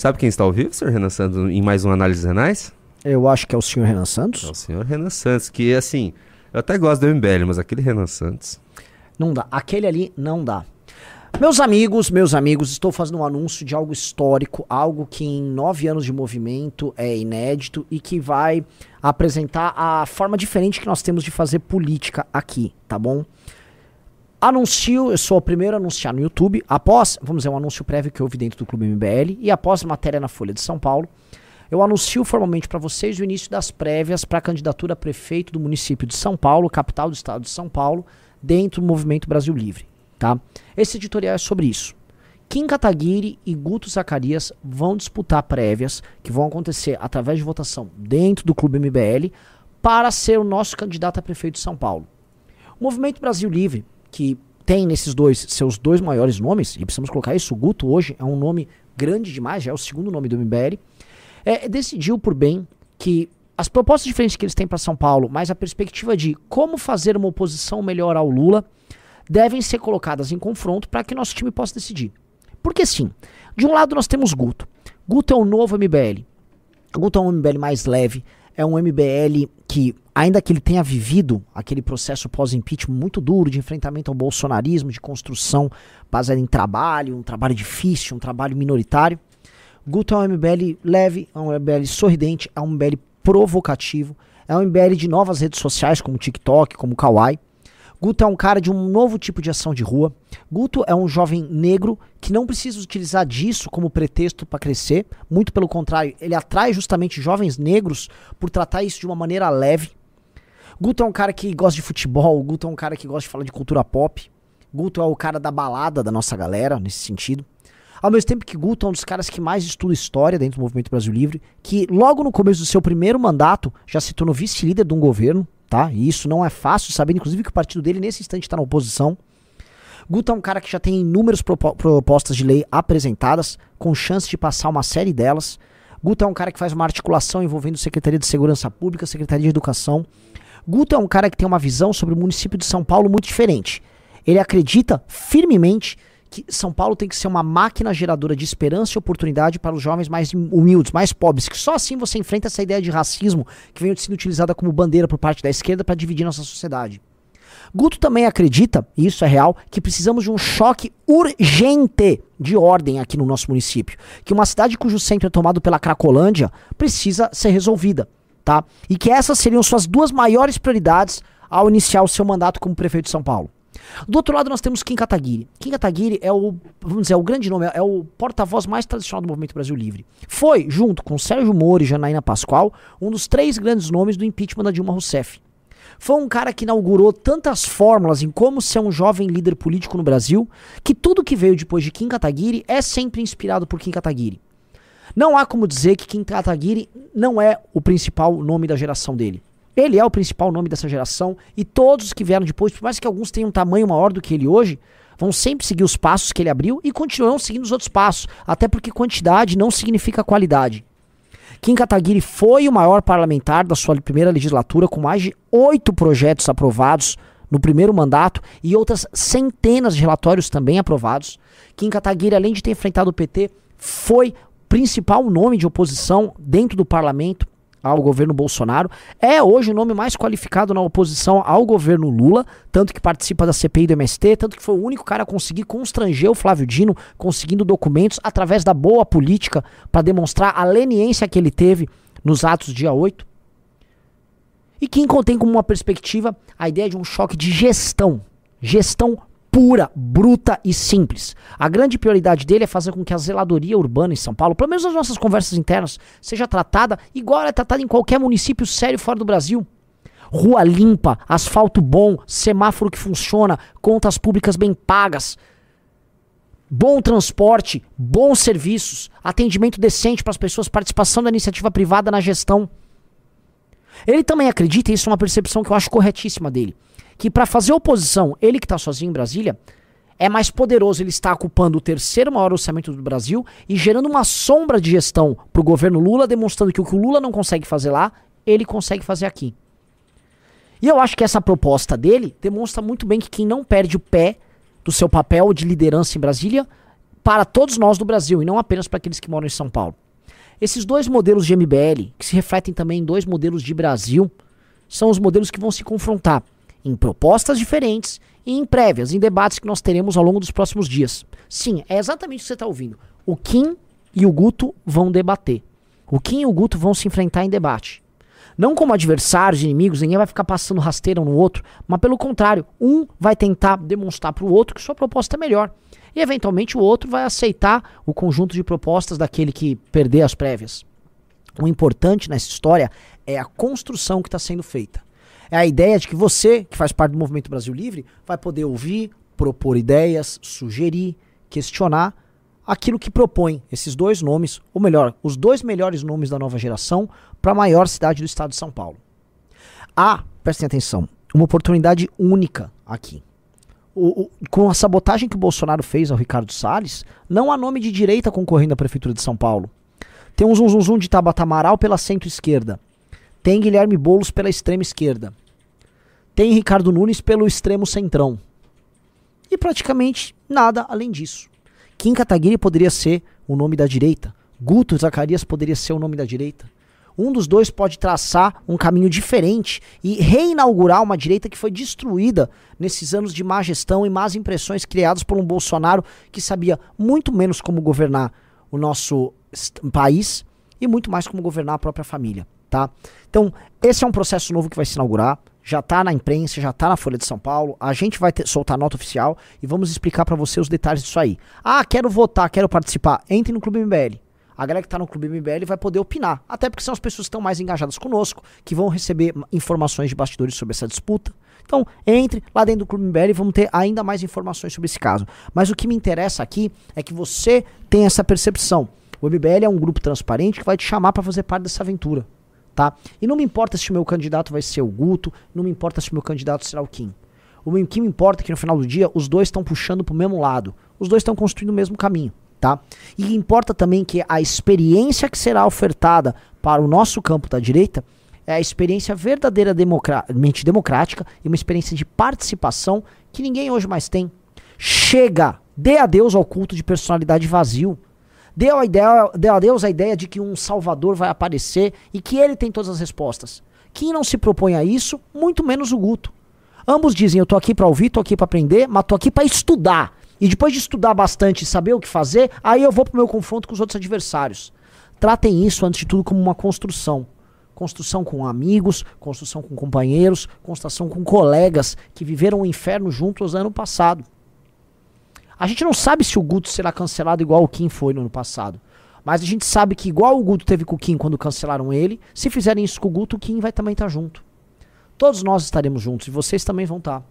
Sabe quem está ao vivo, senhor Renan Santos, em mais um Análise Renais? Eu acho que é o senhor Renan Santos. É o senhor Renan Santos, que assim, eu até gosto do MBL, mas aquele Renan Santos. Não dá. Aquele ali não dá. Meus amigos, meus amigos, estou fazendo um anúncio de algo histórico, algo que em nove anos de movimento é inédito e que vai apresentar a forma diferente que nós temos de fazer política aqui, tá bom? Anuncio, eu sou o primeiro a anunciar no YouTube, após, vamos dizer, um anúncio prévio que houve dentro do Clube MBL e após matéria na Folha de São Paulo, eu anuncio formalmente para vocês o início das prévias para a candidatura a prefeito do município de São Paulo, capital do estado de São Paulo, dentro do Movimento Brasil Livre, tá? Esse editorial é sobre isso. Kim Kataguiri e Guto Zacarias vão disputar prévias que vão acontecer através de votação dentro do Clube MBL para ser o nosso candidato a prefeito de São Paulo. O Movimento Brasil Livre, que tem nesses dois seus dois maiores nomes, e precisamos colocar isso, o Guto hoje é um nome grande demais, já é o segundo nome do MBL, é, decidiu por bem que as propostas diferentes que eles têm para São Paulo, mas a perspectiva de como fazer uma oposição melhor ao Lula, devem ser colocadas em confronto para que nosso time possa decidir. Porque sim, de um lado nós temos Guto. Guto é o novo MBL. Guto é um MBL mais leve, é um MBL que, ainda que ele tenha vivido aquele processo pós-impeachment muito duro de enfrentamento ao bolsonarismo, de construção baseada em trabalho, um trabalho difícil, um trabalho minoritário, Guto é um MBL leve, é um MBL sorridente, é um MBL provocativo, é um MBL de novas redes sociais como TikTok, como Kawaii. Guto é um cara de um novo tipo de ação de rua. Guto é um jovem negro que não precisa utilizar disso como pretexto para crescer. Muito pelo contrário, ele atrai justamente jovens negros por tratar isso de uma maneira leve. Guto é um cara que gosta de futebol. Guto é um cara que gosta de falar de cultura pop. Guto é o cara da balada da nossa galera, nesse sentido. Ao mesmo tempo que Guto é um dos caras que mais estuda história dentro do Movimento Brasil Livre, que logo no começo do seu primeiro mandato já se tornou vice-líder de um governo, tá? E isso não é fácil, sabendo inclusive que o partido dele nesse instante está na oposição. Guto é um cara que já tem inúmeras propostas de lei apresentadas, com chance de passar uma série delas. Guto é um cara que faz uma articulação envolvendo Secretaria de Segurança Pública, Secretaria de Educação. Guto é um cara que tem uma visão sobre o município de São Paulo muito diferente. Ele acredita firmemente que São Paulo tem que ser uma máquina geradora de esperança e oportunidade para os jovens mais humildes, mais pobres, que só assim você enfrenta essa ideia de racismo que vem sendo utilizada como bandeira por parte da esquerda para dividir nossa sociedade. Guto também acredita, e isso é real, que precisamos de um choque urgente de ordem aqui no nosso município. Que uma cidade cujo centro é tomado pela Cracolândia precisa ser resolvida, tá? E que essas seriam suas duas maiores prioridades ao iniciar o seu mandato como prefeito de São Paulo. Do outro lado, nós temos Kim Kataguiri. Kim Kataguiri é o, vamos dizer, é o grande nome, é o porta-voz mais tradicional do Movimento Brasil Livre. Foi, junto com Sérgio Moro e Janaína Pascoal, um dos três grandes nomes do impeachment da Dilma Rousseff. Foi um cara que inaugurou tantas fórmulas em como ser um jovem líder político no Brasil, que tudo que veio depois de Kim Kataguiri é sempre inspirado por Kim Kataguiri. Não há como dizer que Kim Kataguiri não é o principal nome da geração dele. Ele é o principal nome dessa geração e todos os que vieram depois, por mais que alguns tenham um tamanho maior do que ele hoje, vão sempre seguir os passos que ele abriu e continuarão seguindo os outros passos, até porque quantidade não significa qualidade. Kim Kataguiri foi o maior parlamentar da sua primeira legislatura, com mais de oito projetos aprovados no primeiro mandato e outras centenas de relatórios também aprovados. Kim Kataguiri, além de ter enfrentado o PT, foi principal nome de oposição dentro do parlamento, ao governo Bolsonaro, é hoje o nome mais qualificado na oposição ao governo Lula, tanto que participa da CPI do MST, tanto que foi o único cara a conseguir constranger o Flávio Dino, conseguindo documentos através da boa política para demonstrar a leniência que ele teve nos atos dia 8. E que contém como uma perspectiva a ideia de um choque de gestão, gestão pura, bruta e simples. A grande prioridade dele é fazer com que a zeladoria urbana em São Paulo, pelo menos nas nossas conversas internas, seja tratada igual é tratada em qualquer município sério fora do Brasil. Rua limpa, asfalto bom, semáforo que funciona, contas públicas bem pagas, bom transporte, bons serviços, atendimento decente para as pessoas, participação da iniciativa privada na gestão. Ele também acredita, e isso é uma percepção que eu acho corretíssima dele, que para fazer oposição, ele que está sozinho em Brasília, é mais poderoso ele estar ocupando o terceiro maior orçamento do Brasil e gerando uma sombra de gestão para o governo Lula, demonstrando que o que o Lula não consegue fazer lá, ele consegue fazer aqui. E eu acho que essa proposta dele demonstra muito bem que quem não perde o pé do seu papel de liderança em Brasília para todos nós do Brasil e não apenas para aqueles que moram em São Paulo. Esses dois modelos de MBL, que se refletem também em dois modelos de Brasil, são os modelos que vão se confrontar em propostas diferentes e em prévias, em debates que nós teremos ao longo dos próximos dias. Sim, é exatamente o que você está ouvindo. O Kim e o Guto vão debater. O Kim e o Guto vão se enfrentar em debate. Não como adversários, inimigos, ninguém vai ficar passando rasteira um no outro, mas pelo contrário, um vai tentar demonstrar para o outro que sua proposta é melhor. E eventualmente o outro vai aceitar o conjunto de propostas daquele que perder as prévias. O importante nessa história é a construção que está sendo feita. É a ideia de que você, que faz parte do Movimento Brasil Livre, vai poder ouvir, propor ideias, sugerir, questionar aquilo que propõe esses dois nomes, ou melhor, os dois melhores nomes da nova geração para a maior cidade do estado de São Paulo. Há, prestem atenção, uma oportunidade única aqui. O, o, com a sabotagem que o Bolsonaro fez ao Ricardo Salles, não há nome de direita concorrendo à Prefeitura de São Paulo. Tem um zum de Tabata Amaral pela centro-esquerda. Tem Guilherme Boulos pela extrema esquerda. Tem Ricardo Nunes pelo extremo centrão. E praticamente nada além disso. Kim Kataguiri poderia ser o nome da direita. Guto Zacarias poderia ser o nome da direita. Um dos dois pode traçar um caminho diferente e reinaugurar uma direita que foi destruída nesses anos de má gestão e más impressões criadas por um Bolsonaro que sabia muito menos como governar o nosso país e muito mais como governar a própria família, tá? Então, esse é um processo novo que vai se inaugurar já está na imprensa, já está na Folha de São Paulo. A gente vai ter, soltar nota oficial e vamos explicar para você os detalhes disso aí. Ah, quero votar, quero participar. Entre no Clube MBL. A galera que está no Clube MBL vai poder opinar. Até porque são as pessoas que estão mais engajadas conosco, que vão receber informações de bastidores sobre essa disputa. Então, entre lá dentro do Clube MBL e vamos ter ainda mais informações sobre esse caso. Mas o que me interessa aqui é que você tenha essa percepção. O MBL é um grupo transparente que vai te chamar para fazer parte dessa aventura tá? E não me importa se o meu candidato vai ser o Guto, não me importa se o meu candidato será o Kim. O que me importa é que no final do dia os dois estão puxando para o mesmo lado. Os dois estão construindo o mesmo caminho, tá? E importa também que a experiência que será ofertada para o nosso campo da direita é a experiência verdadeiramente democrática e uma experiência de participação que ninguém hoje mais tem. Chega! Dê adeus ao culto de personalidade vazio. Deu a, ideia, deu a Deus a ideia de que um Salvador vai aparecer e que ele tem todas as respostas. Quem não se propõe a isso, muito menos o Guto. Ambos dizem: eu tô aqui para ouvir, tô aqui para aprender, mas tô aqui para estudar. E depois de estudar bastante e saber o que fazer, aí eu vou pro meu confronto com os outros adversários. Tratem isso, antes de tudo, como uma construção. Construção com amigos, construção com companheiros, construção com colegas que viveram o inferno juntos ano passado. A gente não sabe se o Guto será cancelado igual o Kim foi no ano passado. Mas a gente sabe que igual o Guto teve com o Kim quando cancelaram ele, se fizerem isso com o Guto, o Kim vai também estar tá junto. Todos nós estaremos juntos e vocês também vão estar. Tá.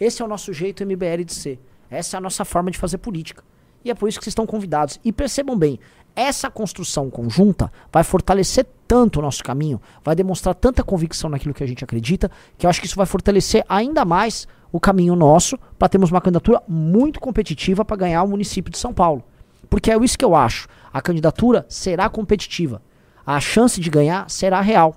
Esse é o nosso jeito MBL de ser. Essa é a nossa forma de fazer política. E é por isso que vocês estão convidados. E percebam bem, essa construção conjunta vai fortalecer tanto o nosso caminho, vai demonstrar tanta convicção naquilo que a gente acredita, que eu acho que isso vai fortalecer ainda mais o caminho nosso para termos uma candidatura muito competitiva para ganhar o município de São Paulo. Porque é isso que eu acho. A candidatura será competitiva. A chance de ganhar será real.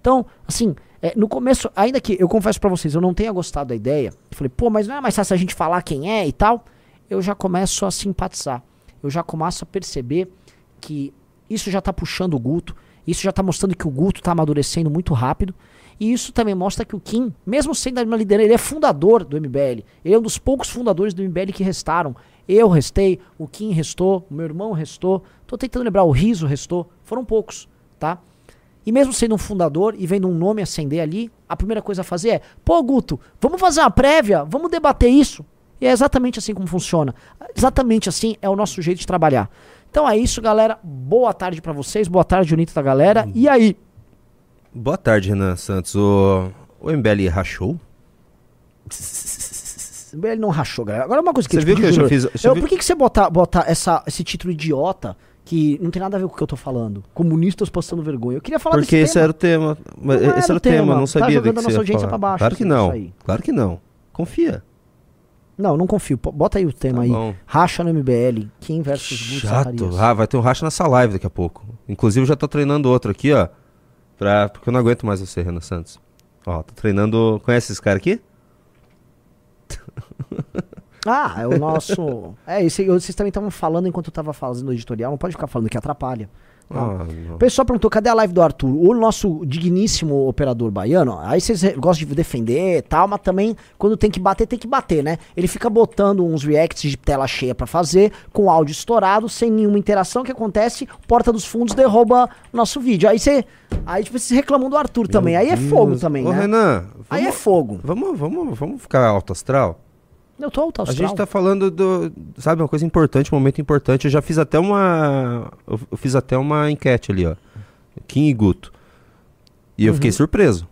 Então, assim, é, no começo, ainda que eu confesso para vocês, eu não tenha gostado da ideia, falei, pô, mas não é mais fácil a gente falar quem é e tal, eu já começo a simpatizar. Eu já começo a perceber que isso já tá puxando o Guto, isso já tá mostrando que o Guto tá amadurecendo muito rápido e isso também mostra que o Kim, mesmo sendo uma liderança, ele é fundador do MBL. Ele é um dos poucos fundadores do MBL que restaram. Eu restei, o Kim restou, o meu irmão restou. Tô tentando lembrar, o Riso restou. Foram poucos, tá? E mesmo sendo um fundador e vendo um nome acender ali, a primeira coisa a fazer é: pô, Guto, vamos fazer uma prévia, vamos debater isso. E é exatamente assim como funciona. Exatamente assim é o nosso jeito de trabalhar. Então é isso, galera. Boa tarde para vocês, boa tarde, Unita da galera. E aí? Boa tarde, Renan Santos. O, o MBL rachou? O MBL não rachou, galera. Agora uma coisa que você viu que eu já fiz. Eu, Por que, que você botar bota essa, esse título idiota que não tem nada a ver com o que eu tô falando? Comunistas passando vergonha. Eu queria falar Porque esse tema. era o tema. Não esse era, o tema, tema. não sabia tá jogando a nossa audiência pra baixo. Claro que não. Claro que não. Confia. Não, não confio. Bota aí o tema tá aí. Bom. Racha no MBL. Kim versus Chato. Ah, vai ter um racha nessa live daqui a pouco. Inclusive, eu já tô treinando outro aqui, ó. Pra, porque eu não aguento mais você, Renan Santos. Ó, tô treinando. Conhece esse cara aqui? Ah, é o nosso. é, esse, vocês também estavam falando enquanto eu tava fazendo o editorial, não pode ficar falando que atrapalha. Tá? Ah. O pessoal perguntou, cadê a live do Arthur? O nosso digníssimo operador baiano, aí vocês gostam de defender e tal, mas também quando tem que bater, tem que bater, né? Ele fica botando uns reacts de tela cheia pra fazer, com áudio estourado, sem nenhuma interação, o que acontece? Porta dos Fundos derruba nosso vídeo. Aí você, aí tipo, vocês reclamam do Arthur também, aí é fogo também, Ô, né? Renan, Aí é vamos, fogo. vamos, vamos, vamos ficar alto astral? Eu tô alto A astral. gente tá falando do, sabe, uma coisa importante, um momento importante. Eu já fiz até uma, eu, fiz até uma enquete ali, ó. Kim e Guto. E eu Uhum. fiquei surpreso,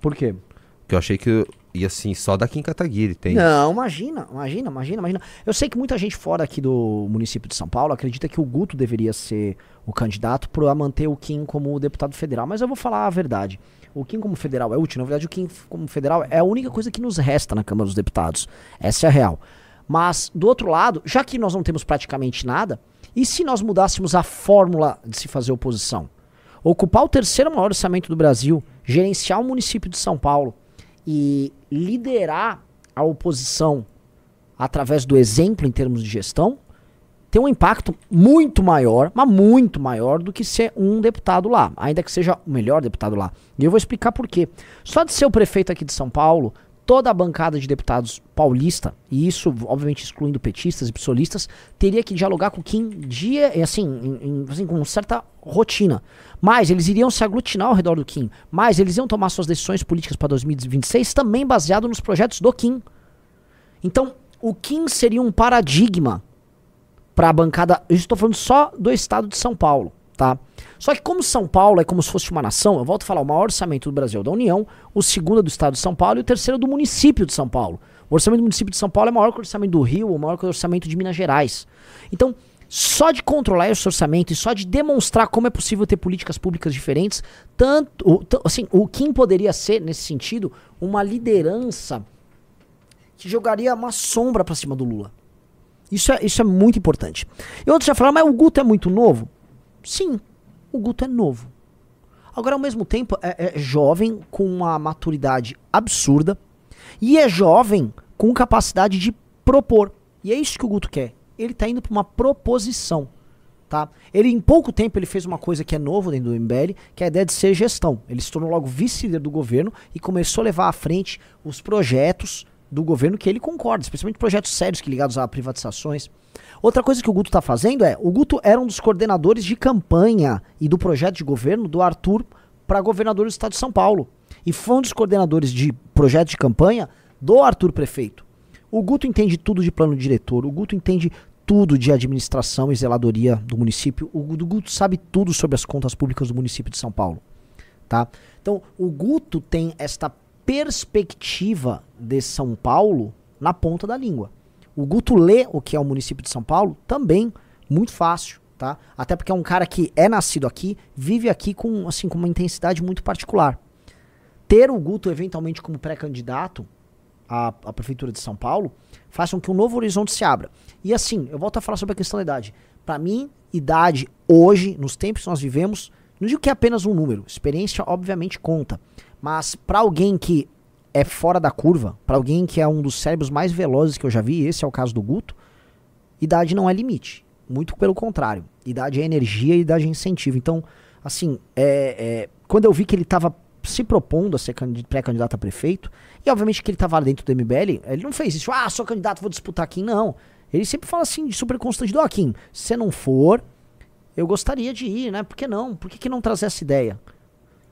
Por quê? porque eu achei que ia assim só da Kim Kataguiri tem. Não, imagina, imagina, imagina, imagina. Eu sei que muita gente fora aqui do município de São Paulo acredita que o Guto deveria ser o candidato para manter o Kim como deputado federal, mas eu vou falar a verdade. O Kim como federal é útil, na verdade o Kim como federal é a única coisa que nos resta na Câmara dos Deputados. Essa é a real. Mas do outro lado, já que nós não temos praticamente nada, e se nós mudássemos a fórmula de se fazer oposição? Ocupar o terceiro maior orçamento do Brasil, gerenciar o município de São Paulo e liderar a oposição através do exemplo em termos de gestão, tem um impacto muito maior, mas muito maior do que ser um deputado lá, ainda que seja o melhor deputado lá. E eu vou explicar por quê. Só de ser o prefeito aqui de São Paulo, toda a bancada de deputados paulista, e isso obviamente excluindo petistas e psolistas, teria que dialogar com o Kim dia, assim, em- assim, com certa rotina. Mas eles iriam se aglutinar ao redor do Kim. Mas eles iam tomar suas decisões políticas para 2026 também baseado nos projetos do Kim. Então, o Kim seria um paradigma para a bancada. Eu estou falando só do estado de São Paulo, tá? Só que como São Paulo é como se fosse uma nação, eu volto a falar, o maior orçamento do Brasil é da União, o segundo é do estado de São Paulo e o terceiro é do município de São Paulo. O orçamento do município de São Paulo é maior que o orçamento do Rio, ou maior que o orçamento de Minas Gerais. Então, só de controlar esse orçamento e só de demonstrar como é possível ter políticas públicas diferentes, tanto, o- assim, o Kim poderia ser nesse sentido uma liderança que jogaria uma sombra pra cima do Lula. Isso é, isso é muito importante. E outros já falaram, mas o Guto é muito novo? Sim, o Guto é novo. Agora, ao mesmo tempo, é, é jovem com uma maturidade absurda e é jovem com capacidade de propor. E é isso que o Guto quer. Ele tá indo pra uma proposição. Tá? Ele, em pouco tempo, ele fez uma coisa que é novo dentro do MBL, que é a ideia de ser gestão. Ele se tornou logo vice-líder do governo e começou a levar à frente os projetos do governo que ele concorda, especialmente projetos sérios que ligados a privatizações. Outra coisa que o Guto está fazendo é, o Guto era um dos coordenadores de campanha e do projeto de governo do Arthur para governador do estado de São Paulo. E foi um dos coordenadores de projeto de campanha do Arthur prefeito. O Guto entende tudo de plano diretor, o Guto entende tudo de administração e zeladoria do município, o Gu- o Guto sabe tudo sobre as contas públicas do município de São Paulo. Tá? Então, o Guto tem esta perspectiva de São Paulo na ponta da língua. O Guto lê o que é o município de São Paulo também muito fácil, tá? Até porque é um cara que é nascido aqui, vive aqui com assim com uma intensidade muito particular. Ter o Guto eventualmente como pré-candidato à, à prefeitura de São Paulo faz com que um novo horizonte se abra. E assim, eu volto a falar sobre a questão da idade. Para mim, idade hoje, nos tempos que nós vivemos, não digo que é apenas um número. Experiência obviamente conta, mas para alguém que é fora da curva, para alguém que é um dos cérebros mais velozes que eu já vi, esse é o caso do Guto, idade não é limite. Muito pelo contrário. Idade é energia e idade é incentivo. Então, assim, é, é, quando eu vi que ele estava se propondo a ser candi- pré-candidato a prefeito, e obviamente que ele estava dentro do MBL, ele não fez isso, ah, sou candidato, vou disputar aqui, não. Ele sempre fala assim, de super constante, do se não for, eu gostaria de ir, né? Por que não? Por que, que não trazer essa ideia?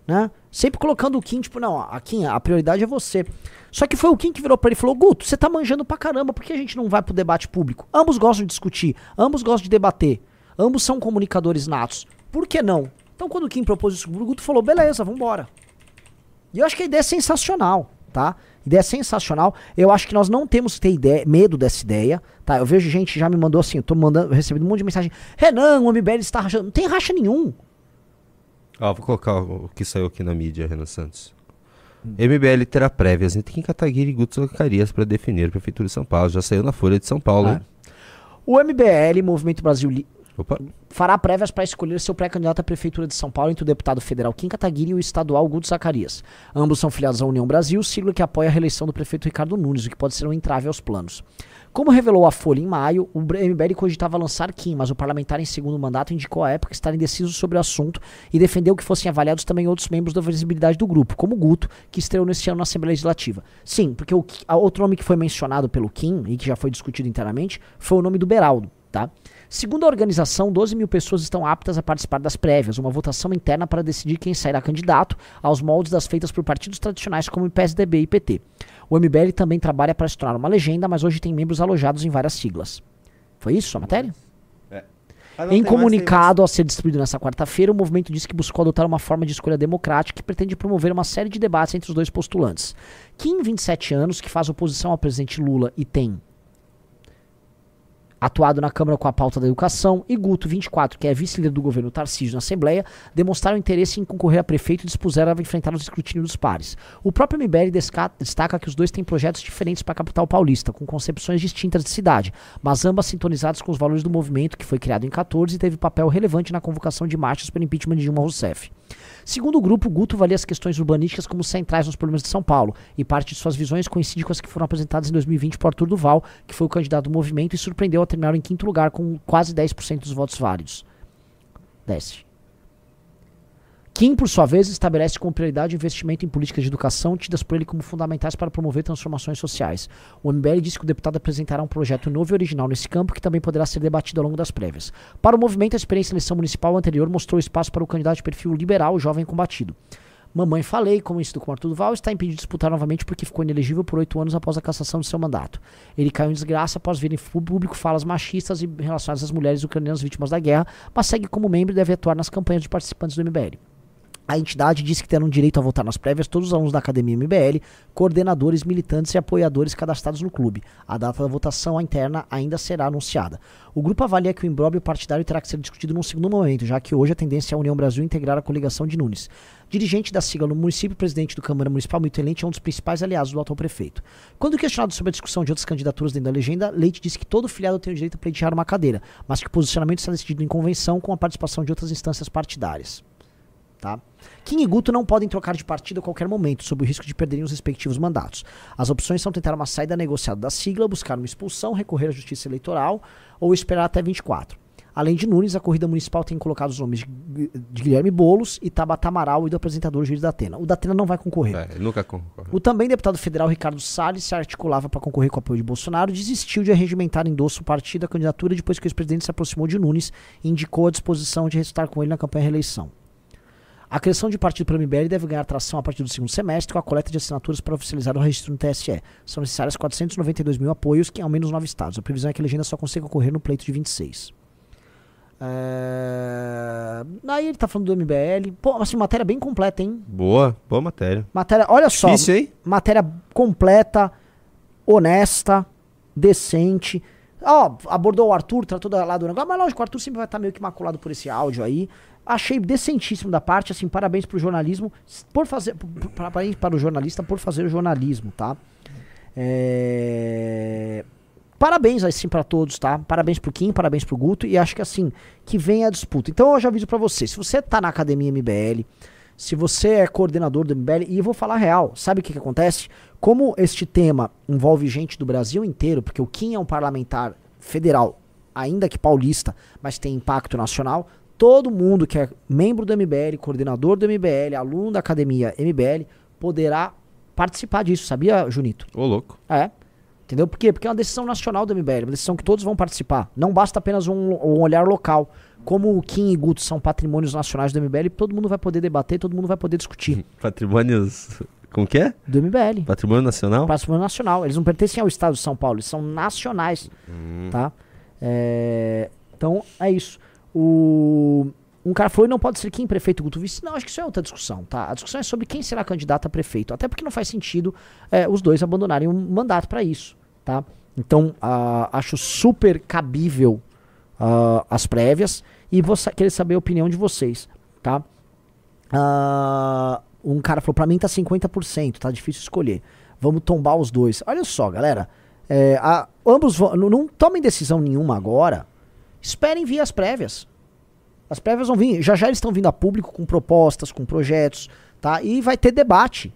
Né? Sempre colocando o Kim, tipo, não, a Kim, a prioridade é você. Só que foi o Kim que virou pra ele e falou: Guto, você tá manjando pra caramba, por que a gente não vai pro debate público? Ambos gostam de discutir, ambos gostam de debater, ambos são comunicadores natos. Por que não? Então, quando o Kim propôs isso, o Guto falou: beleza, vambora. E eu acho que a ideia é sensacional, tá? Ideia sensacional. Eu acho que nós não temos que ter ideia, medo dessa ideia, tá? Eu vejo gente já me mandou assim, eu tô mandando, recebendo um monte de mensagem. Renan, o MBL está rachando. Não tem racha nenhum. Ó, vou colocar o que saiu aqui na mídia, Renan Santos. MBL terá prévias entre Kim Kataguiri e Guto Zacarias para definir a Prefeitura de São Paulo. Já saiu na Folha de São Paulo, hein? O MBL, Movimento Brasil Li- Opa. fará prévias para escolher seu pré-candidato à Prefeitura de São Paulo entre o deputado federal Kim Kataguiri e o estadual Guto Zacarias. Ambos são filiados à União Brasil, sigla que apoia a reeleição do prefeito Ricardo Nunes, o que pode ser um entrave aos planos. Como revelou a Folha em maio, o MBL cogitava lançar Kim, mas o parlamentar em segundo mandato indicou à época estar indeciso sobre o assunto e defendeu que fossem avaliados também outros membros da visibilidade do grupo, como Guto, que estreou neste ano na Assembleia Legislativa. Sim, porque o outro nome que foi mencionado pelo Kim e que já foi discutido internamente foi o nome do Beraldo, tá? Segundo a organização, 12 mil pessoas estão aptas a participar das prévias, uma votação interna para decidir quem sairá candidato aos moldes das feitas por partidos tradicionais como PSDB e PT. O MBL também trabalha para se tornar uma legenda, mas hoje tem membros alojados em várias siglas. Foi isso a matéria? É. Ah, em comunicado mais, a ser distribuído nesta quarta-feira, o movimento disse que buscou adotar uma forma de escolha democrática que pretende promover uma série de debates entre os dois postulantes. Kim, 27 anos, que faz oposição ao presidente Lula e tem atuado na Câmara com a pauta da educação, e Guto, 24, que é vice-líder do governo Tarcísio na Assembleia, demonstraram interesse em concorrer a prefeito e dispuseram a enfrentar os escrutínios dos pares. O próprio MBL destaca que os dois têm projetos diferentes para a capital paulista, com concepções distintas de cidade, mas ambas sintonizadas com os valores do movimento, que foi criado em 14 e teve papel relevante na convocação de marchas pelo impeachment de Dilma Rousseff. Segundo o grupo, Guto valia as questões urbanísticas como centrais nos problemas de São Paulo, e parte de suas visões coincide com as que foram apresentadas em 2020 por Arthur Duval, que foi o candidato do movimento e surpreendeu ao terminar em quinto lugar com quase 10% dos votos válidos. Desce. Kim, por sua vez, estabelece como prioridade o investimento em políticas de educação tidas por ele como fundamentais para promover transformações sociais. O MBL disse que o deputado apresentará um projeto novo e original nesse campo que também poderá ser debatido ao longo das prévias. Para o movimento, a experiência em eleição municipal anterior mostrou espaço para o candidato de perfil liberal, jovem combatido. Mamãe Falei, como isso com Arthur Duval, está impedido de disputar novamente porque ficou inelegível por oito anos após a cassação de seu mandato. Ele caiu em desgraça após vir em público falas machistas relacionadas às mulheres ucranianas vítimas da guerra, mas segue como membro e deve atuar nas campanhas de participantes do MBL. A entidade disse que terão direito a votar nas prévias todos os alunos da Academia MBL, coordenadores, militantes e apoiadores cadastrados no clube. A data da votação interna ainda será anunciada. O grupo avalia que o imbróglio partidário terá que ser discutido num segundo momento, já que hoje a tendência é a União Brasil integrar a coligação de Nunes. Dirigente da sigla no município, presidente do Câmara Municipal, Milton Leite, é um dos principais aliados do atual prefeito. Quando questionado sobre a discussão de outras candidaturas dentro da legenda, Leite disse que todo filiado tem o direito a pleitear uma cadeira, mas que o posicionamento está decidido em convenção com a participação de outras instâncias partidárias. Tá? Kim e Guto não podem trocar de partido a qualquer momento, sob o risco de perderem os respectivos mandatos. As opções são tentar uma saída negociada da sigla, buscar uma expulsão, recorrer à justiça eleitoral ou esperar até 24. Além de Nunes, a corrida municipal tem colocado os nomes de Guilherme Bolos e Tabata Amaral e do apresentador Gilles Datena. O Datena não vai concorrer. É, nunca concorre. O também deputado federal Ricardo Salles se articulava para concorrer com o apoio de Bolsonaro, desistiu de arregimentar endosso o partido da candidatura depois que o ex-presidente se aproximou de Nunes e indicou a disposição de restar com ele na campanha reeleição. A criação de partido pelo MBL deve ganhar tração a partir do segundo semestre com a coleta de assinaturas para oficializar o registro no TSE. São necessários 492 mil apoios que em ao menos nove estados. A previsão é que a legenda só consiga ocorrer no pleito de 26. É... Aí ele tá falando do MBL. Pô, assim, matéria bem completa, hein? Boa, boa matéria. Matéria, olha só. Difícil, hein? Matéria completa, honesta, decente. Ó, abordou o Arthur, tratou lá do negócio, mas lógico, o Arthur sempre vai estar meio que maculado por esse áudio aí. Achei decentíssimo da parte, assim, parabéns pro jornalismo, por fazer, parabéns para o jornalista por fazer o jornalismo, tá? É... Parabéns assim para todos, tá? Parabéns pro Kim, parabéns pro Guto e acho que assim, que vem a disputa. Então eu já aviso para você, se você tá na Academia MBL, se você é coordenador do MBL, e eu vou falar real, sabe o que, que acontece? Como este tema envolve gente do Brasil inteiro, porque o Kim é um parlamentar federal, ainda que paulista, mas tem impacto nacional, todo mundo que é membro do MBL, coordenador do MBL, aluno da academia MBL, poderá participar disso, sabia, Junito? Ô, louco. É. Entendeu? Por quê? Porque é uma decisão nacional do MBL, uma decisão que todos vão participar. Não basta apenas um, um olhar local. Como o Kim e Guto são patrimônios nacionais do MBL, todo mundo vai poder debater, todo mundo vai poder discutir. Patrimônios. Como que é? Do MBL. Patrimônio nacional? Patrimônio nacional. Eles não pertencem ao Estado de São Paulo, eles são nacionais. Hum. Tá? É... Então, é isso. O... Um cara falou, não pode ser quem prefeito Guto Vice. Não, acho que isso é outra discussão, tá? A discussão é sobre quem será candidato a prefeito. Até porque não faz sentido é, os dois abandonarem um mandato para isso, tá? Então, uh, acho super cabível uh, as prévias e vou querer saber a opinião de vocês, tá? Uh, um cara falou, pra mim tá 50%, tá difícil escolher. Vamos tombar os dois. Olha só, galera. É, a, ambos não, não tomem decisão nenhuma agora. Esperem vir as prévias. As prévias vão vir, já já eles estão vindo a público com propostas, com projetos, tá? E vai ter debate.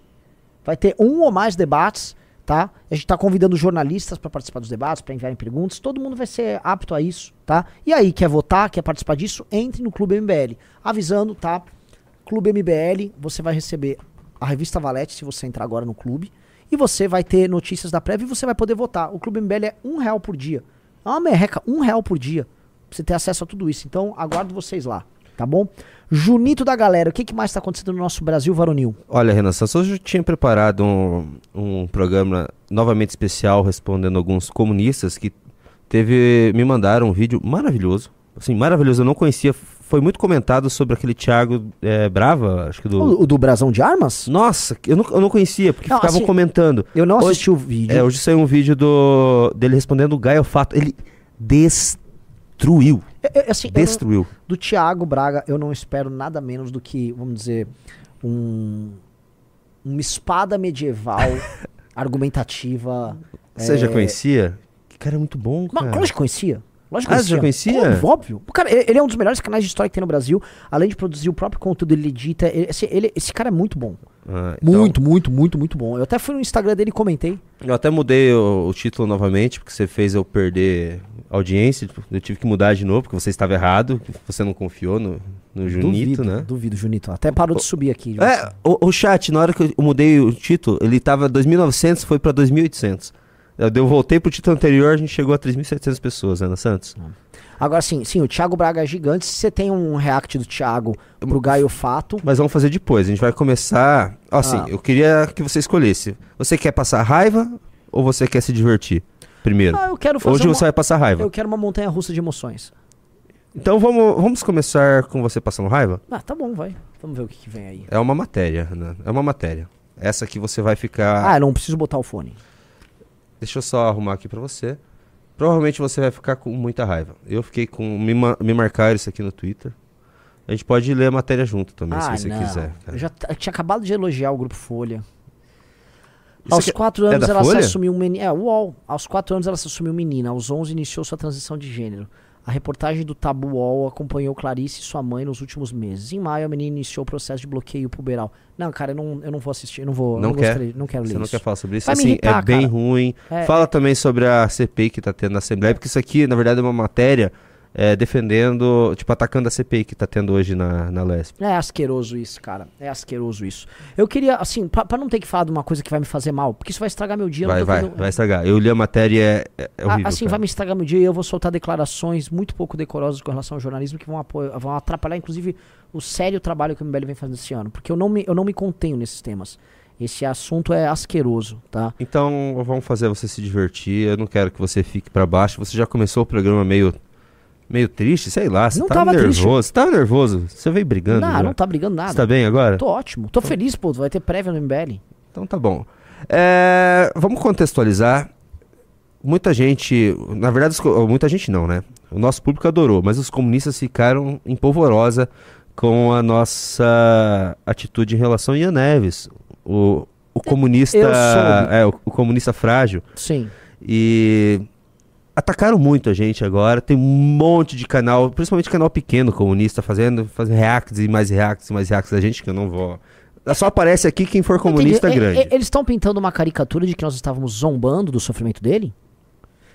Vai ter um ou mais debates tá? A gente tá convidando jornalistas para participar dos debates, para enviarem perguntas. Todo mundo vai ser apto a isso, tá? E aí, quer votar, quer participar disso? Entre no Clube MBL. Avisando, tá? Clube MBL, você vai receber a revista Valete se você entrar agora no clube. E você vai ter notícias da prévia e você vai poder votar. O Clube MBL é um real por dia. É uma merreca, um real por dia. Pra você ter acesso a tudo isso. Então, aguardo vocês lá, tá bom? Junito da galera, o que, que mais tá acontecendo no nosso Brasil varonil? Olha, Renan Santos, hoje eu tinha preparado um, um programa novamente especial respondendo alguns comunistas que teve me mandaram um vídeo maravilhoso. Assim, maravilhoso, eu não conhecia. Foi muito comentado sobre aquele Thiago é, Brava, acho que do. O, o do Brasão de Armas? Nossa, eu não, eu não conhecia, porque Não, ficavam assim, comentando. Eu não Hoje- assisti o vídeo. É, hoje saiu um vídeo do dele respondendo o Gaio Fato. Ele destruiu. É, é, assim, eu não- Destruiu. do Thiago Braga, eu não espero nada menos do que, vamos dizer, um, uma espada medieval argumentativa. Você é, já conhecia? Que cara muito bom, Mas, cara. lógico que conhecia. Lógico que Ah, você já conhecia? Óbvio, óbvio. Cara, ele ele é um dos melhores canais de história que tem no Brasil. Além de produzir o próprio conteúdo, ele edita. ele- esse, ele- esse cara é muito bom. Ah, então, Muito, muito, muito, muito bom. Eu até fui no Instagram dele e comentei. Eu até mudei o, o título novamente, porque você fez eu perder audiência. Eu tive que mudar de novo, porque você estava errado. Você não confiou no, no Junito, duvido, né? Duvido, Junito. Até parou de subir aqui. É, o, o chat, na hora que eu mudei o título, ele tava 2.900, foi pra 2.800. Eu, eu voltei pro título anterior, a gente chegou a 3.700 pessoas, Ana Santos. Agora sim, sim, o Thiago Braga é gigante. Se você tem um react do Thiago pro Gaio Fato, Mas vamos fazer depois. A gente vai começar. Assim, Ah. eu queria que você escolhesse. Você quer passar raiva ou você quer se divertir? Primeiro. ah, eu quero fazer Hoje uma, você vai passar raiva. eu quero uma montanha russa de emoções. Então vamos, vamos começar com você passando raiva? Ah, tá bom, vai. Vamos ver o que, que vem aí. É uma matéria, Ana. É uma matéria. Essa aqui você vai ficar. Ah, eu não preciso botar o fone. Deixa eu só arrumar aqui pra você. Provavelmente você vai ficar com muita raiva. Eu fiquei com. Me, ma- me marcaram isso aqui no Twitter. A gente pode ler a matéria junto também, ah, se você não. quiser. cara. Eu já t- eu tinha acabado de elogiar o Grupo Folha. Isso Aos aqui é- quatro é anos da ela Folha? se assumiu um menino. É, UOL. Aos quatro anos ela se assumiu menina. Aos 11 iniciou sua transição de gênero. A reportagem do Tabu UOL acompanhou Clarice e sua mãe nos últimos meses. Em maio, a menina iniciou o processo de bloqueio puberal. Não, cara, eu não, eu não vou assistir. Eu não vou. Não não, quer? gostaria- não quero ler Você não isso. quer falar sobre isso? Vai assim, irritar, é bem cara. ruim. É, Fala também sobre a CPI que tá tendo na Assembleia, porque isso aqui, na verdade, é uma matéria é, defendendo, tipo, atacando a CPI que tá tendo hoje na, na LESP. É asqueroso isso, cara. É asqueroso isso. Eu queria, assim, pra, pra não ter que falar de uma coisa que vai me fazer mal, porque isso vai estragar meu dia. Vai, vai, vai estragar. Eu li a matéria e é, é horrível. assim, cara. vai me estragar meu dia e eu vou soltar declarações muito pouco decorosas com relação ao jornalismo que vão, apo- vão atrapalhar, inclusive, o sério trabalho que o MBL vem fazendo esse ano. Porque eu não me, eu não me contenho nesses temas. Esse assunto é asqueroso, tá? Então, vamos fazer você se divertir. Eu não quero que você fique pra baixo. Você já começou o programa meio meio triste, sei lá. Você Não tava, tava triste. nervoso. Você tava nervoso. Você veio brigando. não, já. não tá brigando Você nada. tá bem agora? Tô ótimo. Tô feliz, pô. Vai ter prévia no MBL. Então tá bom. É, vamos contextualizar. Muita gente, na verdade, muita gente não, né? O nosso público adorou, mas os comunistas ficaram em polvorosa com a nossa atitude em relação a Ian Neves, o, o comunista, eu soube. é, o, o comunista frágil. Sim. E atacaram muito a gente agora. Tem um monte de canal, principalmente canal pequeno comunista, fazendo, fazendo reacts e mais reacts e mais reacts da gente, que eu não vou. Só aparece aqui quem for comunista Entendi. Grande. Eles estão pintando uma caricatura de que nós estávamos zombando do sofrimento dele?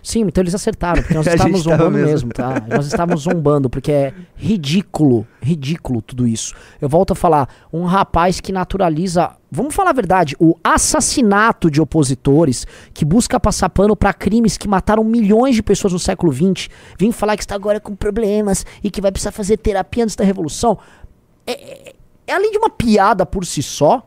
Sim, então eles acertaram, porque nós estávamos zombando mesmo. mesmo. tá? Nós estávamos zombando, porque é ridículo, ridículo tudo isso. Eu volto a falar, um rapaz que naturaliza, vamos falar a verdade, o assassinato de opositores, que busca passar pano para crimes que mataram milhões de pessoas no século XX, vem falar que está agora com problemas e que vai precisar fazer terapia antes da revolução. É, é- é além de uma piada por si só,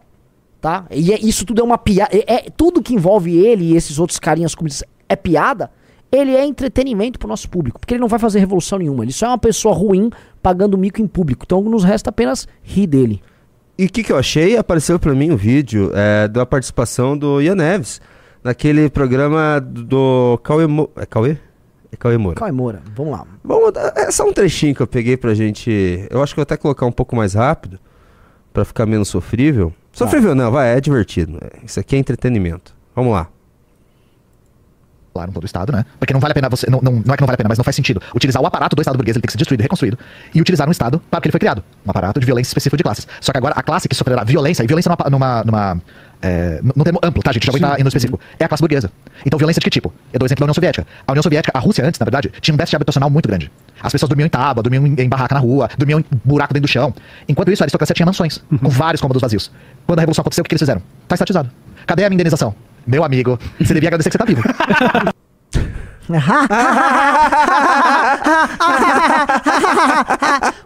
tá? E é- isso tudo é uma piada. É, é- tudo que envolve ele e esses outros carinhas comunistas é piada. Ele é entretenimento pro nosso público, porque ele não vai fazer revolução nenhuma. Ele só é uma pessoa ruim pagando mico em público. Então nos resta apenas rir dele. E o que, que eu achei? Apareceu pra mim um vídeo é, da participação do Ian Neves naquele programa do, Cauê Mo... É Cauê? É Cauê Moura. Cauê Moura, vamos lá. Vamos, é só um trechinho que eu peguei pra gente. Eu acho que eu vou até colocar um pouco mais rápido pra ficar menos sofrível. Sofrível não, vai, é divertido. É, Isso aqui é entretenimento. Vamos lá. Claro, todo o Estado, né? Porque não vale a pena você. Não, não, não é que não vale a pena, mas não faz sentido. Utilizar o aparato do Estado burguês, ele tem que ser destruído e reconstruído. E utilizar um Estado para que ele foi criado. Um aparato de violência específico de classes. Só que agora a classe que sofrerá violência, e violência numa. numa, numa é, num termo amplo, tá, gente? Já vou entrar no específico. É a classe burguesa. Então, violência de que tipo? Eu dou exemplo da União Soviética. A União Soviética, a Rússia antes, na verdade, tinha um déficit habitacional muito grande. As pessoas dormiam em tábua, dormiam em, em barraca na rua, dormiam em buraco dentro do chão. Enquanto isso, a aristocracia tinha mansões, com vários cômodos vazios. Quando a Revolução aconteceu, o que, que eles fizeram? Tá estatizado. Cadê a minha indenização? Meu amigo, você devia agradecer que você tá vivo.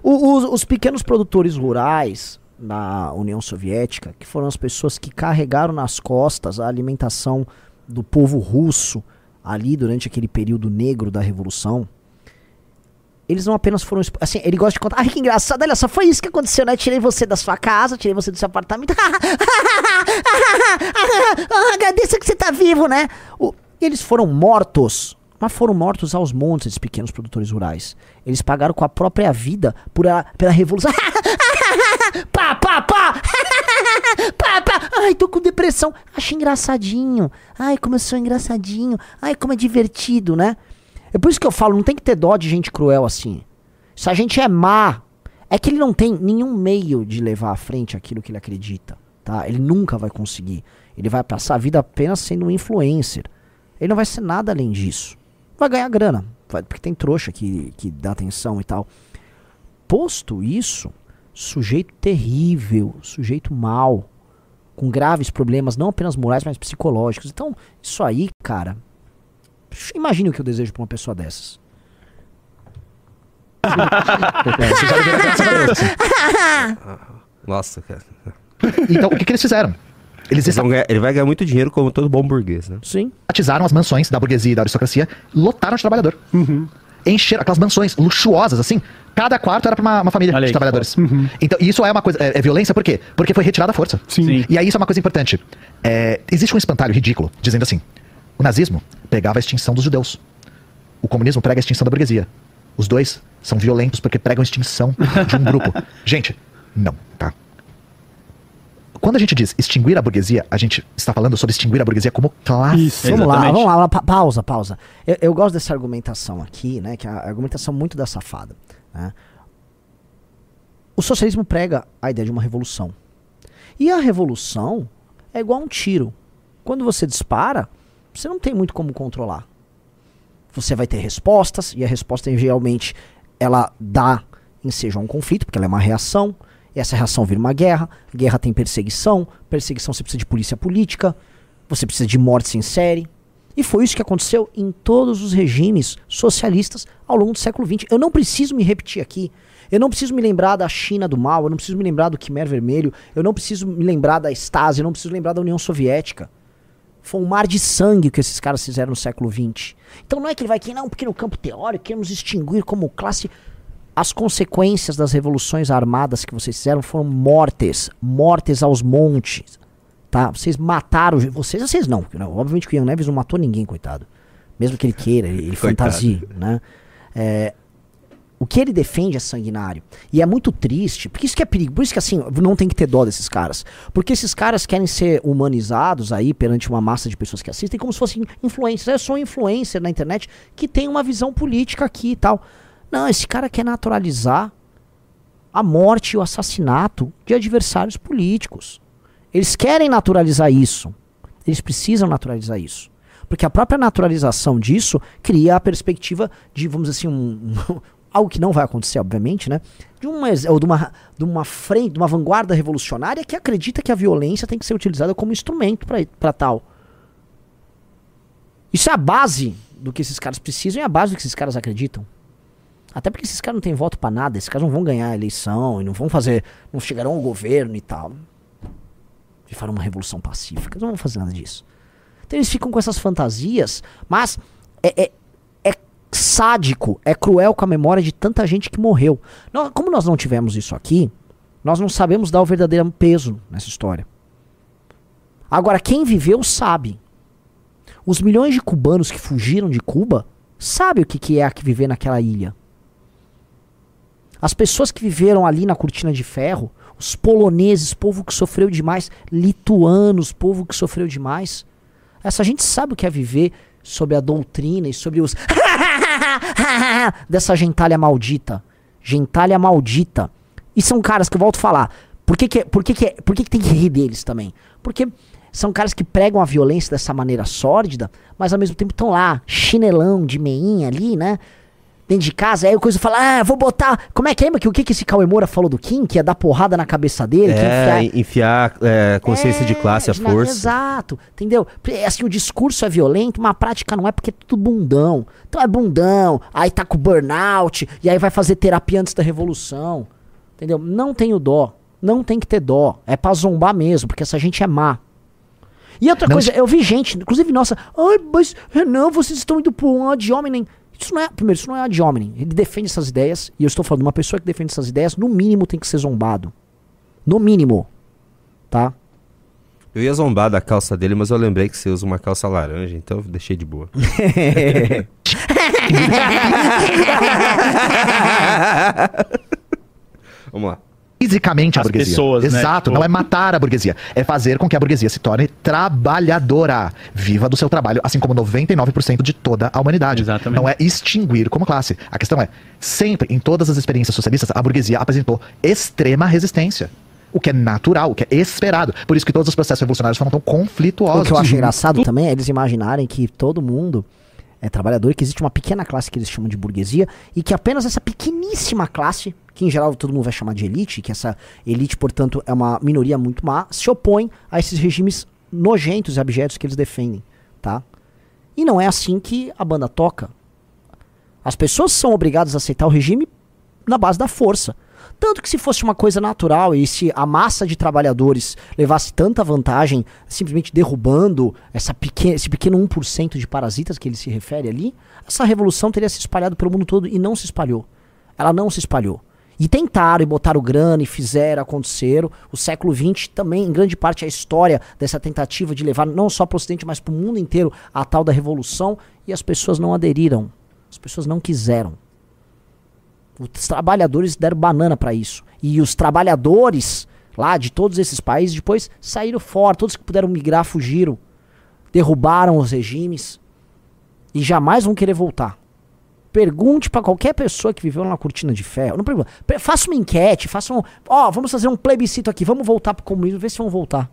Os, os pequenos produtores rurais na União Soviética, que foram as pessoas que carregaram nas costas a alimentação do povo russo ali durante aquele período negro da Revolução, eles não apenas foram. Assim, ele gosta de contar. Ai, que engraçado, olha só, foi isso que aconteceu, né? Tirei você da sua casa, tirei você do seu apartamento. Agradeça que você tá vivo, né? O- eles foram mortos, mas foram mortos aos montes, esses pequenos produtores rurais. Eles pagaram com a própria vida por a- pela revolução. pá, pá, pá! pá, pá! Ai, tô com depressão. Achei engraçadinho. Ai, como eu sou engraçadinho. Ai, como é divertido, né? É por isso que eu falo, não tem que ter dó de gente cruel assim. Se a gente é má, é que ele não tem nenhum meio de levar à frente aquilo que ele acredita, tá? Ele nunca vai conseguir. Ele vai passar a vida apenas sendo um influencer. Ele não vai ser nada além disso. Vai ganhar grana, porque tem trouxa que, que dá atenção e tal. Posto isso, sujeito terrível, sujeito mau, com graves problemas, não apenas morais, mas psicológicos. Então, isso aí, cara, imagine o que eu desejo pra uma pessoa dessas. Nossa, cara. Então, o que, que eles fizeram? Eles Eles vão ganhar- ele vai ganhar muito dinheiro como todo bom burguês, né? Sim. estatizaram as mansões da burguesia e da aristocracia, lotaram de trabalhador. Encheram aquelas mansões luxuosas, assim. Cada quarto era pra uma, uma família Olha aí, de trabalhadores. Então, e isso é uma coisa. É, é violência por quê? Porque foi retirada a força. Sim. E aí isso é uma coisa importante. É, existe um espantalho ridículo dizendo assim: o nazismo pregava a extinção dos judeus. O comunismo prega a extinção da burguesia. Os dois são violentos porque pregam a extinção de um grupo. Gente, não, tá? Quando a gente diz extinguir a burguesia, a gente está falando sobre extinguir a burguesia como classe. Isso. Vamos lá, Exatamente. vamos lá, pa- pausa, pausa. Eu, eu gosto dessa argumentação aqui, né? Que é a argumentação muito da safada. né? O socialismo prega a ideia de uma revolução. E a revolução é igual a um tiro. Quando você dispara, você não tem muito como controlar. Você vai ter respostas, e a resposta geralmente ela dá ensejo a um conflito, porque ela é uma reação. E essa reação vira uma guerra. Guerra tem perseguição. Perseguição você precisa de polícia política. Você precisa de mortes em série. E foi isso que aconteceu em todos os regimes socialistas ao longo do século XX. Eu não preciso me repetir aqui. Eu não preciso me lembrar da China do mal. Eu não preciso me lembrar do Khmer Vermelho. Eu não preciso me lembrar da Stasi. Eu não preciso lembrar da União Soviética. Foi um mar de sangue que esses caras fizeram no século XX. Então não é que ele vai aqui, não, porque no campo teórico queremos extinguir como classe. As consequências das revoluções armadas que vocês fizeram foram mortes. Mortes aos montes. Tá? Vocês mataram. Vocês, vocês não. não, Obviamente que o Ian Neves não matou ninguém, coitado. Mesmo que ele queira, ele, ele fantasie. Né? É, o que ele defende é sanguinário. E é muito triste, porque isso que é perigo. Por isso que assim, não tem que ter dó desses caras. Porque esses caras querem ser humanizados aí perante uma massa de pessoas que assistem como se fossem influencers. Eu sou um influencer na internet que tem uma visão política aqui e tal. Não, esse cara quer naturalizar a morte e o assassinato de adversários políticos. Eles querem naturalizar isso. Eles precisam naturalizar isso. Porque a própria naturalização disso cria a perspectiva de, vamos dizer assim, um- algo que não vai acontecer, obviamente, né? De uma, ou de uma, de uma frente, de uma vanguarda revolucionária que acredita que a violência tem que ser utilizada como instrumento para tal. Isso é a base do que esses caras precisam e a base do que esses caras acreditam. Até porque esses caras não têm voto pra nada, esses caras não vão ganhar a eleição e não vão fazer, não chegarão ao governo e tal. De farão uma revolução pacífica, não vão fazer nada disso. Então eles ficam com essas fantasias, mas é, é, é sádico, é cruel com a memória de tanta gente que morreu. Nó- como nós não tivemos isso aqui, nós não sabemos dar o verdadeiro peso nessa história. Agora, quem viveu sabe. Os milhões de cubanos que fugiram de Cuba sabem o que, que é viver naquela ilha. As pessoas que viveram ali na cortina de ferro, os poloneses, povo que sofreu demais, lituanos, povo que sofreu demais. Essa gente sabe o que é viver sobre a doutrina e sobre os dessa gentalha maldita. Gentalha maldita. E são caras que eu volto a falar. Por que, que, por que, que, por que, que tem que rir deles também? Porque são caras que pregam a violência dessa maneira sórdida, mas ao mesmo tempo estão lá, chinelão de meinha ali, né? Dentro de casa, aí o coisa fala, ah, vou botar. Como é que lembra que o que, que esse Cauê Moura falou do Kim? Que ia dar porrada na cabeça dele? É, enfiar- enfiar é, consciência de é, classe à de força. Exato, entendeu? É Assim, o discurso é violento, mas a prática não é porque é tudo bundão. Então é bundão, aí tá com burnout, e aí vai fazer terapia antes da revolução. Entendeu? Não tenho dó. Não tem que ter dó. É pra zombar mesmo, porque essa gente é má. E outra Não coisa, eu vi gente, inclusive, nossa, ai, mas Renan, vocês estão indo pro um ad hominem. Isso não é, primeiro, isso não é ad hominem. Ele defende essas ideias, e eu estou falando uma pessoa que defende essas ideias, no mínimo tem que ser zombado. No mínimo. Tá? Eu ia zombar da calça dele, mas eu lembrei que você usa uma calça laranja, então eu deixei de boa. Vamos lá. Fisicamente a As burguesia. pessoas, né? Exato, Tipo- não é matar a burguesia, é fazer com que a burguesia se torne trabalhadora, viva do seu trabalho, assim como 99% de toda a humanidade. Exatamente. Não é extinguir como classe. A questão é, sempre em todas as experiências socialistas, a burguesia apresentou extrema resistência. O que é natural, o que é esperado. Por isso que todos os processos revolucionários foram tão O conflituosos. que eu acho engraçado também é eles imaginarem que todo mundo é trabalhador, que existe uma pequena classe que eles chamam de burguesia, e que apenas essa pequeníssima classe, que em geral todo mundo vai chamar de elite, que essa elite, portanto, é uma minoria muito má, se opõe a esses regimes nojentos e abjetos que eles defendem, tá? E não é assim que a banda toca. As pessoas são obrigadas a aceitar o regime na base da força. Tanto que se fosse uma coisa natural e se a massa de trabalhadores levasse tanta vantagem, simplesmente derrubando essa pequena, esse pequeno 1% de parasitas que ele se refere ali, essa revolução teria se espalhado pelo mundo todo e não se espalhou. Ela não se espalhou. E tentaram e botaram grana e fizeram, aconteceram. O século XX também, em grande parte, é a história dessa tentativa de levar não só para o Ocidente, mas para o mundo inteiro a tal da revolução. E as pessoas não aderiram. As pessoas não quiseram. Os trabalhadores deram banana para isso. E os trabalhadores lá de todos esses países depois saíram fora. Todos que puderam migrar fugiram. Derrubaram os regimes. E jamais vão querer voltar. Pergunte para qualquer pessoa que viveu na cortina de ferro. Não pergunta. Pe- Faça uma enquete, faça um. Ó, vamos fazer um plebiscito aqui. Vamos voltar pro comunismo, ver se vão voltar.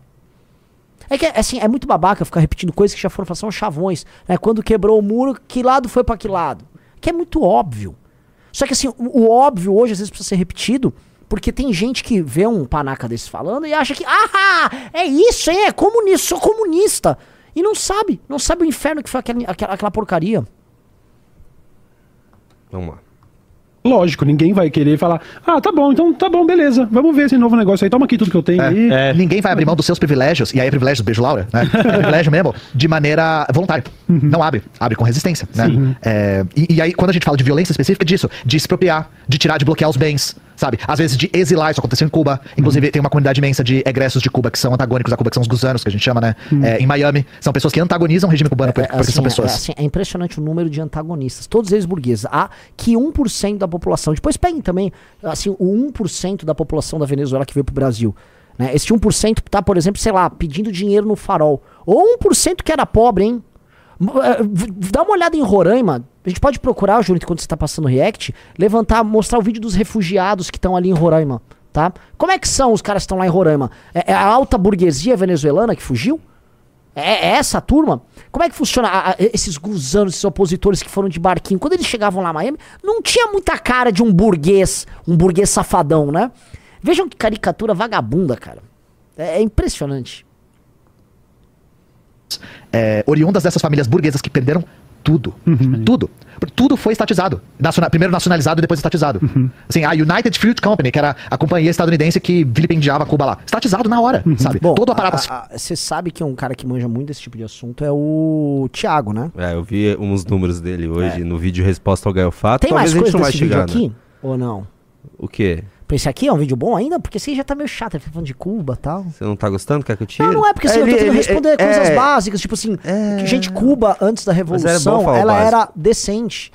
É que, assim, é muito babaca ficar repetindo coisas que já foram são chavões. Né? Quando quebrou o muro, que lado foi para que lado? Que é muito óbvio. Só que assim, o, o óbvio hoje às vezes precisa ser repetido, porque tem gente que vê um panaca desse falando e acha que, ah, é isso, hein? É comunista, sou comunista. E não sabe, não sabe o inferno que foi aquela, aquela, aquela porcaria. Vamos lá. Lógico, ninguém vai querer falar, ah, tá bom, então tá bom, beleza, vamos ver esse novo negócio aí, toma aqui tudo que eu tenho aí. É. Ninguém vai abrir mão dos seus privilégios, e aí é privilégios, beijo Laura, né? É privilégio mesmo, de maneira voluntária. Não abre, abre com resistência, né? É, e, e aí, quando a gente fala de violência específica, é disso, de expropriar, de tirar, de bloquear os bens, sabe? Às vezes de exilar, isso aconteceu em Cuba. Inclusive, tem uma comunidade imensa de egressos de Cuba que são antagônicos a Cuba, que são os gusanos, que a gente chama, né? É, em Miami, são pessoas que antagonizam o regime cubano porque, porque assim, são pessoas. É, assim, é impressionante o número de antagonistas, todos eles burgueses. Há que 1% da população. Depois peguem também assim, o 1% da população da Venezuela que veio pro Brasil. Né? Esse 1% tá, por exemplo, sei lá, pedindo dinheiro no farol. Ou 1% que era pobre, hein? V- Dá uma olhada em Roraima. A gente pode procurar, Júlio, enquanto você tá passando o react, levantar, mostrar o vídeo dos refugiados que estão ali em Roraima, tá? Como é que são os caras que estão lá em Roraima? É, é a alta burguesia venezuelana que fugiu? É, é essa turma? Como é que funciona a- a- esses gusanos, esses opositores que foram de barquinho? Quando eles chegavam lá em Miami, não tinha muita cara de um burguês, um burguês safadão, né? Vejam que caricatura vagabunda, cara. É, é impressionante. é, oriundas dessas famílias burguesas que perderam tudo. Tudo. Tudo foi estatizado. Naciona- primeiro nacionalizado e depois estatizado. Assim, a United Fruit Company, que era a companhia estadunidense que vilipendiava Cuba lá. Estatizado na hora, sabe? Todo o aparato. Você sabe que um cara que manja muito desse tipo de assunto é o Thiago, né? É, eu vi uns números dele hoje no vídeo Resposta ao Gaio Fato. Tem mais Talvez a coisa gente não vai desse vídeo chegar, aqui? né? Ou não? O quê? Pra esse aqui é um vídeo bom ainda? Porque esse aí já tá meio chato, ele tá falando de Cuba e tal. Você não tá gostando? Quer que eu tire? Não, não é porque assim, eu tô ele- tentando ele- responder é- coisas é- básicas, tipo assim, É. gente, Cuba, antes da Revolução, ela básico. era decente.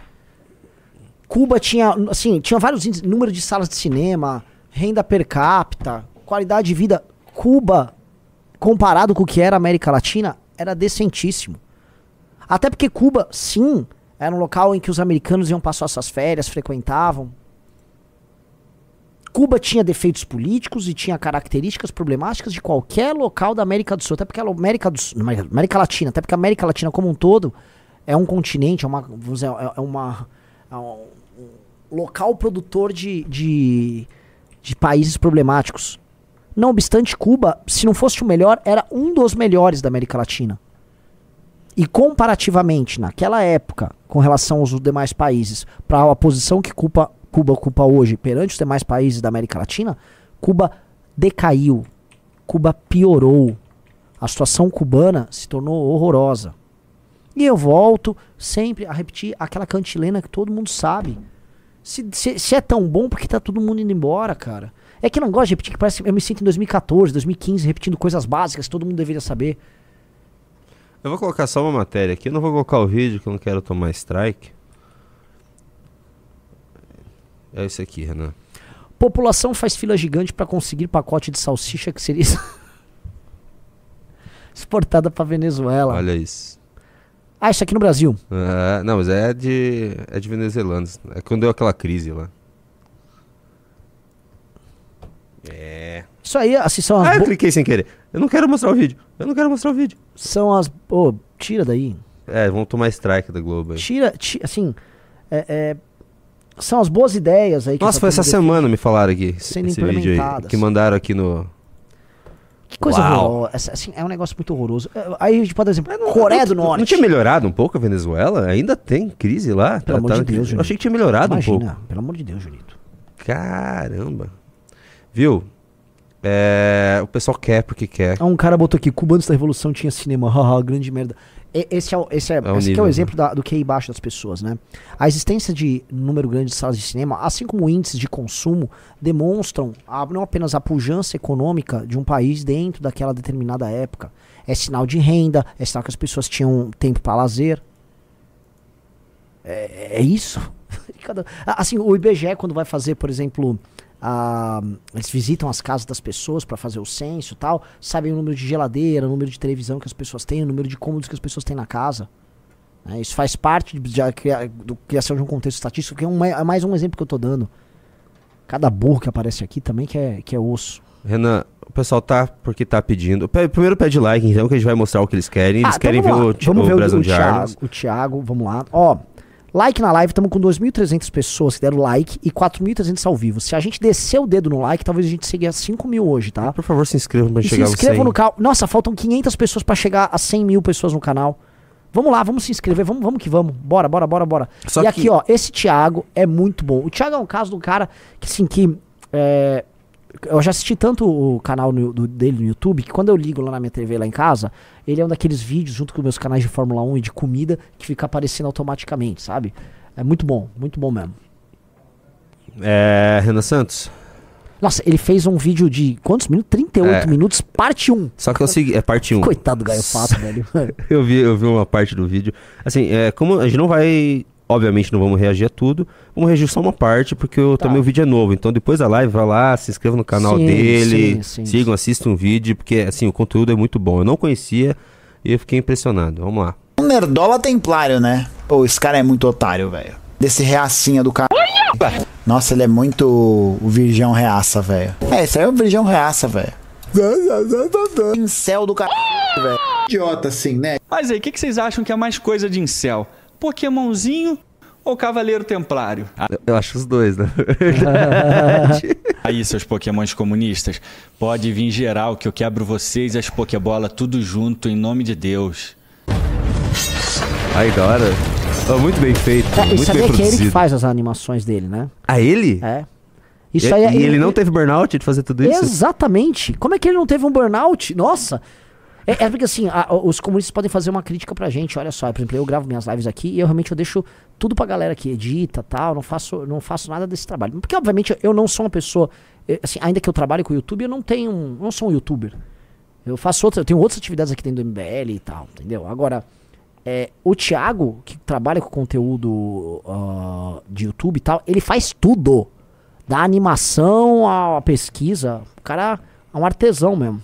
Cuba tinha, assim, tinha vários índices, número de salas de cinema, renda per capita, qualidade de vida. Cuba, comparado com o que era a América Latina, era decentíssimo. Até porque Cuba, sim, era um local em que os americanos iam passar suas férias, frequentavam. Cuba tinha defeitos políticos e tinha características problemáticas de qualquer local da América do Sul, até porque a América do Sul, América Latina, até porque a América Latina como um todo é um continente, é uma, dizer, é, é uma é um local produtor de, de, de países problemáticos. Não obstante, Cuba, se não fosse o melhor, era um dos melhores da América Latina. E comparativamente, naquela época, com relação aos demais países, para a posição que Cuba, Cuba ocupa hoje perante os demais países da América Latina, Cuba decaiu. Cuba piorou. A situação cubana se tornou horrorosa. E eu volto sempre a repetir aquela cantilena que todo mundo sabe. Se, se, se, é tão bom, porque tá todo mundo indo embora, cara? É que eu não gosto de repetir, que parece eu me sinto em 2014, 2015, repetindo coisas básicas que todo mundo deveria saber. Eu vou colocar só uma matéria aqui, eu não vou colocar o vídeo, que eu não quero tomar strike. É isso aqui, Renan. População faz fila gigante para conseguir pacote de salsicha que seria exportada para Venezuela. Olha isso. Ah, isso aqui no Brasil. Ah, não, mas é de é de venezuelanos. É quando deu aquela crise lá. É. Isso aí, assim, são as. Ah, eu cliquei sem querer. Eu não quero mostrar o vídeo. Eu não quero mostrar o vídeo. São as. Ô, tira daí. É, vão tomar strike da Globo aí. Tira, ti- assim. é- é, são as boas ideias aí que Nossa, essa foi essa semana me falaram aqui. Sendo esse vídeo aí. Que mandaram aqui no. Que coisa horrorosa. Assim, é um negócio muito horroroso. É, Aí a gente pode, por exemplo, Coreia do não, Norte. Não tinha melhorado um pouco a Venezuela? Ainda tem crise lá? Pelo amor de Deus, Eu Junito. achei que tinha melhorado um pouco. pelo amor de Deus, Julito. Caramba. Viu? É, o pessoal quer porque quer. Ah, um cara botou aqui, Cuba antes da Revolução tinha cinema, haha, grande merda. E- Esse é, o- esse é, o esse aqui é nível, o né? exemplo da- do que é embaixo das pessoas, né? A existência de número grande de salas de cinema, assim como índices de consumo, demonstram a- não apenas a pujança econômica de um país dentro daquela determinada época. É sinal de renda, é sinal que as pessoas tinham tempo para lazer. É, é isso. Assim, o IBGE, quando vai fazer, por exemplo, a- eles visitam as casas das pessoas para fazer o censo e tal, sabem o número de geladeira, o número de televisão que as pessoas têm, o número de cômodos que as pessoas têm na casa. né? Isso faz parte do criação de um contexto estatístico, que é, um- é mais um exemplo que eu tô dando. Cada burro que aparece aqui também que é, que é osso. Renan, o pessoal tá porque tá pedindo. Pe- Primeiro pede like, então, que a gente vai mostrar o que eles querem. Eles Ah, então querem ver lá. o, vamos o ver o, o. Thiago, o Thiago, vamos lá. Ó, like na live, estamos com 2.300 pessoas que deram like e 4.300 ao vivo. Se a gente descer o dedo no like, talvez a gente chegue a 5 mil hoje, tá? Por favor, se inscreva pra E se chegar aos inscrevam 100. no canal. Nossa, faltam 500 pessoas pra chegar a 100 mil pessoas no canal. Vamos lá, vamos se inscrever, vamos, vamos que vamos. Bora, bora, bora, bora. Só e que- aqui, ó, esse Thiago é muito bom. O Thiago é um caso do cara que, assim, que. é, eu já assisti tanto o canal no- do- dele no YouTube que quando eu ligo lá na minha TV lá em casa, ele é um daqueles vídeos junto com meus canais de Fórmula 1 e de comida que fica aparecendo automaticamente, sabe? É muito bom, muito bom mesmo. É, Renan Santos. Nossa, ele fez um vídeo de quantos minutos? 38 É. minutos, parte 1. Só que o seguinte, é parte 1. Coitado do Gaio Fato, velho. Eu vi, eu vi uma parte do vídeo. Assim, é, como a gente não vai. Obviamente não vamos reagir a tudo. Vamos reagir só uma parte, porque eu, Tá. também o vídeo é novo. Então depois da live, vai lá, se inscreva no canal Sim, dele. sim, sim, sigam, assistam o vídeo, porque assim, o conteúdo é muito bom. Eu não conhecia e eu fiquei impressionado. Vamos lá. Um nerdola templário, né? Pô, esse cara é muito otário, velho. Desse reacinha do cara. Nossa, ele é muito o virgão reaça, velho. É, esse aí é o virgão reaça, velho. Incel do cara, velho. Idiota assim, né? Mas aí, o que, que vocês acham que é mais coisa de incel? Pokémonzinho ou Cavaleiro Templário? Eu, eu acho os dois, né? Aí, seus Pokémons comunistas, pode vir geral que eu quebro vocês e as Pokébola tudo junto em nome de Deus. Aí, da hora. Ó, muito bem feito. É, muito sabia bem que é ele que produzido. faz as animações dele, né? Ah, ele? É. Isso e, aí é, e ele não teve burnout de fazer tudo isso? Exatamente. Como é que ele não teve um burnout? Nossa. É, é porque assim, a- os comunistas podem fazer uma crítica pra gente. Olha só, por exemplo, eu gravo minhas lives aqui e eu realmente eu deixo tudo pra galera que edita tal. Não faço, não faço nada desse trabalho. Porque, obviamente, eu não sou uma pessoa. eh, Assim, ainda que eu trabalhe com o YouTube, eu não tenho. não sou um youtuber. Eu faço outra, eu tenho outras atividades aqui dentro do MBL e tal, entendeu? Agora, é, o Thiago, que trabalha com conteúdo ah, de YouTube e tal, ele faz tudo. Da animação à pesquisa. O cara é um artesão mesmo.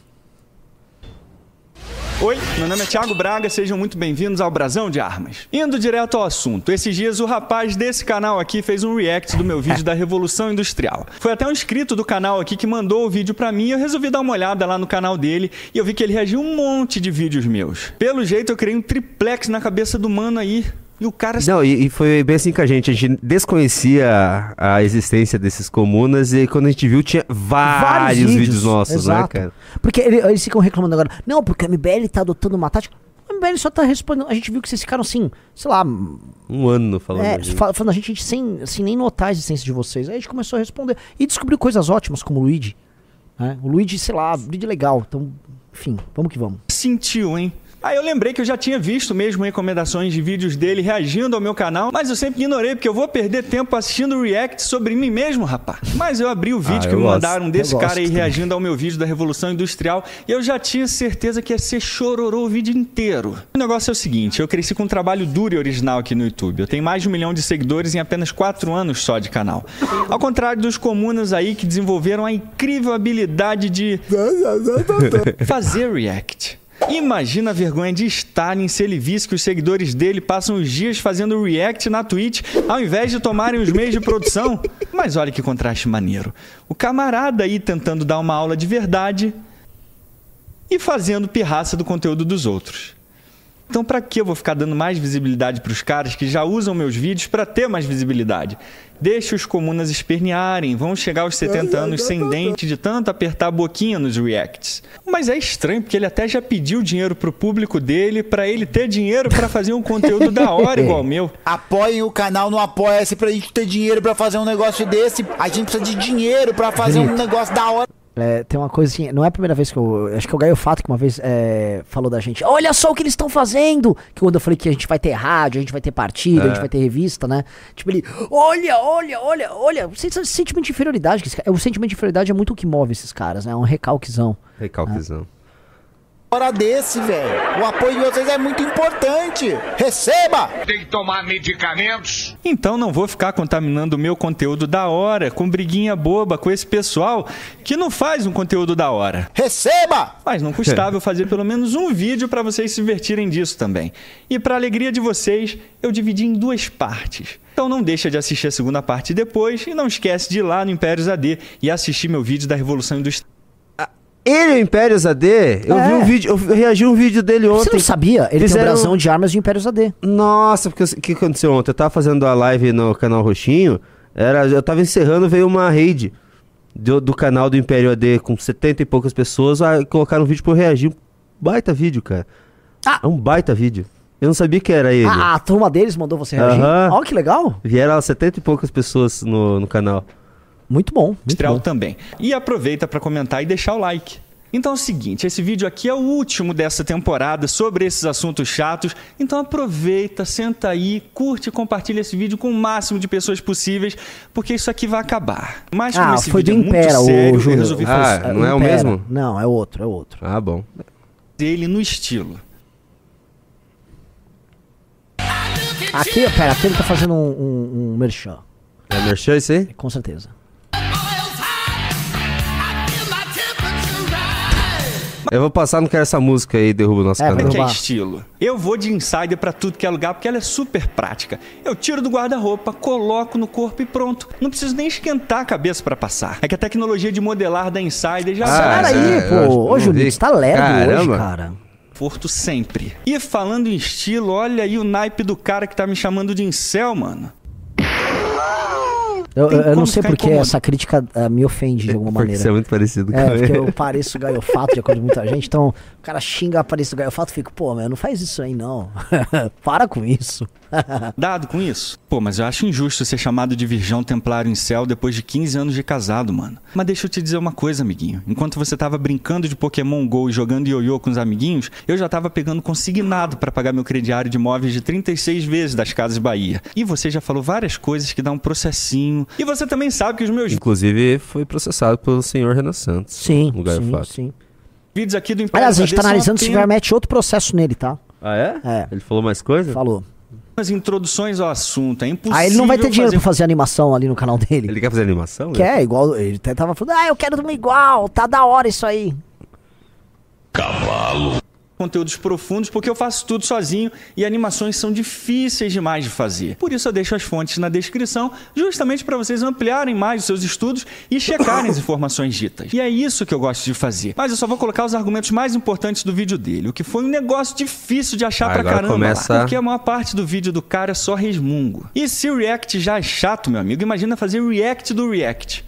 Oi, meu nome é Thiago Braga, sejam muito bem-vindos ao Brasão de Armas. Indo direto ao assunto, esses dias o rapaz desse canal aqui fez um react do meu vídeo da Revolução Industrial. Foi até um inscrito do canal aqui que mandou o vídeo pra mim e eu resolvi dar uma olhada lá no canal dele e eu vi que ele reagiu um monte de vídeos meus. Pelo jeito eu criei um triplex na cabeça do mano aí e o cara Não, e, e foi bem assim com a gente. A gente desconhecia a, existência desses comunas e quando a gente viu tinha vários, vídeos, nossos, né, exato. cara? Porque ele- eles ficam reclamando agora. Não, porque a MBL tá adotando uma tática. A MBL só tá respondendo. A gente viu que vocês ficaram assim, sei lá, Um ano falando. é, falando a gente, a gente sem assim, nem notar a existência de vocês. Aí a gente começou a responder. E descobriu coisas ótimas, como o Luigi. né? O Luigi, sei lá, Luigi legal. Então, enfim, vamos que vamos. sentiu, hein? Aí eu lembrei que eu já tinha visto mesmo recomendações de vídeos dele reagindo ao meu canal, mas eu sempre ignorei porque eu vou perder tempo assistindo react sobre mim mesmo, rapaz. Mas eu abri o vídeo Ah, que me gosto. mandaram desse cara aí reagindo ao meu vídeo da Revolução Industrial e eu já tinha certeza que ia ser chororô o vídeo inteiro. O negócio é o seguinte, eu cresci com um trabalho duro e original aqui no YouTube. Eu tenho mais de um milhão de seguidores em apenas quatro anos só de canal. Ao contrário dos comunas aí que desenvolveram a incrível habilidade de fazer react. Imagina a vergonha de Stalin se ele visse que os seguidores dele passam os dias fazendo react na Twitch ao invés de tomarem os meios de produção. Mas olha que contraste maneiro. O camarada aí tentando dar uma aula de verdade e fazendo pirraça do conteúdo dos outros. Então, pra que eu vou ficar dando mais visibilidade pros caras que já usam meus vídeos pra ter mais visibilidade? Deixa os comunas espernearem, vão chegar aos 70 anos sem dente de tanto apertar a boquinha nos reacts. Mas é estranho porque ele até já pediu dinheiro pro público dele pra ele ter dinheiro pra fazer um conteúdo da hora igual o meu. Apoiem o canal no Apoia-se pra gente ter dinheiro pra fazer um negócio desse. A gente precisa de dinheiro pra fazer um negócio da hora. É, tem uma coisa assim, não é a primeira vez que eu. Acho que é o Gaio Fato que uma vez é, falou da gente. Olha só o que eles estão fazendo! Que quando eu falei que a gente vai ter rádio, a gente vai ter partido, a gente vai ter revista, né? Tipo, ele. Olha, olha, olha, olha. O sen- sentimento de inferioridade. O sentimento de inferioridade é muito o que move esses caras, né? É um recalquezão. Recalquezão. Hora desse, velho. O apoio de vocês é muito importante. Receba! Tem que tomar medicamentos. Então não vou ficar contaminando o meu conteúdo da hora com briguinha boba com esse pessoal que não faz um conteúdo da hora. Receba! Mas não custava eu fazer pelo menos um vídeo para vocês se divertirem disso também. E para alegria de vocês, eu dividi em duas partes. Então não deixa de assistir a segunda parte depois e não esquece de ir lá no Impérios AD e assistir meu vídeo da Revolução Industrial. Ele é o Impérios AD? Eu É. vi um vídeo, eu reagi a um vídeo dele Você ontem. não sabia? Ele Fizeram- tem o brasão de armas de Impérios AD. Nossa, porque o que aconteceu ontem? Eu tava fazendo a live no canal Roxinho, era, eu tava encerrando, veio uma raid do, do canal do Império AD com 70 e poucas pessoas, aí colocaram um vídeo pra eu reagir. Um baita vídeo, cara. Ah. É um baita vídeo. Eu não sabia que era ele. Ah, a turma deles mandou você reagir. Olha que legal. Vieram 70 e poucas pessoas no, no canal. Muito bom. Muito bom. também. E aproveita para comentar e deixar o like. Então é o seguinte, esse vídeo aqui é o último dessa temporada sobre esses assuntos chatos. Então aproveita, senta aí, curte e compartilha esse vídeo com o máximo de pessoas possíveis, porque isso aqui vai acabar. Mas como Ah, esse foi do vídeo é Impera, muito sério, o eu resolvi Ah, fazer não é o mesmo? Não, é outro, é outro. Ah, bom. ele no estilo. Aqui, pera, aqui ele tá fazendo um, um, um merchan, É merchan isso aí? com certeza. Eu vou passar, não quero essa música aí, derruba o nosso É, canal. É que é estilo? Eu vou de insider pra tudo que é lugar, porque ela é super prática. Eu tiro do guarda-roupa, coloco no corpo e pronto. Não preciso nem esquentar a cabeça pra passar. É que a tecnologia de modelar da Insider já Ah, Pera é, aí, eu pô. Ô, vi. você tá lerdo hoje, Caramba. cara. conforto sempre. E falando em estilo, olha aí o naipe do cara que tá me chamando de incel, mano. Eu, eu não sei porque incomodado. essa crítica ah, me ofende de alguma Porque maneira. você é muito parecido com É, ele. porque eu pareço gaiofato de acordo com muita gente. Então, o cara xinga, pareço gaiofato, fico, pô, meu, não faz isso aí não. Para com isso. Dado com isso? Pô, mas eu acho injusto ser chamado de virgão templário em céu depois de 15 anos de casado, mano. Mas deixa eu te dizer uma coisa, amiguinho. Enquanto você tava brincando de Pokémon GO e jogando ioiô com os amiguinhos, eu já tava pegando consignado pra pagar meu crediário de imóveis de 36 vezes das Casas Bahia. E você já falou várias coisas que dá um processinho. E você também sabe que os meus Inclusive, foi processado pelo senhor Renan Santos. Sim, Gaio sim, Fato. sim. vídeos aqui do Império Aliás, a gente tá analisando se tiver mete outro processo nele, tá? Ah, é? É. Ele falou mais coisa? Falou. As introduções ao assunto. É impossível. Aí ele não vai ter dinheiro fazer... pra fazer animação ali no canal dele. Ele quer fazer animação? Que é igual, ele até tava falando, ah, eu quero uma igual, tá da hora isso aí. Conteúdos profundos, porque eu faço tudo sozinho e animações são difíceis demais de fazer. Por isso eu deixo as fontes na descrição, justamente para vocês ampliarem mais os seus estudos e checarem as informações ditas. E é isso que eu gosto de fazer. Mas eu só vou colocar os argumentos mais importantes do vídeo dele, o que foi um negócio difícil de achar pra Agora caramba, começa- porque a maior parte do vídeo do cara é só resmungo. E se o React já é chato, meu amigo, imagina fazer React do React.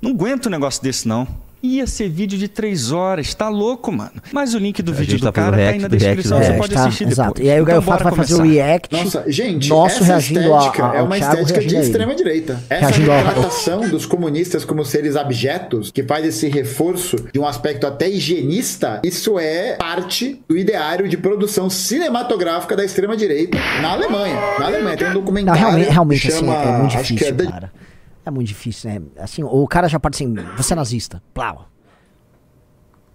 Não aguento um negócio desse, não. Ia ser vídeo de três horas, tá louco, mano. Mas o link do vídeo gente do tá cara tá aí react na react descrição, do você react. pode tá, assistir depois. exato. E aí o Então, Gaio Fato bora vai fazer o react. Nossa, gente, nosso essa reagindo estética a, a, é uma Thiago estética de reagindo a ele. extrema direita. Essa ao- retratação dos comunistas como seres abjetos, que faz esse reforço de um aspecto até higienista, isso é parte do ideário de produção cinematográfica da extrema direita na Alemanha. Na Alemanha tem um Não, documentário realmente, realmente que assim, chama, é muito acho que é difícil, The cara. É muito difícil, né? Assim, o cara já pode assim, você é nazista. Plau.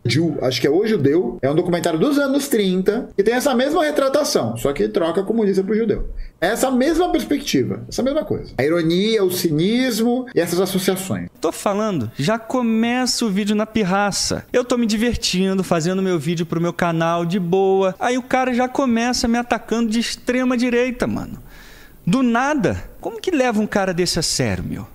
Jew, acho que é O Judeu, é um documentário dos anos 30 que tem essa mesma retratação, só que troca comunista pro judeu. É essa mesma perspectiva, essa mesma coisa. A ironia, o cinismo e essas associações. Tô falando, já começa o vídeo na pirraça. Eu tô me divertindo, fazendo meu vídeo pro meu canal de boa. Aí o cara já começa me atacando de extrema direita, mano. Do nada. Como que leva um cara desse a sério, meu?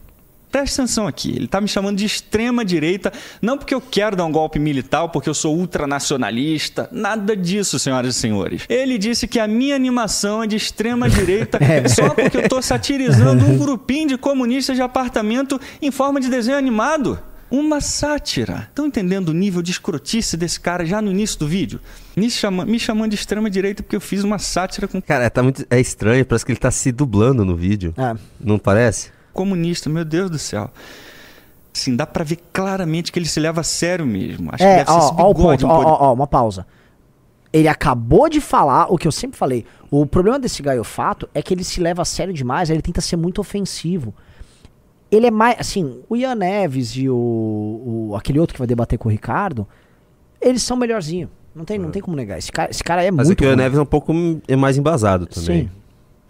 Presta atenção aqui, ele tá me chamando de extrema direita, não porque eu quero dar um golpe militar porque eu sou ultranacionalista, nada disso, senhoras e senhores. Ele disse que a minha animação é de extrema direita só porque eu tô satirizando um grupinho de comunistas de apartamento em forma de desenho animado. Uma sátira. Estão entendendo o nível de escrotice desse cara já no início do vídeo? Me, chama, me chamando de extrema direita porque eu fiz uma sátira com Cara, tá muito, é estranho, parece que ele tá se dublando no vídeo. É. Não parece? Comunista, meu Deus do céu. Assim, dá pra ver claramente que ele se leva a sério mesmo. Acho que É, deve ser esse ó, ó o bigode ponto, um ó, pouco- ó, ó, uma pausa. Ele acabou de falar o que eu sempre falei. O problema desse gaiofato é que ele se leva a sério demais, ele tenta ser muito ofensivo. Ele é mais, assim, o Ian Neves e o, o- aquele outro que vai debater com o Ricardo, eles são melhorzinho. Não tem, não tem como negar. Esse cara, esse cara é Mas muito aqui o ruim. Neves é um pouco é mais embasado também. Sim.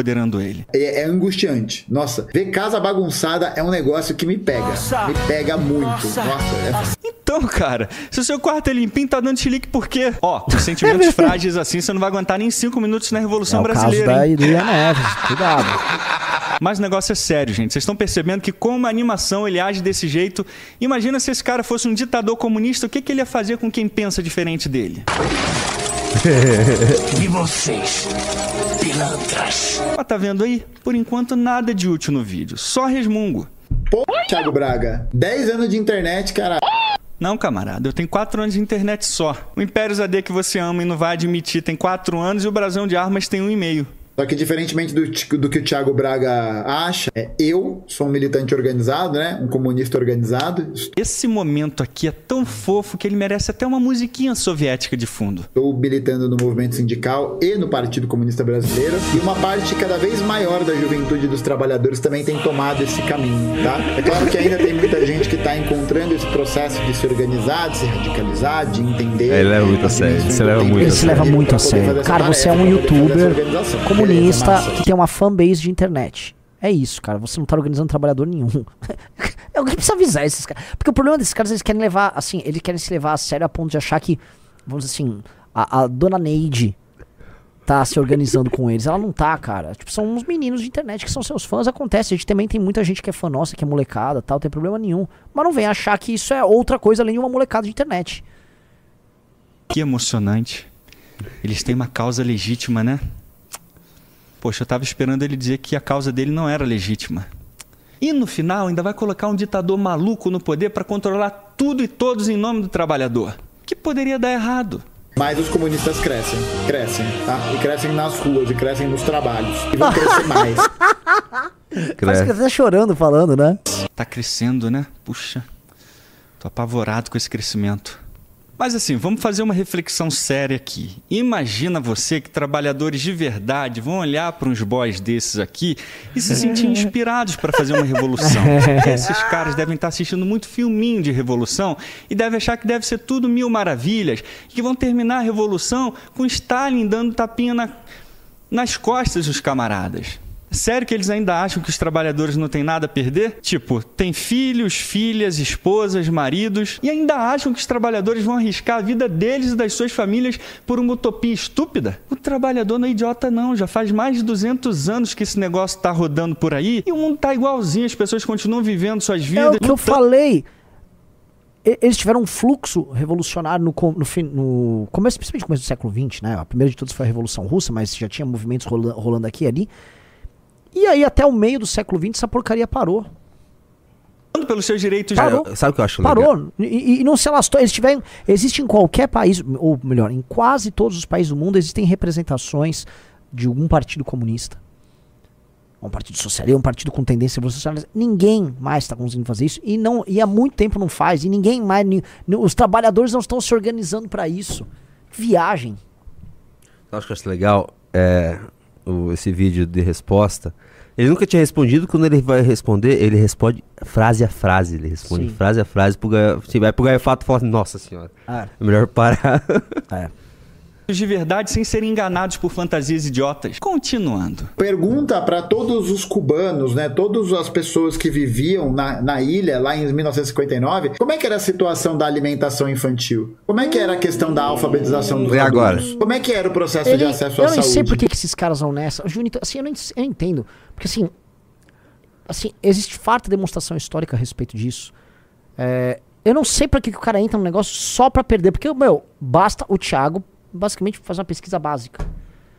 Empoderando ele. É, é angustiante. Nossa, ver casa bagunçada é um negócio que me pega. Me pega muito. Nossa, é Então, cara, se o seu quarto é limpinho, tá dando chilique por quê? Ó, com sentimentos frágeis assim, você não vai aguentar nem cinco minutos na É Revolução o caso Brasileira, da, hein? do Ian Neves. Cuidado. Mas o negócio é sério, gente. Vocês estão percebendo que com uma animação ele age desse jeito. Imagina se esse cara fosse um ditador comunista, o que, que ele ia fazer com quem pensa diferente dele? E vocês, pilantras? Ó, tá vendo aí? Por enquanto, nada de útil no vídeo. Só resmungo. Pô, Thiago Braga, 10 anos de internet, cara. Não, camarada, eu tenho quatro anos de internet só. O Império ZD que você ama e não vai admitir tem quatro anos e o Brasão de Armas tem um e meio. Só que diferentemente do, do que o Thiago Braga acha, é, eu sou um militante organizado, né? Um comunista organizado. Esse momento aqui é tão fofo que ele merece até uma musiquinha soviética de fundo. Estou militando no movimento sindical e no Partido Comunista Brasileiro. E uma parte cada vez maior da juventude dos trabalhadores também tem tomado esse caminho, tá? É claro que ainda tem muita gente que está encontrando esse processo de se organizar, de se radicalizar, de entender. Ele leva muito a sério, ele se leva muito Ele a se sério. Cara, você é um youtuber organização. Comunista massa. que tem uma fanbase de internet. É isso, cara. Você não tá organizando trabalhador nenhum. Alguém precisa avisar esses caras. Porque o problema desses caras, eles querem levar, assim, eles querem se levar a sério a ponto de achar que, vamos dizer assim, a, a dona Neide tá se organizando com eles. Ela não tá, cara. Tipo, são uns meninos de internet que são seus fãs. Acontece. A gente também tem muita gente que é fã nossa, que é molecada tal, tem problema nenhum. Mas não vem achar que isso é outra coisa além de uma molecada de internet. Que emocionante. Eles têm uma causa legítima, né? Poxa, eu tava esperando ele dizer que a causa dele não era legítima. E no final ainda vai colocar um ditador maluco no poder para controlar tudo e todos em nome do trabalhador. Que poderia dar errado. Mas os comunistas crescem, crescem, tá? E crescem nas ruas, e crescem nos trabalhos. E vão crescer mais. Parece que tá chorando falando, né? Tá crescendo, né? Puxa, tô apavorado com esse crescimento. Mas assim, vamos fazer uma reflexão séria aqui. Imagina você que trabalhadores de verdade vão olhar para uns boys desses aqui e se sentir inspirados para fazer uma revolução. Esses caras devem estar assistindo muito filminho de revolução e devem achar que deve ser tudo mil maravilhas e que vão terminar a revolução com Stalin dando tapinha na- nas costas dos camaradas. Sério que eles ainda acham que os trabalhadores não têm nada a perder? Tipo, tem filhos, filhas, esposas, maridos e ainda acham que os trabalhadores vão arriscar a vida deles e das suas famílias por uma utopia estúpida? O trabalhador não é idiota não, já faz mais de 200 anos que esse negócio tá rodando por aí e o mundo tá igualzinho, as pessoas continuam vivendo suas É vidas. o que eu falei. Eles tiveram um fluxo revolucionário no, no, no começo, principalmente no começo do século XX, né? A primeira de todas foi a Revolução Russa, mas já tinha movimentos rola- rolando aqui e ali. E aí, até o meio do século XX, essa porcaria parou. lutando pelos seus direitos. Parou. É, Sabe o que eu acho legal? Parou. E, e- e não se alastou. Eles tiveram. Existe em qualquer país, ou melhor, em quase todos os países do mundo, existem representações de algum partido comunista. Um partido socialista, um partido com tendência socialista. Ninguém mais está conseguindo fazer isso. E, não, e há muito tempo não faz. E ninguém mais. ni- ni- os trabalhadores não estão se organizando para isso. Viagem. Eu acho que eu acho legal é, o- esse vídeo de resposta. Ele nunca tinha respondido, quando ele vai responder, ele responde frase a frase. Ele responde Sim. frase a frase pro. Se vai pro Gaia Fato e fala assim, nossa senhora, Ah, é melhor parar. é. de verdade sem serem enganados por fantasias idiotas. Continuando. Pergunta para todos os cubanos, né? Todas as pessoas que viviam na, na ilha lá em 1959, como é que era a situação da alimentação infantil? Como é que era a questão da alfabetização dos E agora? Como é que era o processo de Ele- acesso à eu nem saúde? sei por que, esses caras vão nessa. Junito, assim, eu, não, eu não entendo. Porque assim, assim, existe farta demonstração histórica a respeito disso. É, eu não sei pra que, que o cara entra no negócio só pra perder. Porque, meu, basta o Thiago basicamente fazer uma pesquisa básica.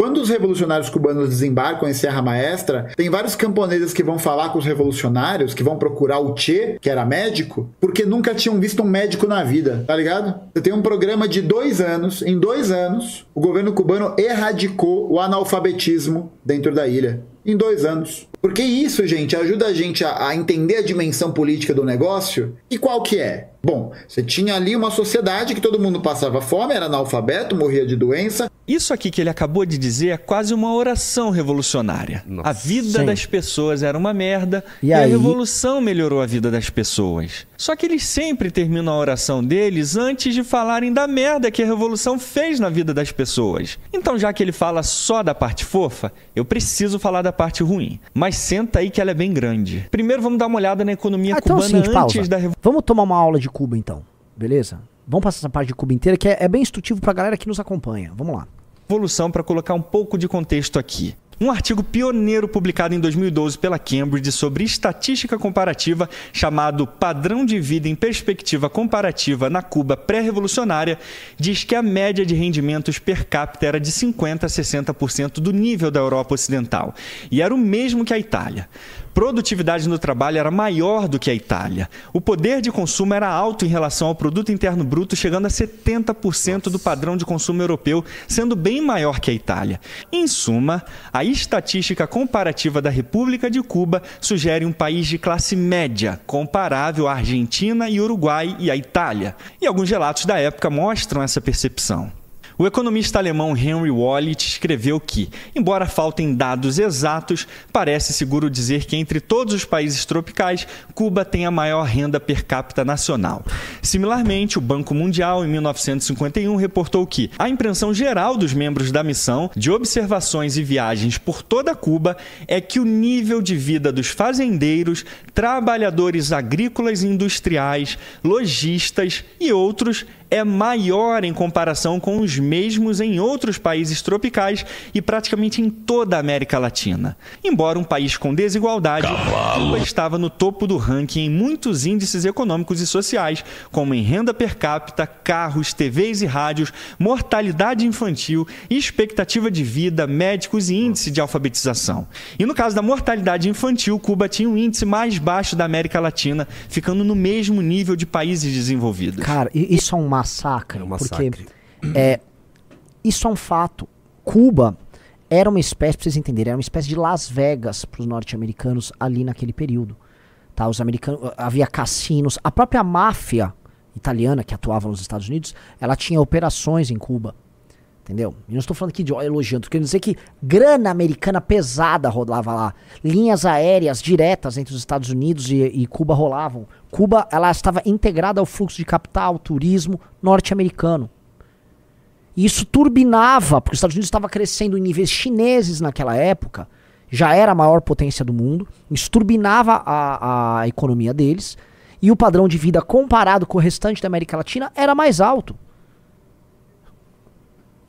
Quando os revolucionários cubanos desembarcam em Serra Maestra, tem vários camponeses que vão falar com os revolucionários, que vão procurar o Che, que era médico, porque nunca tinham visto um médico na vida, tá ligado? Você tem um programa de dois anos, em dois anos, o governo cubano erradicou o analfabetismo dentro da ilha. Em dois anos. Porque isso, gente, ajuda a gente a, a entender a dimensão política do negócio. E qual que é? Bom, você tinha ali uma sociedade que todo mundo passava fome, era analfabeto, morria de doença, Isso aqui que ele acabou de dizer é quase uma oração revolucionária. Nossa. A vida Sim. das pessoas era uma merda E e, a revolução melhorou a vida das pessoas. Só que eles sempre terminam a oração deles antes de falarem da merda que a revolução fez na vida das pessoas. Então, já que ele fala só da parte fofa, eu preciso falar da parte ruim. Mas senta aí que ela é bem grande. Primeiro vamos dar uma olhada na economia Ah, então é cubana seguinte, antes pausa. da revolução. Vamos tomar uma aula de Cuba então, beleza? Vamos passar essa parte de Cuba inteira, que é, é bem instrutivo pra galera que nos acompanha. Vamos lá. evolução para colocar um pouco de contexto aqui. Um artigo pioneiro publicado em 2012 pela Cambridge sobre estatística comparativa chamado Padrão de Vida em Perspectiva Comparativa na Cuba Pré-Revolucionária diz que a média de rendimentos per capita era de 50 a 60% do nível da Europa Ocidental e era o mesmo que a Itália. Produtividade no trabalho era maior do que a Itália. O poder de consumo era alto em relação ao produto interno bruto, chegando a 70% do padrão de consumo europeu, sendo bem maior que a Itália. Em suma, a estatística comparativa da República de Cuba sugere um país de classe média, comparável à Argentina e Uruguai e à Itália. E alguns relatos da época mostram essa percepção. O economista alemão Henry Wallich escreveu que, embora faltem dados exatos, parece seguro dizer que entre todos os países tropicais, Cuba tem a maior renda per capita nacional. Similarmente, o Banco Mundial, em 1951, reportou que a impressão geral dos membros da missão de observações e viagens por toda Cuba é que o nível de vida dos fazendeiros, trabalhadores agrícolas e industriais, lojistas e outros é maior em comparação com os mesmos em outros países tropicais e praticamente em toda a América Latina. Embora um país com desigualdade, Cuba estava no topo do ranking em muitos índices econômicos e sociais, como em renda per capita, carros, TVs e rádios, mortalidade infantil, expectativa de vida, médicos e índice de alfabetização. E no caso da mortalidade infantil, Cuba tinha o índice mais baixo da América Latina, ficando no mesmo nível de países desenvolvidos. Cara, isso é um massacre. É um massacre. Porque é, isso é um fato. Cuba era uma espécie, pra vocês entenderem, era uma espécie de Las Vegas para os norte-americanos ali naquele período. Tá, os americanos, havia cassinos, a própria máfia italiana que atuava nos Estados Unidos, ela tinha operações em Cuba. Entendeu? E não estou falando aqui de elogiando, estou querendo dizer que grana americana pesada rolava lá. Linhas aéreas diretas entre os Estados Unidos e, e Cuba rolavam. Cuba ela estava integrada ao fluxo de capital, turismo norte-americano. E isso turbinava, porque os Estados Unidos estava crescendo em níveis chineses naquela época. já era a maior potência do mundo, isso turbinava a, a economia deles, e o padrão de vida comparado com o restante da América Latina era mais alto.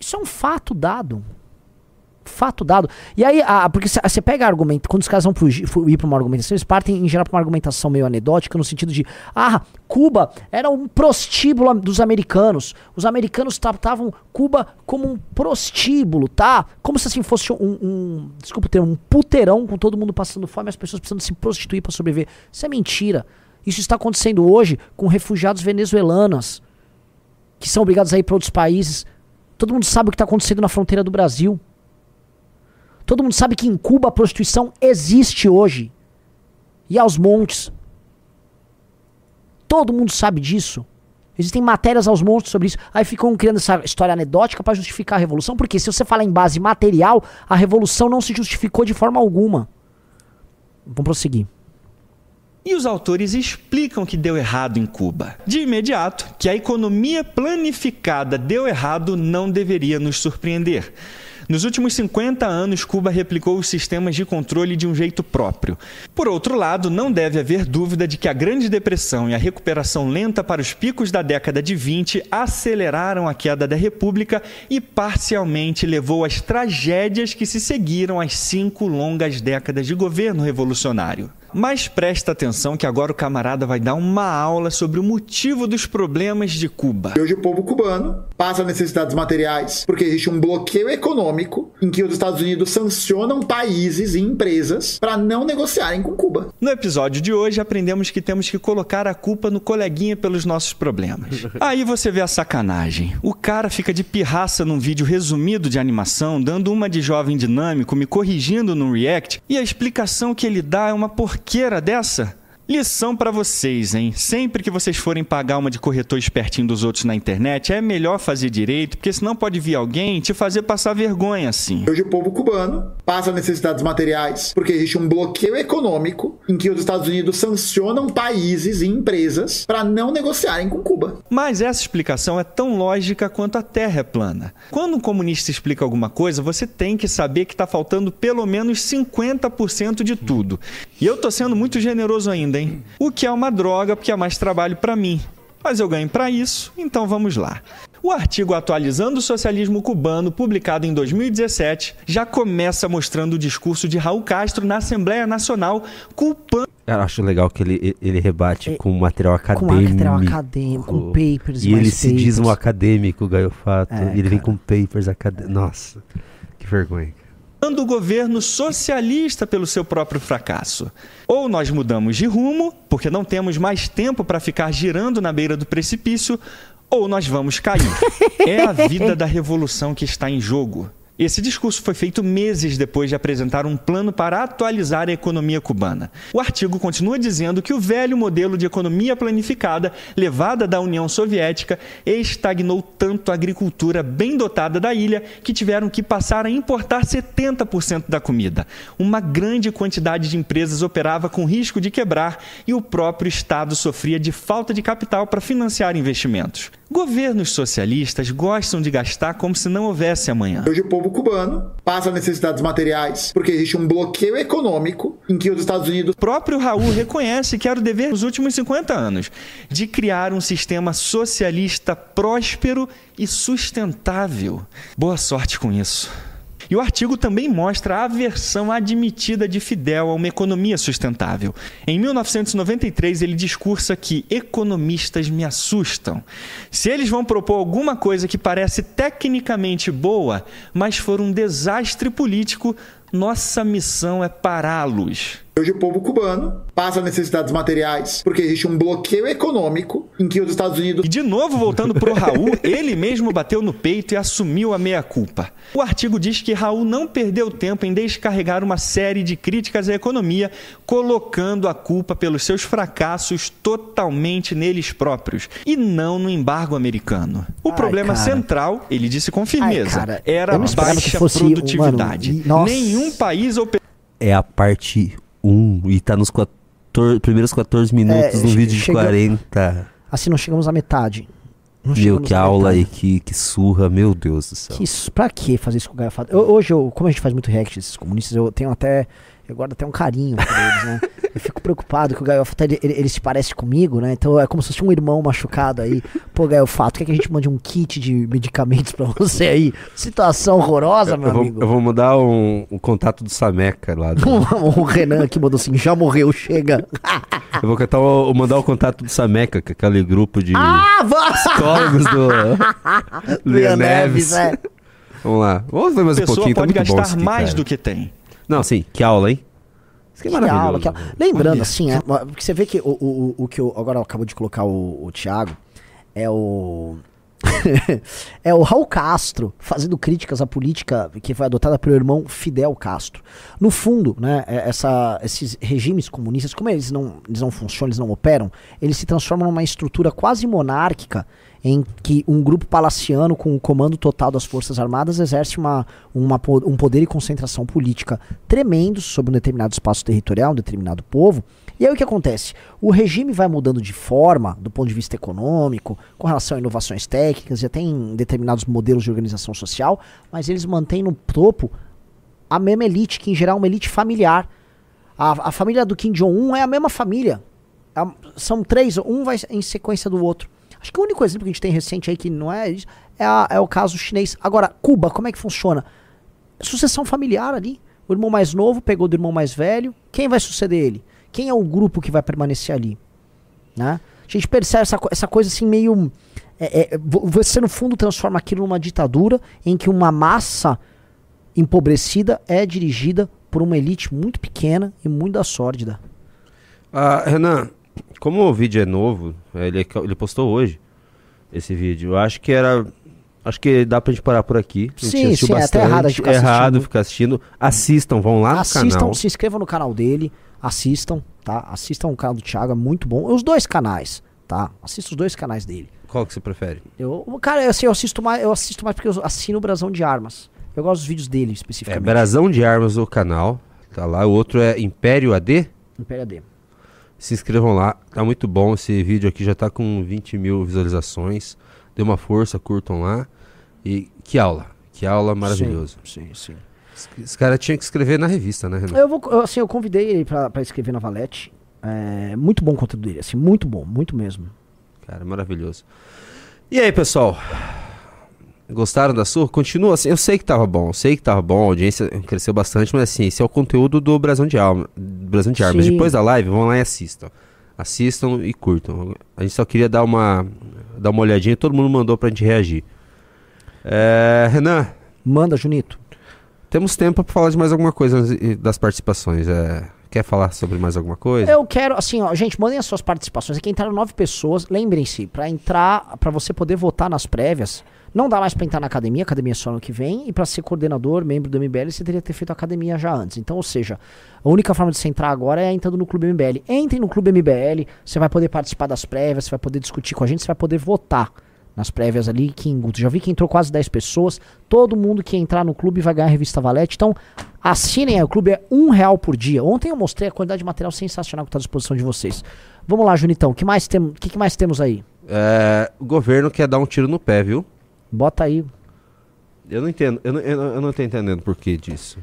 Isso é um fato dado. Fato dado. E aí, porque você pega argumento, quando os caras vão fugir, fu- ir para uma argumentação, eles partem em geral para uma argumentação meio anedótica, no sentido de, ah, Cuba era um prostíbulo dos americanos. Os americanos tratavam Cuba como um prostíbulo, tá? Como se assim fosse um, um desculpa o termo, um puteirão com todo mundo passando fome, as pessoas precisando se prostituir para sobreviver. Isso é mentira. Isso está acontecendo hoje com refugiados venezuelanos que são obrigados a ir para outros países. Todo mundo sabe o que está acontecendo na fronteira do Brasil. Todo mundo sabe que em Cuba a prostituição existe hoje. E aos montes. Todo mundo sabe disso. Existem matérias aos montes sobre isso. Aí ficam criando essa história anedótica para justificar a revolução. Porque se você falar em base material, a revolução não se justificou de forma alguma. Vamos prosseguir. E os autores explicam que deu errado em Cuba. De imediato, que a economia planificada deu errado não deveria nos surpreender. Nos últimos 50 anos, Cuba replicou os sistemas de controle de um jeito próprio. Por outro lado, não deve haver dúvida de que a Grande Depressão e a recuperação lenta para os picos da década de 20 aceleraram a queda da República e parcialmente levou às tragédias que se seguiram às cinco longas décadas de governo revolucionário. Mas presta atenção que agora o camarada vai dar uma aula sobre o motivo dos problemas de Cuba. Hoje o povo cubano passa necessidades materiais porque existe um bloqueio econômico em que os Estados Unidos sancionam países e empresas para não negociarem com Cuba. No episódio de hoje, aprendemos que temos que colocar a culpa no coleguinha pelos nossos problemas. Aí você vê a sacanagem. O cara fica de pirraça num vídeo resumido de animação, dando uma de jovem dinâmico, me corrigindo no react, e a explicação que ele dá é uma porqueira dessa? Lição pra vocês, hein? Sempre que vocês forem pagar uma de corretor espertinho dos outros na internet, é melhor fazer direito, porque senão pode vir alguém te fazer passar vergonha assim. Hoje o povo cubano passa necessidades materiais porque existe um bloqueio econômico em que os Estados Unidos sancionam países e empresas para não negociarem com Cuba. Mas essa explicação é tão lógica quanto a Terra é plana. Quando um comunista explica alguma coisa, você tem que saber que está faltando pelo menos 50% de tudo. E eu tô sendo muito generoso ainda, hein? O que é uma droga, porque é mais trabalho para mim. Mas eu ganho para isso, então vamos lá. O artigo Atualizando o Socialismo Cubano, publicado em 2017, já começa mostrando o discurso de Raul Castro na Assembleia Nacional, culpando Eu acho legal que ele, ele rebate com material Com acadêmico. material acadêmico, com papers E mais ele se diz um papers. acadêmico, Gaiofato. É, e ele vem cara. com papers acadêmicos. Nossa, que vergonha. O governo socialista pelo seu próprio fracasso. Ou nós mudamos de rumo, porque não temos mais tempo para ficar girando na beira do precipício, ou nós vamos cair. É a vida da revolução que está em jogo. Esse discurso foi feito meses depois de apresentar um plano para atualizar a economia cubana. O artigo continua dizendo que o velho modelo de economia planificada, levada da União Soviética, estagnou tanto a agricultura bem dotada da ilha que tiveram que passar a importar 70% da comida. Uma grande quantidade de empresas operava com risco de quebrar e o próprio Estado sofria de falta de capital para financiar investimentos. Governos socialistas gostam de gastar como se não houvesse amanhã. Hoje o povo cubano passa necessidades materiais porque existe um bloqueio econômico em que os Estados Unidos O próprio Raul reconhece que era o dever dos últimos 50 anos de criar um sistema socialista próspero e sustentável. Boa sorte com isso. E o artigo também mostra a aversão admitida de Fidel a uma economia sustentável. Em 1993, ele discursa que economistas me assustam. Se eles vão propor alguma coisa que parece tecnicamente boa, mas for um desastre político, nossa missão é pará-los. Hoje o povo cubano passa necessidades materiais porque existe um bloqueio econômico em que os Estados Unidos E de novo, voltando pro Raul, ele mesmo bateu no peito e assumiu a meia-culpa. O artigo diz que Raul não perdeu tempo em descarregar uma série de críticas à economia, colocando a culpa pelos seus fracassos totalmente neles próprios e não no embargo americano. O Ai, problema cara. central, ele disse com firmeza, Ai, cara, era baixa produtividade. mano, e-. Nenhum país operava É a parte 1 e tá nos 14 primeiros 14 minutos É, no vídeo de chega- 40. Assim, não chegamos à metade. Não Meu, que aula detalhes. e que, que surra, meu Deus do céu. Que isso, pra que fazer isso com o Gaio Fato? Eu- hoje, eu, como a gente faz muito react desses comunistas, eu tenho até. Eu guardo até um carinho por eles, né? Eu fico preocupado que o Gaio Fato, ele, ele, ele se parece comigo, né? Então é como se fosse um irmão machucado aí. Pô, Gaio Fato, quer que a gente mande um kit de medicamentos pra você aí? Situação horrorosa, meu Eu vou, amigo. eu vou mudar um, um contato do Sameca lá. do- o Renan aqui mandou assim: já morreu, chega. eu vou cantar o- o- mandar o contato do Sameca, que é aquele grupo de Ah, psicólogos do Leon Neves. é. Vamos lá. Vamos ver mais um pouquinho. tá pode muito bom gastar mais cara. do que tem. Não, sim, que aula, hein? Isso aqui é Que maravilhoso. aula, que aula. Lembrando, assim, é, porque você vê que o, o, o, o que eu, agora acabou de colocar o, o Thiago é o. é o Raul Castro fazendo críticas à política que foi adotada pelo irmão Fidel Castro. No fundo, né, é- essa, esses regimes comunistas, como eles não, eles não funcionam, eles não operam, eles se transformam numa estrutura quase monárquica em que um grupo palaciano com o comando total das Forças Armadas exerce uma, uma, um poder e concentração política tremendos sobre um determinado espaço territorial, um determinado povo. E aí o que acontece? O regime vai mudando de forma, do ponto de vista econômico, com relação a inovações técnicas e até em determinados modelos de organização social, mas eles mantêm no topo a mesma elite, que em geral é uma elite familiar. A, a família do Kim Jong-un é a mesma família. É são três, um vai em sequência do outro. Acho que o único exemplo que a gente tem recente aí que não é isso é, a- é o caso chinês. Agora, Cuba, como é que funciona? Sucessão familiar ali. O irmão mais novo pegou do irmão mais velho. Quem vai suceder ele? Quem é o grupo que vai permanecer ali? Né? A gente percebe essa, essa coisa assim meio. é, é, vo- você no fundo transforma aquilo numa ditadura em que uma massa empobrecida é dirigida por uma elite muito pequena e muito da sórdida. Ah, Renan, como o vídeo é novo, ele, ele postou hoje esse vídeo. Eu acho que era. Acho que dá pra gente parar por aqui. A gente Sim, sim, é até errado a gente ficar errado assistindo. ficar assistindo. Assistam, vão lá no assistam, canal. se inscrevam no canal dele, assistam, tá? Assistam o canal do Thiago, é muito bom. Os dois canais, tá? Assista os dois canais dele. Qual que você prefere? Eu, cara, assim, eu assisto mais, eu assisto mais porque eu assino o Brasão de Armas. Eu gosto dos vídeos dele É especificamente. Brasão de Armas o canal. Tá lá. O outro é Império AD. Império AD. Se inscrevam lá. Tá muito bom. Esse vídeo aqui já tá com 20 mil visualizações. Dê uma força, curtam lá. E que aula. Que aula maravilhoso. Sim, sim. Esse cara tinha que escrever na revista, né, Renan? Eu vou, eu, assim, eu convidei ele pra, pra escrever na Valete. É, muito bom o conteúdo dele, assim, muito bom, muito mesmo. Cara, maravilhoso. E aí, pessoal? Gostaram da sua? Continua assim. Eu sei que tava bom, sei que tava bom, a audiência cresceu bastante, mas assim, esse é o conteúdo do Brasão de Alma, Brasão de Armas. Sim. Depois da live, vão lá e assistam. Assistam e curtam. A gente só queria dar uma dar uma olhadinha, todo mundo mandou pra gente reagir. É, Renan, Manda, Junito. temos tempo pra falar de mais alguma coisa das participações. É, quer falar sobre mais alguma coisa? Eu quero, assim, ó, gente, mandem as suas participações. Aqui entraram nove pessoas. Lembrem-se, pra entrar, pra você poder votar nas prévias, não dá mais pra entrar na academia, academia é só ano que vem. E pra ser coordenador, membro do MBL, você teria que ter feito academia já antes. Então, ou seja, a única forma de você entrar agora é entrando no Clube MBL. Entre no Clube MBL, você vai poder participar das prévias, você vai poder discutir com a gente, você vai poder votar nas prévias ali. Que já vi que entrou quase 10 pessoas. Todo mundo que entrar no clube vai ganhar a revista Valete. Então, assinem aí. O clube é um real por dia. Ontem eu mostrei a quantidade de material sensacional que está à disposição de vocês. Vamos lá, Junitão. O que, mais tem, que, que mais temos aí? É, o governo quer dar um tiro no pé, viu? Bota aí. Eu não entendo, eu não, eu não, eu não tô entendendo por que disso.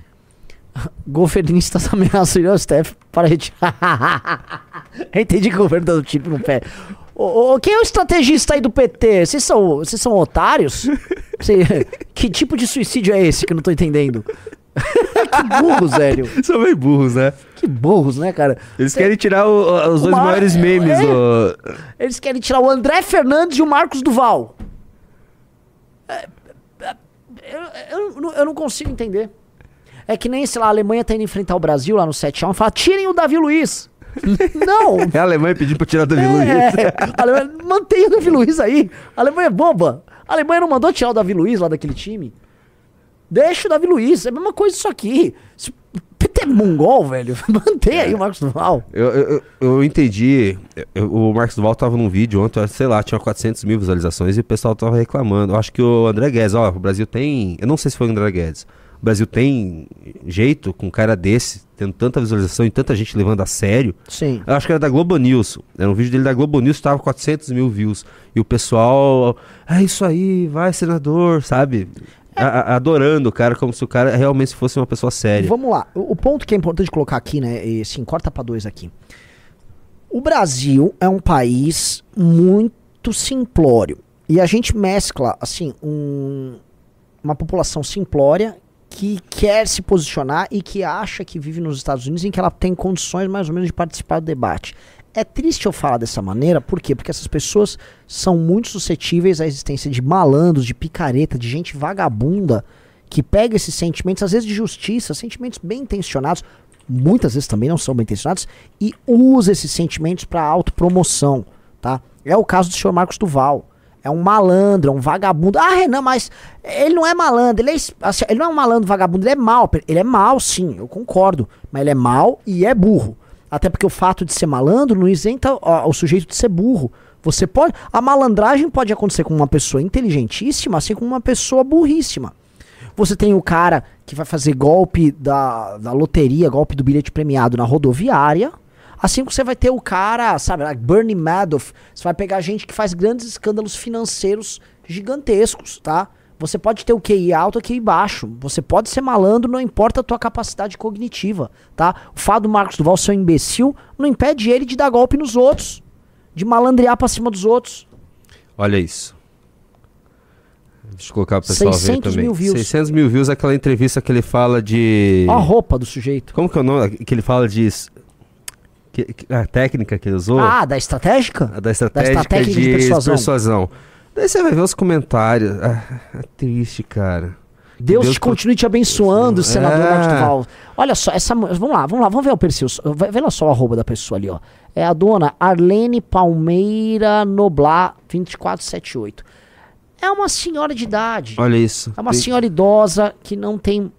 Governistas ameaçam o STF para retirar. Entendi que o governo dando tiro no pé. Ô, ô, quem é o estrategista aí do PT? Vocês são, vocês são otários? Cê- que tipo de suicídio é esse que eu não tô entendendo? que burros, velho. São meio burros, né? Que burros, né, cara? Eles querem tirar o- os dois Mar- maiores memes. é. o- Eles querem tirar o André Fernandes e o Marcos Duval. Eu, eu não- eu não consigo entender. É que nem, sei lá, a Alemanha tá indo enfrentar o Brasil lá no 7x1 e fala, tirem o Davi Luiz. não! É a Alemanha pedindo pra tirar o Davi É, Luiz. Alemanha, mantenha o Davi Luiz aí. A Alemanha é boba. A Alemanha não mandou tirar o Davi Luiz lá daquele time. Deixa o Davi Luiz. É a mesma coisa isso aqui. Se- é mongol, velho. Mantenha aí o Marcos Duval. Eu, eu, eu- entendi. eu- o Marcos Duval tava num vídeo ontem, sei lá, tinha 400 mil visualizações e o pessoal tava reclamando. Eu acho que o André Guedes, ó, o Brasil tem. Eu não sei se foi o André Guedes. o Brasil tem jeito com um cara desse, tendo tanta visualização e tanta gente levando a sério. Sim. Eu acho que era da Globo News. Era um vídeo dele da Globo News, tava com 400 mil views. E o pessoal, é isso aí, vai, senador, sabe? A- adorando o cara, como se o cara realmente fosse uma pessoa séria. Vamos lá. O, o ponto que é importante colocar aqui, né? E, sim, corta pra dois aqui. O Brasil é um país muito simplório. E a gente mescla, assim, um- uma população simplória que quer se posicionar e que acha que vive nos Estados Unidos em que ela tem condições mais ou menos de participar do debate. É triste eu falar dessa maneira, por quê? Porque essas pessoas são muito suscetíveis à existência de malandros, de picareta, de gente vagabunda que pega esses sentimentos, às vezes de justiça, sentimentos bem intencionados, muitas vezes também não são bem intencionados, e usa esses sentimentos para autopromoção, tá? É o caso do senhor Marcos Duval. É um malandro, é um vagabundo. Ah, Renan, mas ele não é malandro, ele, é, assim, ele não é um malandro vagabundo, ele é mal. Ele é mal, sim, eu concordo. Mas ele é mal e é burro. Até porque o fato de ser malandro não isenta ó, o sujeito de ser burro. Você pode. A malandragem pode acontecer com uma pessoa inteligentíssima, assim como uma pessoa burríssima. Você tem o cara que vai fazer golpe da, da loteria, golpe do bilhete premiado na rodoviária. Assim como você vai ter o cara, sabe, like Bernie Madoff. Você vai pegar gente que faz grandes escândalos financeiros gigantescos, tá? Você pode ter o QI alto, o QI baixo. Você pode ser malandro, não importa a tua capacidade cognitiva, tá? O fato do Marcos Duval ser um imbecil não impede ele de dar golpe nos outros. De malandrear pra cima dos outros. Olha isso. Deixa eu colocar pro pessoal ver 600 também. mil views. 600 mil views, aquela entrevista que ele fala de... Ó a roupa do sujeito. Como que é o nome? Que ele fala de... que- a técnica que ele usou? Ah, da estratégica? A da estratégia estratégia de de, persuasão. persuasão. Daí você vai ver os comentários. Ah, é triste, cara. Deus, Deus te continue te abençoando, É. senador Marcos Duval. Olha só, essa. Vamos lá, vamos lá, vamos ver o perfil. Vê lá só o arroba da pessoa ali, ó. É a dona Arlene Palmeira Noblar 2478. É uma senhora de idade. Olha isso. É uma Tem- senhora idosa que não tem.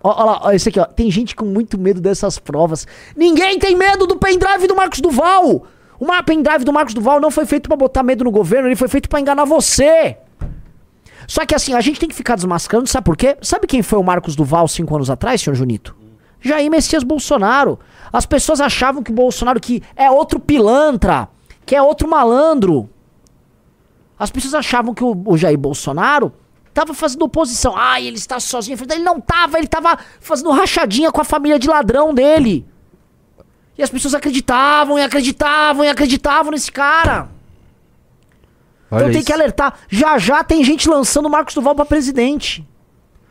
Ó lá, ó, esse aqui, ó. Tem gente com muito medo dessas provas. Ninguém tem medo do pendrive do Marcos Duval! O ma- pendrive do Marcos Duval não foi feito pra botar medo no governo, ele foi feito pra enganar você! Só que assim, a gente tem que ficar desmascarando, sabe por quê? Sabe quem foi o Marcos Duval cinco anos atrás, senhor Junito? Jair Messias Bolsonaro. As pessoas achavam que Bolsonaro que é outro pilantra, que é outro malandro. As pessoas achavam que o, o Jair Bolsonaro tava fazendo oposição. Ai, ele está sozinho. Ele não tava, ele tava fazendo rachadinha com a família de ladrão dele. E as pessoas acreditavam e acreditavam e acreditavam nesse cara. Olha então tem isso. que alertar. Já já tem gente lançando o Marcos Duval pra presidente.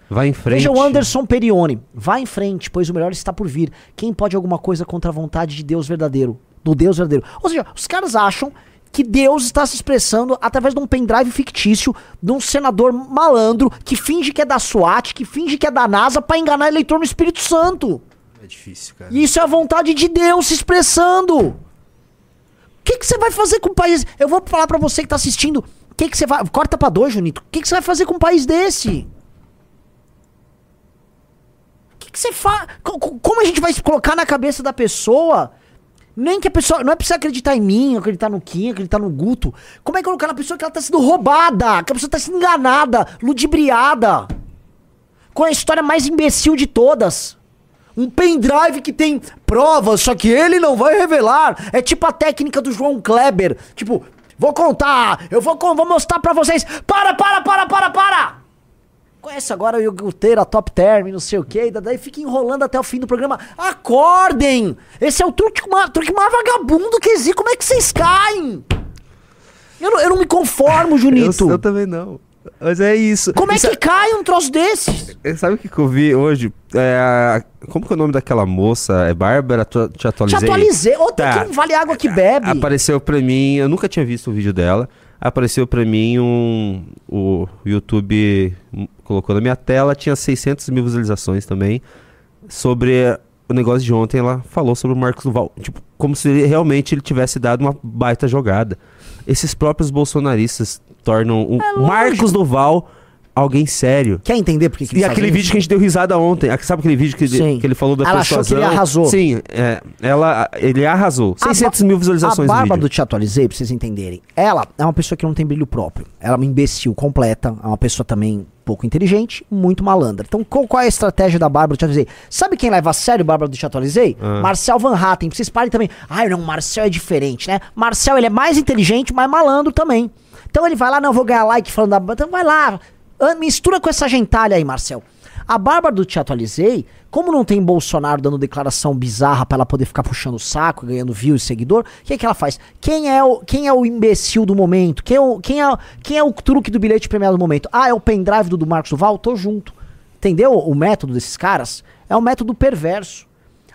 Vai em frente. Veja o Anderson Perione. Vá em frente, pois o melhor está por vir. Quem pode alguma coisa contra a vontade de Deus verdadeiro? Do Deus verdadeiro. Ou seja, os caras acham que Deus está se expressando através de um pendrive fictício de um senador malandro que finge que é da SWAT, que finge que é da NASA pra enganar eleitor no Espírito Santo. É difícil, cara. Isso é a vontade de Deus se expressando. O que que você vai fazer com um país? Eu vou falar pra você que tá assistindo. O que que você vai. Corta pra dois, Junito. O que que você vai fazer com um país desse? O que que você faz? Como a gente vai colocar na cabeça da pessoa? Nem que a pessoa. Não é preciso acreditar em mim, acreditar no Kim, acreditar no Guto. Como é colocar na pessoa que ela tá sendo roubada? Que a pessoa tá sendo enganada, ludibriada? Com a história mais imbecil de todas. Um pendrive que tem provas, só que ele não vai revelar. É tipo a técnica do João Kleber. Tipo, vou contar, eu vou, vou mostrar pra vocês. Para, para, para, para, para! Conhece agora o iogurteiro, a top term, não sei o que, daí fica enrolando até o fim do programa. Acordem! Esse é o truque, truque mais vagabundo que existe. Como é que vocês caem? Eu não, eu não me conformo, Junito. Eu, eu também não. Mas é isso. Como é Isso que cai um troço desses? é- Sabe o que, que eu vi hoje? É, como que é o nome daquela moça? É Bárbara? Tu- Te Te atualizei? atualizei. Outra Tá. que não vale água que bebe. Apareceu pra mim, eu nunca tinha visto o vídeo dela. Apareceu pra mim um. O YouTube colocou na minha tela, tinha 600 mil visualizações também. Sobre o negócio de ontem, ela falou sobre o Marcos Duval. Tipo, como se ele- realmente ele tivesse dado uma baita jogada. Esses próprios bolsonaristas tornam o É. Marcos Duval alguém sério. Quer entender por que, que E aquele vídeo isso? que a gente deu risada ontem. Sabe aquele vídeo que, Sim. que ele falou da Ela achou que persuasão? ele arrasou. Sim, é, ela, ele arrasou. A 600 Ba- mil visualizações A barba do Te Atualizei, pra vocês entenderem. Ela é uma pessoa que não tem brilho próprio. Ela é uma imbecil completa. É uma pessoa também pouco inteligente, muito malandra. Então, qual, qual é a estratégia da Bárbara do Te Atualizei? Sabe quem leva a sério Bárbara do Te Atualizei? Ah. Marcel Van Hatten. Vocês parem também. Ai, não, Marcel é diferente, né? Marcel, ele é mais inteligente, mas malandro também. Então ele vai lá, não, vou ganhar like falando da... Então vai lá, ah, mistura com essa gentalha aí, Marcel. A Bárbara do Te Atualizei, como não tem Bolsonaro dando declaração bizarra pra ela poder ficar puxando o saco, ganhando view e seguidor, o que, que ela faz? Quem é o, quem é o imbecil do momento? Quem é o, quem, é, quem é o truque do bilhete premiado do momento? Ah, é o pendrive do, do Marcos Duval? Tô junto. Entendeu o método desses caras? É um método perverso.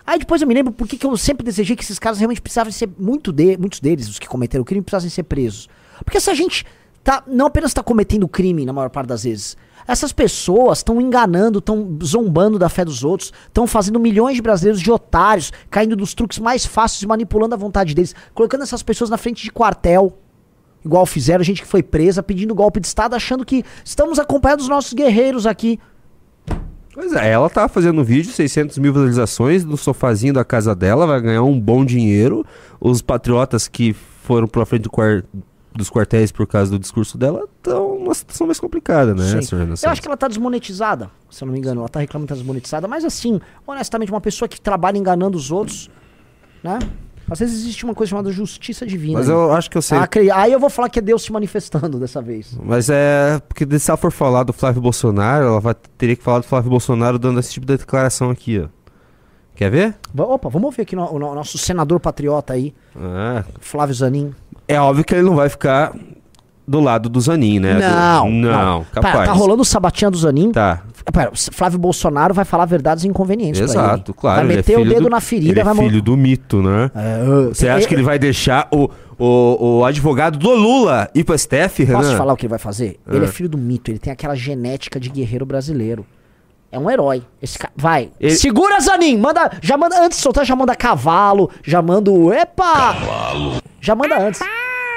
Aí depois eu me lembro porque que eu sempre desejei que esses caras realmente precisavam ser, muito de, muitos deles, os que cometeram o crime, precisassem ser presos. Porque essa gente tá, não apenas está cometendo crime na maior parte das vezes, essas pessoas estão enganando, estão zombando da fé dos outros, estão fazendo milhões de brasileiros de otários, caindo dos truques mais fáceis manipulando a vontade deles, colocando essas pessoas na frente de quartel. Igual fizeram gente que foi presa pedindo golpe de Estado, achando que estamos acompanhando os nossos guerreiros aqui. Pois é, ela tá fazendo um vídeo, 600 mil visualizações, no sofazinho da casa dela, vai ganhar um bom dinheiro. Os patriotas que foram pra frente do quar- dos quartéis por causa do discurso dela estão numa situação mais complicada, né, Eu acho que ela tá desmonetizada, se eu não me engano. Ela tá reclamando que tá desmonetizada, mas assim, honestamente, uma pessoa que trabalha enganando os outros, né? Às vezes existe uma coisa chamada justiça divina. Mas né? eu acho que eu sei. Ah, cre- Aí eu vou falar que é Deus se manifestando dessa vez. Mas é. Porque se ela for falar do Flávio Bolsonaro, ela vai, teria que falar do Flávio Bolsonaro dando esse tipo de declaração aqui, ó. Quer ver? Opa, vamos ouvir aqui no- o no- nosso senador patriota aí, Ah, Flávio Zanin. é óbvio que ele não vai ficar do lado do Zanin, né? Não, Do- não, capaz. Pera, tá rolando o sabatinha do Zanin. Tá. Pera, o Flávio Bolsonaro vai falar verdades e inconvenientes pra Exato, claro. Vai é meter o filho dedo do- na ferida, ele é vai filho do mito, né? É, Você é, acha é, que ele vai deixar o, o, o advogado do Lula ir pro STF, Renan? Posso te falar o que ele vai fazer? Ele é Ah. filho do mito, ele tem aquela genética de guerreiro brasileiro. É um herói. Esse cara. Vai. Ele- Segura, Zanin! Manda. Já manda. Antes de soltar, já manda cavalo. Já manda o. Epa! Cavalo. Já manda antes.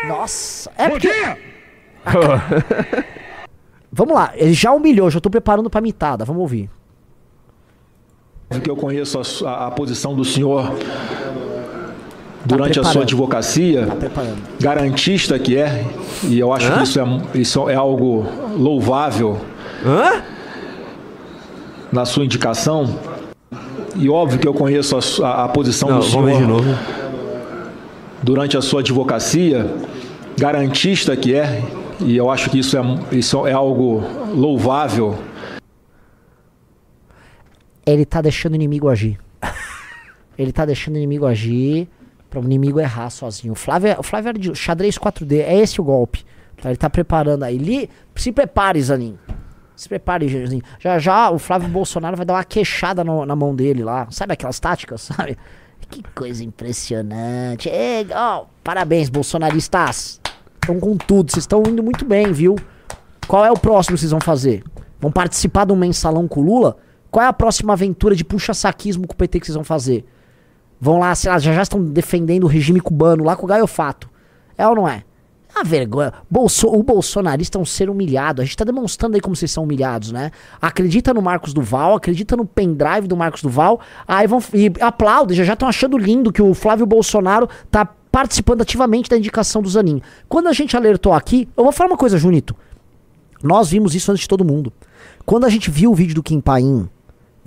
Nossa. É porque. Vamos lá, ele já humilhou, já tô preparando pra mitada, vamos ouvir. que eu conheço a, a- a posição do senhor durante a preparando. sua advocacia, Preparando. garantista que é, e eu acho que isso é, isso é algo louvável Hã? Na sua indicação. E óbvio que eu conheço a, a- a posição Não, do vamos ver de senhor novo. durante a sua advocacia, garantista que é, e eu acho que isso é, isso é algo louvável Ele tá deixando o inimigo agir. ele tá deixando o inimigo agir pra o inimigo errar sozinho. O Flávio, é- o Flávio era de xadrez 4D, é esse o golpe. Tá, Ele tá preparando aí. Li- se prepare, Zanin. Se prepare, Zanin. Já já o Flávio Bolsonaro vai dar uma queixada no- na mão dele lá. Sabe aquelas táticas, sabe? Que coisa impressionante. É, ó, parabéns, bolsonaristas. Estão com tudo. Vocês estão indo muito bem, viu? Qual é o próximo que vocês vão fazer? Vão participar de um mensalão com o Lula? Qual é a próxima aventura de puxa-saquismo com o PT que vocês vão fazer? Vão lá, sei lá, já já estão defendendo o regime cubano lá com o Gaio Fato. É ou não é? A vergonha. Bolso, o bolsonarista é um ser humilhado. A gente tá demonstrando aí como vocês são humilhados, né? Acredita no Marcos Duval, acredita no pendrive do Marcos Duval, aí vão e aplaudem, já estão achando lindo que o Flávio Bolsonaro tá participando ativamente da indicação do Zanin. Quando a gente alertou aqui, eu vou falar uma coisa, Junito. Nós vimos isso antes de todo mundo. Quando a gente viu o vídeo do Kim Paim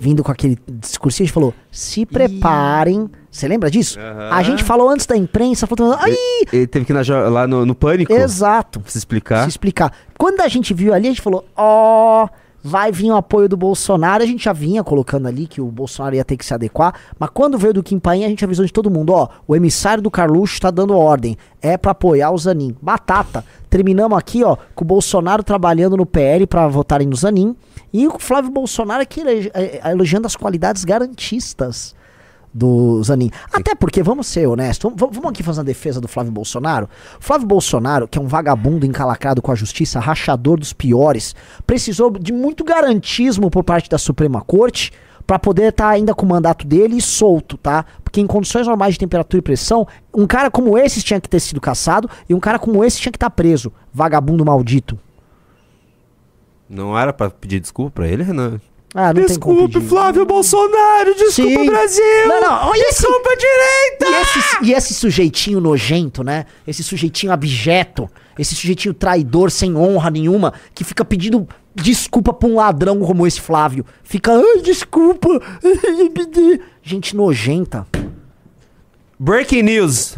vindo com aquele discursinho, a gente falou: se preparem. Você lembra disso? A gente falou antes da imprensa, falou: ai, Ele teve que ir na lá no, no Pânico exato. se explicar. Se explicar. Quando a gente viu ali, a gente falou: ó, vai vir o apoio do Bolsonaro. A gente já vinha colocando ali que o Bolsonaro ia ter que se adequar. Mas quando veio do Kim a gente avisou de todo mundo: ó, o emissário do Carluxo está dando ordem. É pra apoiar o Zanin. Batata. Terminamos aqui, ó, com o Bolsonaro trabalhando no PL pra votarem no Zanin. E o Flávio Bolsonaro aqui eh, eh, elogiando as qualidades garantistas do Zanin. Até porque, vamos ser honestos, vamos, vamos aqui fazer uma defesa do Flávio Bolsonaro. O Flávio Bolsonaro, que é um vagabundo encalacrado com a justiça, rachador dos piores, precisou de muito garantismo por parte da Suprema Corte pra poder estar ainda com o mandato dele e solto, tá? Porque em condições normais de temperatura e pressão, um cara como esse tinha que ter sido caçado e um cara como esse tinha que estar preso. Vagabundo maldito. Não era pra pedir desculpa pra ele, Renan? Ah, Desculpe. Flávio Bolsonaro, desculpa, Sim. Brasil! Não, não, olha esse- desculpa, direita! E esse, e esse sujeitinho nojento, né? Esse sujeitinho abjeto, esse sujeitinho traidor sem honra nenhuma, que fica pedindo desculpa pra um ladrão como esse Flávio. Fica, ai, desculpa. Gente nojenta. Breaking news.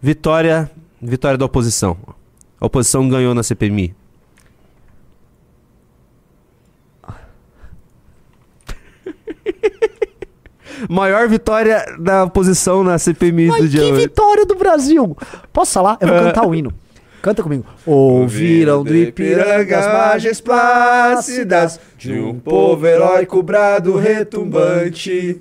Vitória, vitória da oposição. A oposição ganhou na CPMI. Maior vitória da oposição na CPMI Ai, do dia que 8. vitória do Brasil! Posso falar? Eu vou cantar o hino. Canta comigo. Ouviram do Ipiranga as margens plácidas de um povo heróico brado retumbante.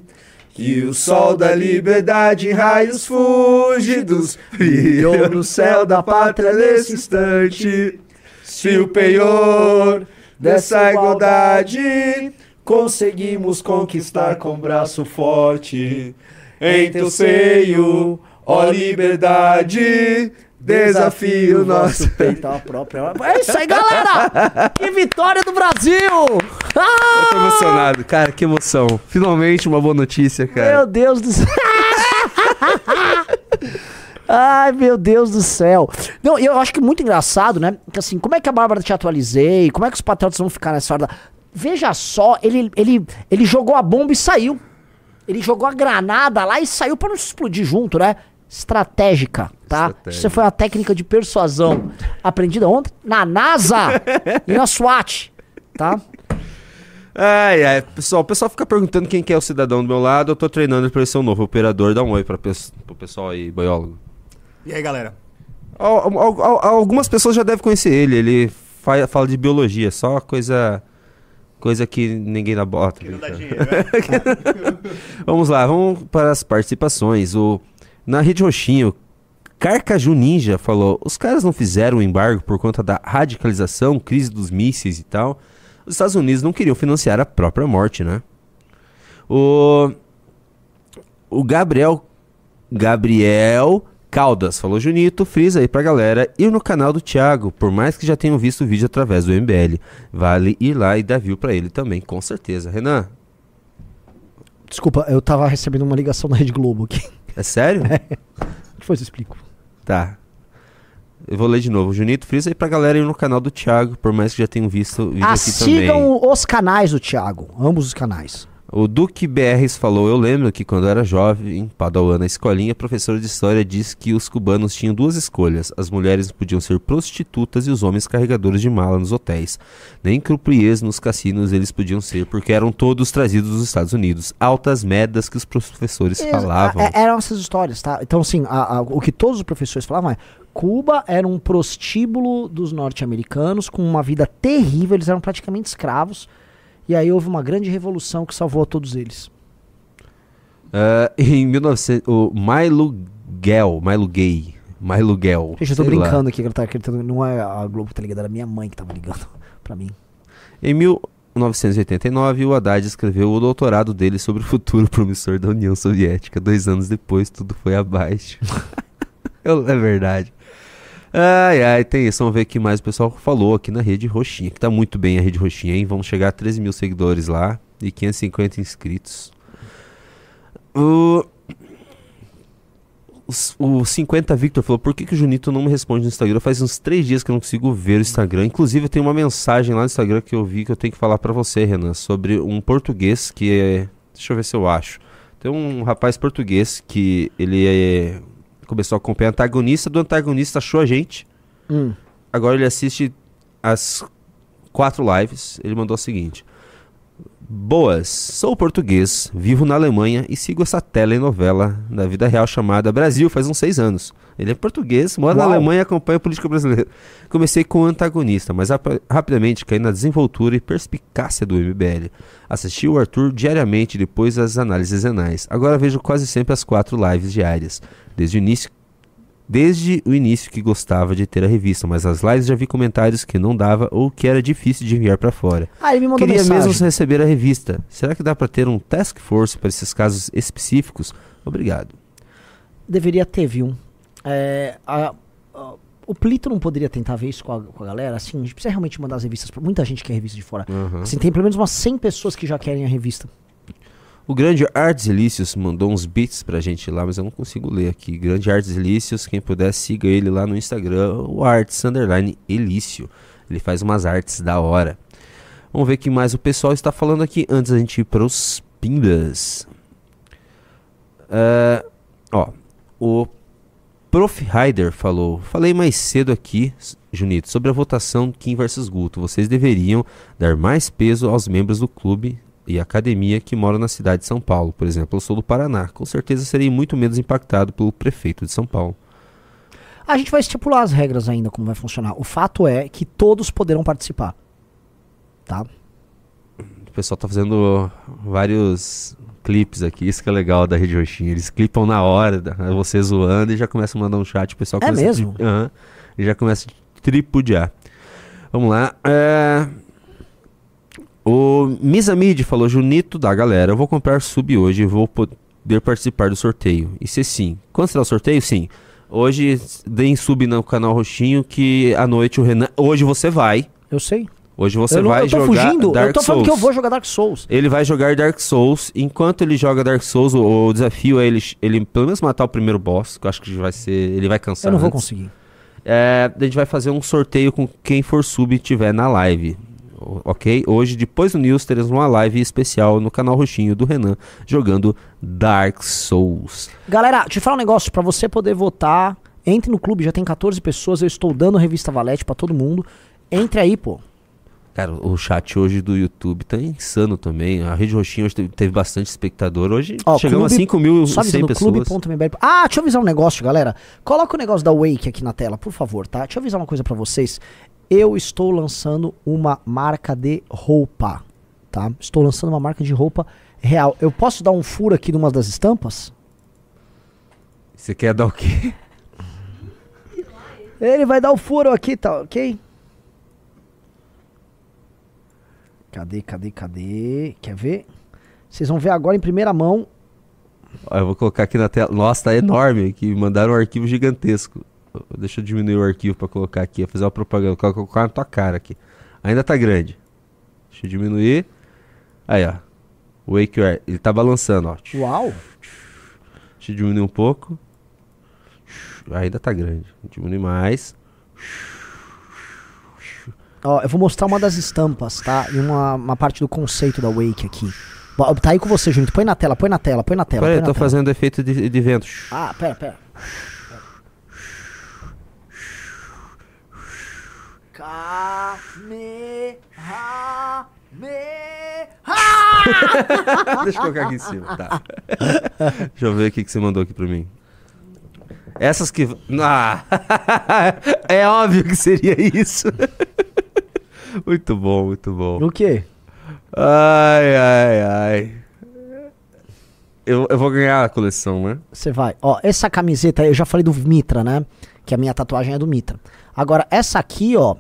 Que o sol da liberdade em raios fúlgidos brilhou no céu da pátria nesse instante. Se o penhor dessa igualdade conseguimos conquistar com braço forte. Em teu seio, ó liberdade, desafio nosso. peito a própria. É isso aí, galera! Que vitória do Brasil! Ah! Eu tô emocionado, cara, que emoção. Finalmente uma boa notícia, Meu cara. Deus do céu! Ai, meu Deus do céu. Não, eu acho que é muito engraçado, né? Que assim, como é que a Bárbara te atualizei? Como é que os patriotas vão ficar nessa hora? da- Veja só, ele, ele, ele jogou a bomba e saiu. Ele jogou a granada lá e saiu pra não se explodir junto, né? Estratégica, tá? Estratégia. Isso foi uma técnica de persuasão aprendida ontem na NASA e na SWAT, tá? Ai, ai, pessoal, o pessoal fica perguntando quem que é o cidadão do meu lado. Eu tô treinando pra ele ser um novo operador. Dá um oi pra pes- pro pessoal aí, boiólogo. E aí, galera? Al- al- al- algumas pessoas já devem conhecer ele. Ele fa- fala de biologia, só coisa. Coisa que ninguém dá bota. Não dá dinheiro, né? Vamos lá, vamos para as participações. O, na Rede Roxinho, Carcaju Ninja falou: os caras não fizeram o embargo por conta da radicalização, crise dos mísseis e tal. Os Estados Unidos não queriam financiar a própria morte, né? O, o Gabriel Gabriel Caldas falou: Junito, frisa aí pra galera ir no canal do Thiago, por mais que já tenham visto o vídeo através do MBL. Vale ir lá e dar view pra ele também, com certeza. Renan, Desculpa, eu tava recebendo uma ligação da Rede Globo aqui. é sério? Depois eu explico. Tá. Eu vou ler de novo. Junito, frisa aí pra galera ir no canal do Thiago, por mais que já tenham visto o vídeo Ah, aqui também. sigam os canais do Thiago, ambos os canais. O Duque BRs falou: Eu lembro que quando era jovem, em Padawan, na escolinha, a professora de história disse que os cubanos tinham duas escolhas: as mulheres podiam ser prostitutas e os homens carregadores de mala nos hotéis. Nem croupiers nos cassinos eles podiam ser, porque eram todos trazidos dos Estados Unidos. Altas merdas que os professores Ex- falavam. é- eram essas histórias, tá? Então, assim, a- a- o que todos os professores falavam é: Cuba era um prostíbulo dos norte-americanos com uma vida terrível, eles eram praticamente escravos. E aí houve uma grande revolução que salvou a todos eles. Ah, em 1900, o Milo Gel, Milo Gay, Milo Gel. Gente, eu tô sei lá. brincando aqui, que tá acreditando. Não é a Globo que tá ligada, era minha mãe que tava ligando pra mim. Em 1989, o Haddad escreveu o doutorado dele sobre o futuro promissor da União Soviética. Dois anos depois, tudo foi abaixo. Eu- é verdade. Ai, ai, tem isso. Vamos ver o que mais o pessoal falou aqui na Rede Roxinha, que tá muito bem a Rede Roxinha, hein? Vamos chegar a 13 mil seguidores lá e 550 inscritos. O... O 50 Victor falou: Por que, que o Junito não me responde no Instagram? Faz uns três dias que eu não consigo ver o Instagram. Inclusive, tenho uma mensagem lá no Instagram que eu vi que eu tenho que falar pra você, Renan, sobre um português que é. Deixa eu ver se eu acho. Tem um rapaz português que ele é. Começou a acompanhar o antagonista do antagonista, achou a gente. Hum. Agora ele assiste as quatro lives. Ele mandou o seguinte: Boas, sou português, vivo na Alemanha e sigo essa telenovela da vida real chamada Brasil faz uns seis anos. Ele é português, mora Uau. na Alemanha e acompanha a política brasileira. Comecei com o antagonista, mas rap- rapidamente caí na desenvoltura e perspicácia do MBL. Assisti o Arthur diariamente depois as análises renais. Agora vejo quase sempre as quatro lives diárias. Desde o início Desde o início que gostava de ter a revista, mas as lives já vi comentários que não dava ou que era difícil de enviar pra fora. Ah, ele me mandou Queria mensagem. mesmo receber a revista. Será que dá pra ter um task force para esses casos específicos? Obrigado. Deveria ter, viu? É, a- a- O Plito não poderia tentar ver isso com a, com a galera? Assim, a gente precisa realmente mandar as revistas pra muita gente quer revista de fora. Uhum. Assim, tem pelo menos umas 100 pessoas que já querem a revista. O Grande Artes Elícios mandou uns beats pra gente lá, mas eu não consigo ler aqui. Grande Artes Elícios, quem puder, siga ele lá no Instagram, o Arts Underline Elício. Ele faz umas artes da hora. Vamos ver o que mais o pessoal está falando aqui antes da gente ir pros Pimbas. É, ó, o Prof. Ryder falou: Falei mais cedo aqui, Junito, sobre a votação Kim versus Guto. Vocês deveriam dar mais peso aos membros do clube e academia que moram na cidade de São Paulo. Por exemplo, eu sou do Paraná. Com certeza serei muito menos impactado pelo prefeito de São Paulo. A gente vai estipular as regras ainda, como vai funcionar. O fato é que todos poderão participar. Tá? O pessoal tá fazendo vários clipes aqui, isso que é legal da Rede Roxinha. Eles clipam na hora, você zoando e já começa a mandar um chat. O pessoal É a mesmo? tri- Aham. e já começa a tripudiar. Vamos lá. É... O Misamid falou: Junito da galera, eu vou comprar sub hoje e vou poder participar do sorteio. E se sim, quando será o sorteio? Sim. Hoje deem sub no canal Roxinho que à noite o Renan. Hoje você vai. Eu sei. Hoje você eu, não- vai eu tô jogar fugindo, Dark eu tô falando Souls. que eu vou jogar Dark Souls. Ele vai jogar Dark Souls. Enquanto ele joga Dark Souls, o, o desafio é ele, ele pelo menos matar o primeiro boss, que eu acho que vai ser. Ele vai cansar. Eu não vou antes. conseguir. É, a gente vai fazer um sorteio com quem for sub e tiver na live. Ok? Hoje, depois do News, teremos uma live especial no canal Roxinho do Renan jogando Dark Souls. Galera, te falar um negócio, pra você poder votar, entre no clube, já tem 14 pessoas, eu estou dando a revista Valete pra todo mundo. Entre aí, pô. Cara, o chat hoje do YouTube tá insano também. A Rede Roxinho hoje teve, teve bastante espectador. Hoje Ó, chegamos clube- a 5 mil pessoas. Ah, deixa eu avisar um negócio, galera. Coloca o negócio da Wake aqui na tela, por favor, tá? Deixa eu avisar uma coisa pra vocês. Eu estou lançando uma marca de roupa, tá? Estou lançando uma marca de roupa real. Eu posso dar um furo aqui numa das estampas? Você quer dar o quê? Ele vai dar o furo aqui, tá ok? Cadê, cadê, cadê? Quer ver? Vocês vão ver agora em primeira mão. Ó, eu vou colocar aqui na tela. Nossa, tá enorme aqui. Mandaram um arquivo gigantesco. Deixa eu diminuir o arquivo pra colocar aqui. Fazer uma propaganda. Vou colocar na tua cara aqui. Ainda tá grande. Deixa eu diminuir. Aí, ó. Wake Your... Ele tá balançando, ó. Uau! Deixa eu diminuir um pouco. Ainda tá grande. Diminui mais. Ó, eu vou mostrar uma das estampas, tá? E uma, uma parte do conceito da Wake aqui. Tá aí com você, Junito. Põe na tela, põe na tela, põe na tela. Peraí, põe eu tô tela. fazendo efeito de, de vento. Ah, pera, pera. Deixa eu colocar aqui em cima, tá. Deixa eu ver o que, que você mandou aqui pra mim. Essas que. Ah, é óbvio que seria isso. muito bom, muito bom. O quê? Ai, ai, ai. Eu, eu vou ganhar a coleção, né? Você vai. Ó, essa camiseta, eu já falei do Mitra, né? Que a minha tatuagem é do Mitra. Agora, essa aqui, ó,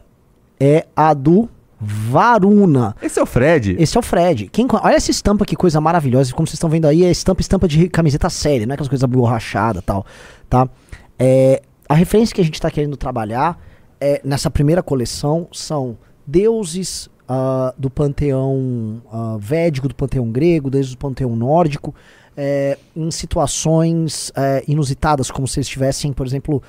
é a do Varuna. Esse é o Fred. Esse é o Fred. Quem, olha essa estampa, que coisa maravilhosa. Como vocês estão vendo aí, é estampa, estampa de camiseta séria, não é aquelas coisas borrachadas e tal, tá? É, a referência que a gente tá querendo trabalhar é, nessa primeira coleção são deuses ah, do panteão ah, védico, do panteão grego, deuses do panteão nórdico, é, em situações é, inusitadas, como se eles estivessem, por exemplo,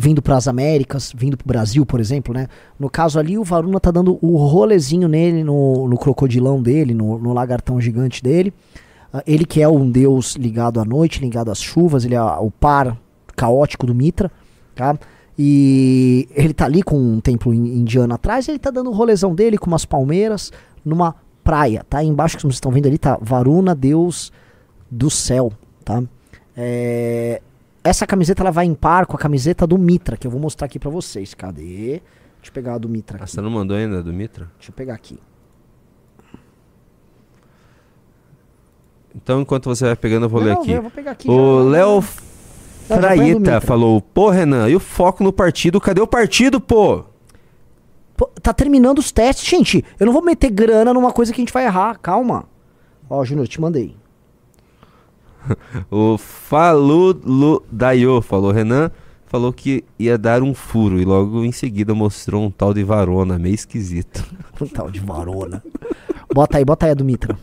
vindo para as Américas, vindo para o Brasil, por exemplo, né? No caso ali, o Varuna tá dando o rolezinho nele, no, no crocodilão dele, no, no lagartão gigante dele. Ah, ele que é um deus ligado à noite, ligado às chuvas, ele é o par caótico do Mitra, tá? E ele tá ali com um templo in- indiano atrás, ele tá dando o rolezão dele com umas palmeiras numa praia, tá? Embaixo que vocês estão vendo ali tá Varuna, deus do céu, tá? É, essa camiseta ela vai em par com a camiseta do Mitra, que eu vou mostrar aqui pra vocês. Cadê? Deixa eu pegar a do Mitra Ah, aqui. você não mandou ainda do Mitra? Deixa eu pegar aqui. Então, enquanto você vai pegando, eu vou ler Não, aqui. eu vou pegar aqui, O Léo a Mitra. falou: Pô, Renan, e o foco no partido? Cadê o partido, pô? Pô, tá terminando os testes, gente. Eu não vou meter grana numa coisa que a gente vai errar. Calma. Ó, Júnior, eu te mandei. O Falulu Dayo falou: Renan, falou que ia dar um furo e logo em seguida mostrou um tal de varona, meio esquisito. Um tal de varona. Bota aí, bota aí a do Mitra.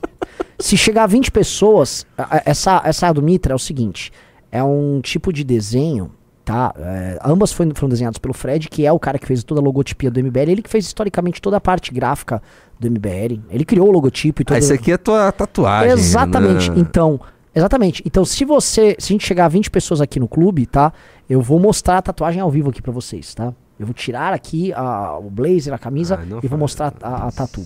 Se chegar a 20 pessoas, essa, essa do Mitra é o seguinte: é um tipo de desenho, tá? É, ambas foram, foram desenhadas pelo Fred, que é o cara que fez toda a logotipia do MBL. Ele que fez historicamente toda a parte gráfica do MBL. Ele criou o logotipo e tudo. Ah, esse aqui é tua tatuagem. Exatamente. né? Então, exatamente. Então, se você, se a gente chegar a 20 pessoas aqui no clube, tá? Eu vou mostrar a tatuagem ao vivo aqui pra vocês, tá? Eu vou tirar aqui a- o blazer, a camisa Ah, e vou mostrar a, a tatu.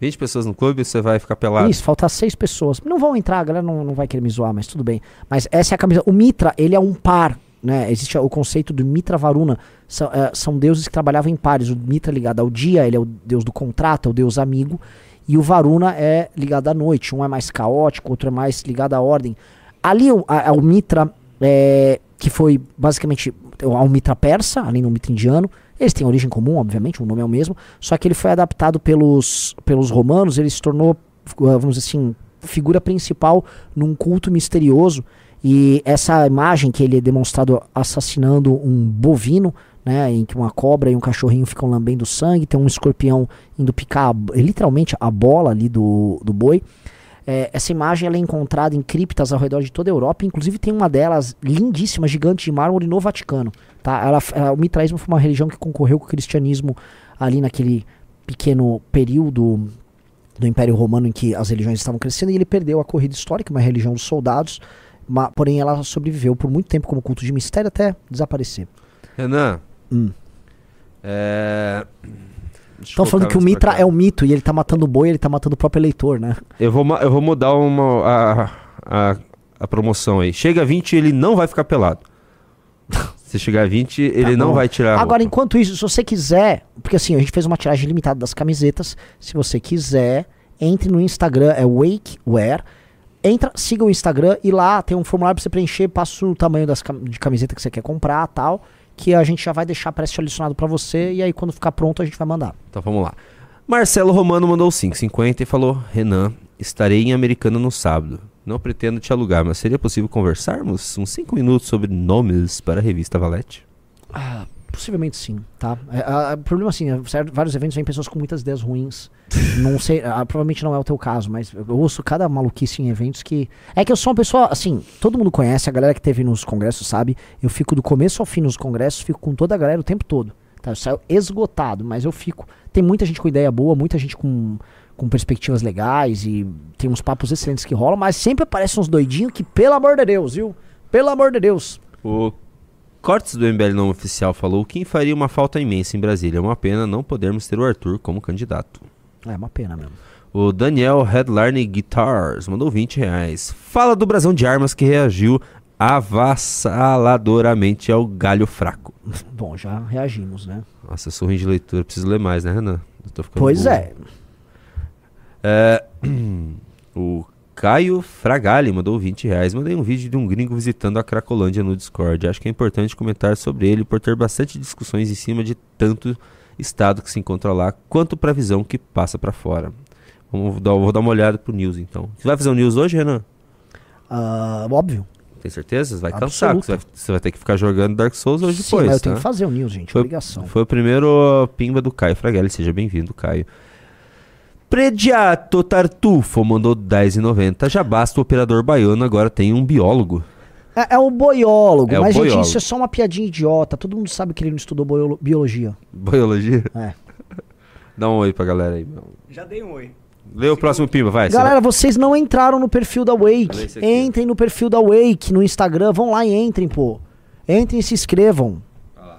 20 pessoas no clube, você vai ficar pelado. Isso, falta seis pessoas. Não vão entrar, a galera não, não vai querer me zoar, mas tudo bem. Mas essa é a camisa. O Mitra, ele é um par, né? Existe o conceito do Mitra Varuna. São, eh, são deuses que trabalhavam em pares. O Mitra é ligado ao dia, ele é o deus do contrato, é o deus amigo. E o Varuna é ligado à noite. Um é mais caótico, outro é mais ligado à ordem. Ali o, a- o Mitra, é, que foi basicamente um Mitra persa, além do Mitra indiano. Eles têm origem comum, obviamente, o nome é o mesmo. Só que ele foi adaptado pelos, pelos romanos, ele se tornou, ah, vamos dizer assim, figura principal num culto misterioso. E essa imagem que ele é demonstrado assassinando um bovino, né, em que uma cobra e um cachorrinho ficam lambendo sangue, tem um escorpião indo picar literalmente a bola ali do, do boi. É, essa imagem ela é encontrada em criptas ao redor de toda a Europa, inclusive tem uma delas lindíssima, gigante de mármore no Vaticano. Tá? Ela, ela- o mitraísmo foi uma religião que concorreu com o cristianismo ali naquele pequeno período do Império Romano em que as religiões estavam crescendo e ele perdeu a corrida histórica, uma religião dos soldados, ma- porém ela sobreviveu por muito tempo como culto de mistério até desaparecer. Renan. Hum. É. Estão falando que o Mitra é um mito e ele tá matando o boi, ele tá matando o próprio eleitor, né? Eu vou, eu vou mudar uma, a, a, a promoção aí. Chega a 20, ele não vai ficar pelado. Se chegar a 20, ele não bom. vai tirar. Agora, enquanto isso, se você quiser, porque assim, a gente fez uma tiragem limitada das camisetas. Se você quiser, entre no Instagram, é Wakewear. Entra, siga o Instagram e lá tem um formulário pra você preencher, passa o tamanho das de camiseta que você quer comprar tal. Que a gente já vai deixar pré-selecionado pra você. E aí, quando ficar pronto, a gente vai mandar. Então vamos lá. Marcelo Romano mandou 5,50 e falou: Renan, estarei em Americana no sábado. Não pretendo te alugar, mas seria possível conversarmos uns 5 minutos sobre nomes para a revista Valete? Ah, possivelmente sim, tá? É, O problema assim, é, vários eventos vêm pessoas com muitas ideias ruins. não sei, ah, provavelmente não é o teu caso, mas eu ouço cada maluquice em eventos que. É que eu sou uma pessoa, assim, todo mundo conhece, a galera que teve nos congressos sabe. Eu fico do começo ao fim nos congressos, fico com toda a galera o tempo todo. Tá? Eu saio esgotado, mas eu fico. Tem muita gente com ideia boa, muita gente com, com perspectivas legais e tem uns papos excelentes que rolam, mas sempre aparecem uns doidinhos que, pelo amor de Deus, viu? Pelo amor de Deus. O Cortes do MBL não oficial falou: quem faria uma falta imensa em Brasília? É uma pena não podermos ter o Arthur como candidato. É uma pena mesmo. O Daniel Headline Guitars mandou 20 reais. Fala do brasão de armas que reagiu avassaladoramente ao galho fraco. Bom, já reagimos, né? Nossa, eu sou ruim de leitura, preciso ler mais, né, Renan? Pois burro. é. É, o Caio Fragali mandou 20 reais. Mandei um vídeo de um gringo visitando a Cracolândia no Discord. Acho que é importante comentar sobre ele por ter bastante discussões em cima de tanto estado que se encontra lá, quanto pra visão que passa pra fora. Vamos dar, vou dar uma olhada pro news então. Você vai fazer o news hoje, Renan? Ah, óbvio. Tem certeza? Você vai cansar, você vai, você vai ter que ficar jogando Dark Souls hoje Sim, depois. mas eu tenho tá? que fazer o news, gente. Foi, obrigação. foi o primeiro pimba do Caio Fragelli. Seja bem-vindo, Caio. Prediato Tartufo mandou 10,90. Já basta o operador baiano, agora tem um biólogo. É, é o boiólogo, É mas, gente, boiólogo. isso é só uma piadinha idiota. Todo mundo sabe que ele não estudou boiolo- biologia. Biologia? É. Dá um oi pra galera aí. meu. Já dei um oi. Lê o próximo pimba, vai. Galera, vocês não entraram no perfil da Wake. esse aqui, Entrem no perfil da Wake no Instagram. Vão lá e entrem, pô. Entrem e se inscrevam.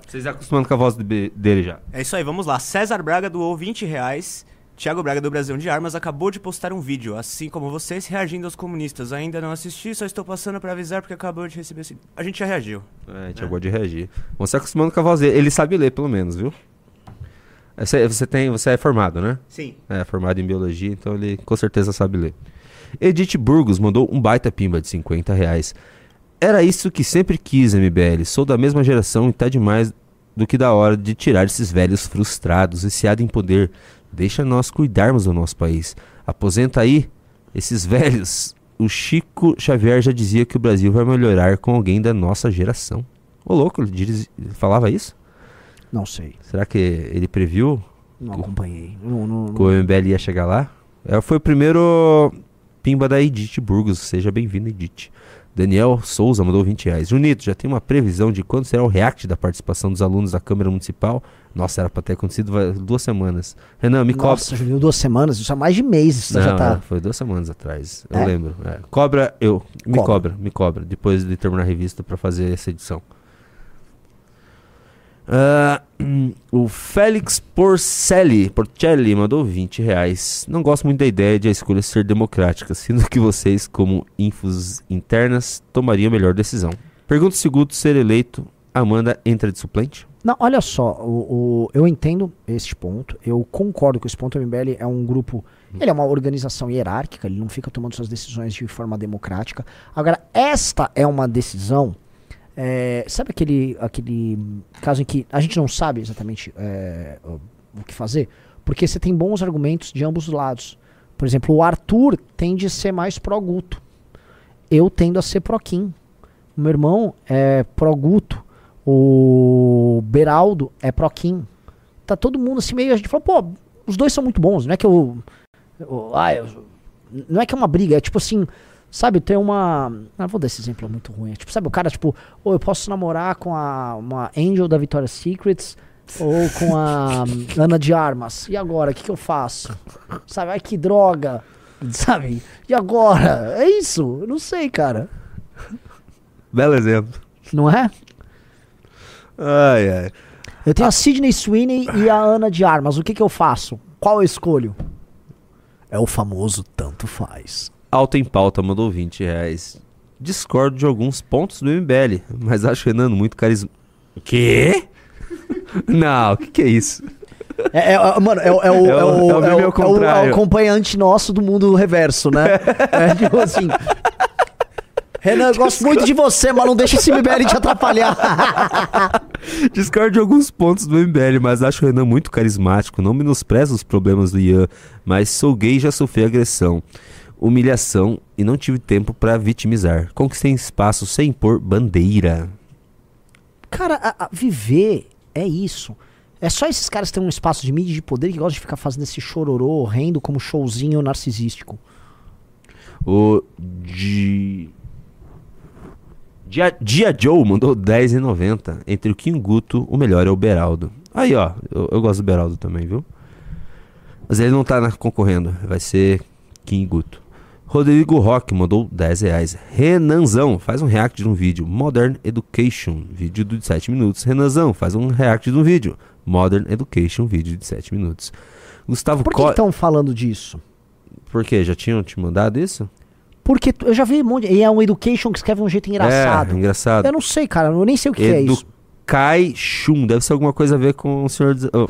Vocês acostumando com a voz de- dele já. É isso aí, vamos lá. César Braga doou 20 reais. Tiago Braga do Brasil de Armas acabou de postar um vídeo, assim como vocês, reagindo aos comunistas. Ainda não assisti, só estou passando pra avisar porque acabou de receber esse... A gente já reagiu. É, a gente acabou de reagir. Vão se acostumando com a voz dele. Ele sabe ler, pelo menos, viu? Você, você, tem, você é formado, né? Sim. É, formado em biologia, então ele com certeza sabe ler. Edith Burgos mandou um baita pimba de 50 reais. Era isso que sempre quis, MBL. Sou da mesma geração e tá demais do que da hora de tirar esses velhos frustrados, viciados em poder. Deixa nós cuidarmos do nosso país. Aposenta aí esses velhos. O Chico Xavier já dizia que o Brasil vai melhorar com alguém da nossa geração. Ô, louco, ele, diz- falava isso? Não sei. Será que ele previu Não acompanhei. Não, não- que o MBL ia chegar lá? É, foi o primeiro pimba da Edith Burgos. Seja bem-vindo, Edith. Daniel Souza mandou 20 reais. Junito, já tem uma previsão de quando será o react da participação dos alunos da Câmara Municipal? Nossa, era pra ter acontecido duas semanas. Renan, me cobra. Nossa, Juninho, duas semanas. Isso há mais de mês. Isso Não, já tá. é, foi duas semanas atrás. Eu É? lembro. é. Cobra, eu. Me Cobra. cobra. me cobra. Depois de terminar a revista pra fazer essa edição. Hum, o Félix Porcelli, Porcelli mandou 20 reais. Não gosto muito da ideia de a escolha ser democrática, sendo que vocês, como infos internas, tomariam a melhor decisão. Pergunta se Guto ser eleito, Amanda entra de suplente? Não, olha só, o, o- eu entendo este ponto, eu concordo que esse ponto o MBL é um grupo, ele é uma organização hierárquica, ele não fica tomando suas decisões de forma democrática. Agora, esta é uma decisão, é, sabe aquele, aquele caso em que a gente não sabe exatamente é, o, que fazer? Porque você tem bons argumentos de ambos os lados. Por exemplo, o Arthur tende a ser mais pró-Guto. Eu tendo a ser pró-Kim. Meu irmão é pró-Guto. O Beraldo é pró-Kim. Tá todo mundo assim meio. A gente fala, pô, os dois são muito bons. Não é que eu. eu- ah, eu- não é que é uma briga, é tipo assim. Sabe, tem uma. Ah, vou dar esse exemplo muito ruim. É tipo, sabe, o cara, tipo, ou eu posso namorar com a, uma Angel da Victoria's Secrets ou com a Ana de Armas. E agora, o que, que eu faço? Sabe, ai que droga. Sabe? E agora? É isso? Eu não sei, cara. Belo exemplo. Não é? Ai, ai. Eu tenho a Sidney Sweeney e a Ana de Armas. O que, que eu faço? Qual eu escolho? É o famoso tanto faz. Alta em pauta mandou 20 reais. Discordo de alguns pontos do MBL, mas acho o Renan muito carismático. Quê? Não, o que, que é isso? É, é- mano, é, o- é o, É o- é o- é o é o- é o- é o acompanhante nosso do mundo reverso, né? É tipo assim. Renan, eu gosto muito de você, mas não deixa esse MBL te atrapalhar. Discordo de alguns pontos do MBL, mas acho o Renan muito carismático. Não menosprezo os problemas do Ian, mas sou gay e já sofri agressão, humilhação e não tive tempo pra vitimizar. Conquistei espaço sem impor bandeira. Cara, a- a- viver é isso. É só esses caras que têm um espaço de mídia e de poder que gostam de ficar fazendo esse chororô, rendo como showzinho narcisístico. O Di... Dia, Dia Joe mandou 10,90. Entre o Kim e o Guto, o melhor é o Beraldo. Aí, ó, eu, eu gosto do Beraldo também, viu? Mas ele não tá na- concorrendo. Vai ser Kim e Guto. Rodrigo Roque mandou 10 reais. Renanzão, faz um react de um vídeo. Modern Education, vídeo de 7 minutos. Renanzão, faz um react de um vídeo. Modern Education, vídeo de 7 minutos. Gustavo Por que Co- estão falando disso? Por quê? Já tinham te mandado isso? Porque eu já vi um monte. E é um education que escreve de um jeito engraçado. É, engraçado. Eu não sei, cara. Eu nem sei o que, que é Edu isso. Kai Shun. Deve ser alguma coisa a ver com o Senhor do, oh,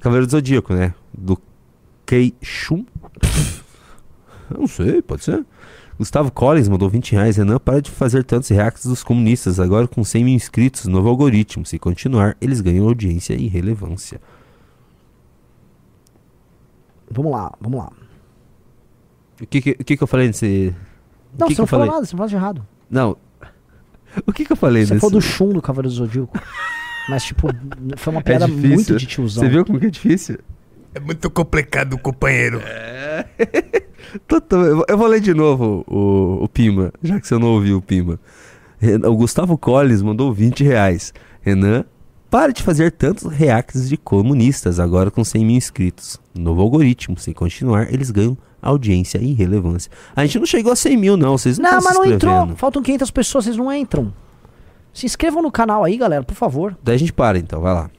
Cavaleiro do Zodíaco, né? Do Kei Shun? Eu não sei, pode ser. Gustavo Collins mandou 20 reais. Renan, para de fazer tantos reacts dos comunistas. Agora com 100 mil inscritos, novo algoritmo. Se continuar, eles ganham audiência e relevância. Vamos lá, vamos lá. O que que, que, que eu falei nesse... o Não, que você que não falou nada, você não falou de errado. Não. O que que eu falei Você nesse... falou do chum do Cavaleiro do Zodíaco. Mas, tipo, foi uma piada difícil. muito de tiozão. Você viu como que é difícil? É muito complicado, companheiro. Tô- eu vou- ler de novo o, o Pima, já que você não ouviu o Pima. O Gustavo Colles mandou 20 reais. Renan, pare de fazer tantos reacts de comunistas, agora com 100 mil inscritos. Novo algoritmo, se continuar, eles ganham audiência e relevância. A gente não chegou a 100 mil, não, vocês não Não, mas não entrou. Faltam 500 pessoas, vocês não entram. Se inscrevam no canal aí, galera, por favor. Daí a gente para então, vai lá.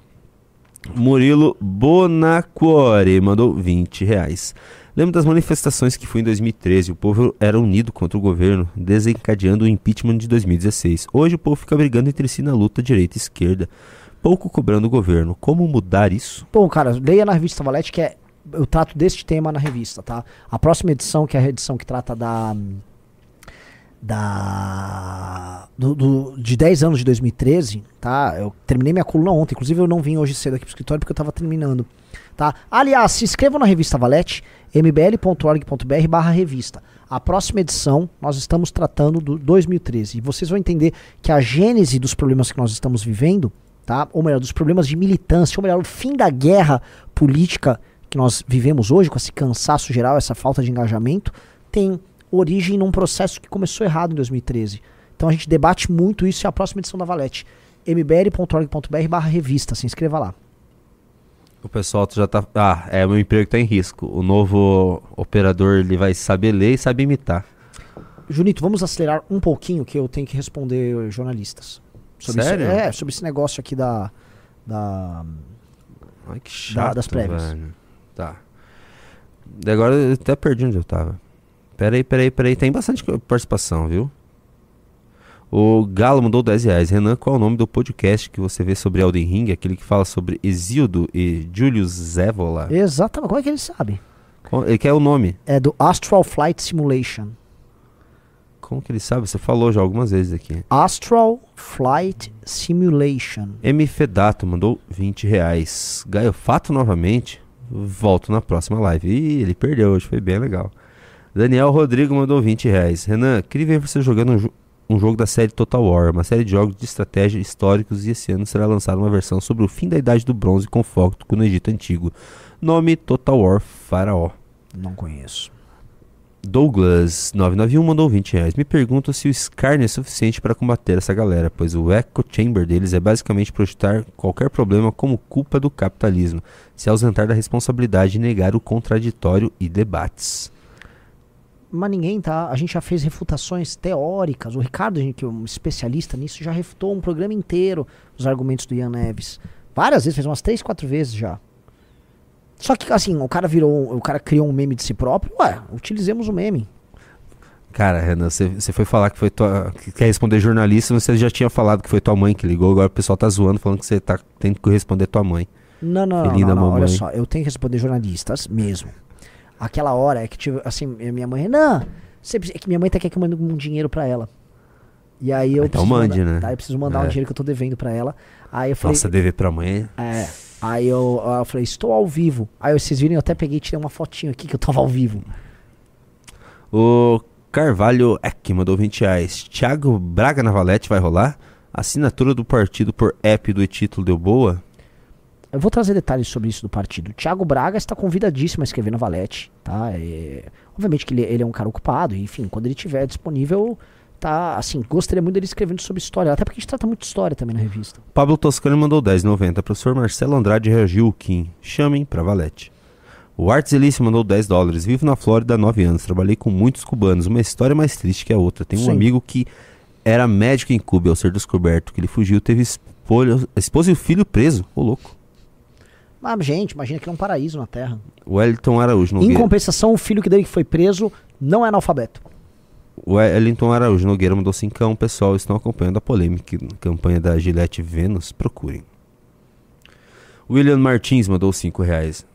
Murilo Bonacuore mandou 20 reais. Lembro das manifestações que fui em 2013. O povo era unido contra o governo, desencadeando o impeachment de 2016. Hoje o povo fica brigando entre si na luta direita e esquerda, pouco cobrando o governo. Como mudar isso? Bom, cara, leia na revista Valete que é. Eu trato deste tema na revista, tá? A próxima edição, que é a edição que trata da. Da. Do, do- de 10 anos de 2013, tá? Eu terminei minha coluna ontem, inclusive eu não vim hoje cedo aqui pro escritório porque eu tava terminando, tá? Aliás, se inscrevam na revista Valete, mbl.org.br barra revista. A próxima edição nós estamos tratando do 2013 e vocês vão entender que a gênese dos problemas que nós estamos vivendo, tá? Ou melhor, dos problemas de militância, ou melhor, o fim da guerra política que nós vivemos hoje com esse cansaço geral, essa falta de engajamento, tem origem num processo que começou errado em 2013. Então a gente debate muito isso e a próxima edição da Valete mbl.org.br barra revista, se inscreva lá. O pessoal já tá. Ah, é, o meu emprego tá em risco. O novo operador ele vai saber ler e saber imitar. Junito, vamos acelerar um pouquinho que eu tenho que responder jornalistas. Sobre Sério? Isso, é, sobre esse negócio aqui da. da Ai, que chato, das prévias. velho. Tá. E agora eu até perdi onde eu tava. Peraí, peraí, peraí. Tem bastante participação, viu? O Galo mandou 10 reais. Renan, qual é o nome do podcast que você vê sobre Elden Ring? Aquele que fala sobre Exildo e Julius Zevola? Exatamente. Como é que ele sabe? Qual- Ele quer o nome. É do Astral Flight Simulation. Como que ele sabe? Você falou já algumas vezes aqui. Astral Flight Simulation. M. Fedato mandou 20 reais. Gaiofato novamente. Volto na próxima live. Ih, ele perdeu hoje, foi bem legal. Daniel Rodrigo mandou 20 reais. Renan, queria ver você jogando um, jo- um jogo da série Total War, uma série de jogos de estratégia históricos e esse ano será lançada uma versão sobre o fim da Idade do Bronze com foco no Egito Antigo. Nome Total War Faraó. Não conheço. Douglas 991 mandou 20 reais. Me pergunto se o Skarn é suficiente para combater essa galera, pois o echo chamber deles é basicamente projetar qualquer problema como culpa do capitalismo, se ausentar da responsabilidade e negar o contraditório e debates. Mas ninguém tá. A gente já fez refutações teóricas. O Ricardo, que é um especialista nisso, já refutou um programa inteiro os argumentos do Ian Neves. Várias vezes, fez umas três, quatro vezes já. Só que assim, o cara virou. O cara criou um meme de si próprio. Ué, utilizemos o meme. Cara, Renan, você foi falar que foi tua. que quer responder jornalista, você já tinha falado que foi tua mãe que ligou, agora o pessoal tá zoando falando que você tá tendo que responder tua mãe. Não, não, não, Felina não, não, Olha mamãe. só, eu tenho que responder jornalistas mesmo. Aquela hora é que tive, assim, minha mãe, Renan, você é que minha mãe tá quer que eu mande um dinheiro pra ela. E aí eu Então preciso mande, mandar, né? tá? Eu preciso mandar um É. dinheiro que eu tô devendo pra ela. Aí eu falei, Nossa, dever pra mãe. é. Aí eu, eu falei, estou ao vivo. Aí vocês viram, eu até peguei e tirei uma fotinho aqui que eu tava ao vivo. O Carvalho Eck mandou 20 reais. Thiago Braga na Valete vai rolar? Assinatura do partido por app do e-título deu boa? Eu vou trazer detalhes sobre isso do partido. Tiago Braga está convidadíssimo a escrever na Valete, tá? É, obviamente que ele, ele é um cara ocupado, enfim, quando ele estiver disponível, tá, assim, gostaria muito dele escrevendo sobre história, até porque a gente trata muito de história também na revista. Pablo Toscano mandou 10,90. Professor Marcelo Andrade reagiu. Kim. Chamem pra Valete. O Arts Elício mandou 10 dólares. Vivo na Flórida há 9 anos. Trabalhei com muitos cubanos. Uma história mais triste que a outra. Tem um Sim. amigo que era médico em Cuba. Ao ser descoberto que ele fugiu, teve espolho- a esposa e o filho preso. Ô, louco. Mas, gente, imagina que é um paraíso na Terra. Wellington Araújo Em compensação, o filho que dele que foi preso não é analfabeto. Wellington Araújo Nogueira mandou 5 Pessoal, estão acompanhando a polêmica campanha da Gillette Vênus? Procurem. William Martins mandou 5 reais.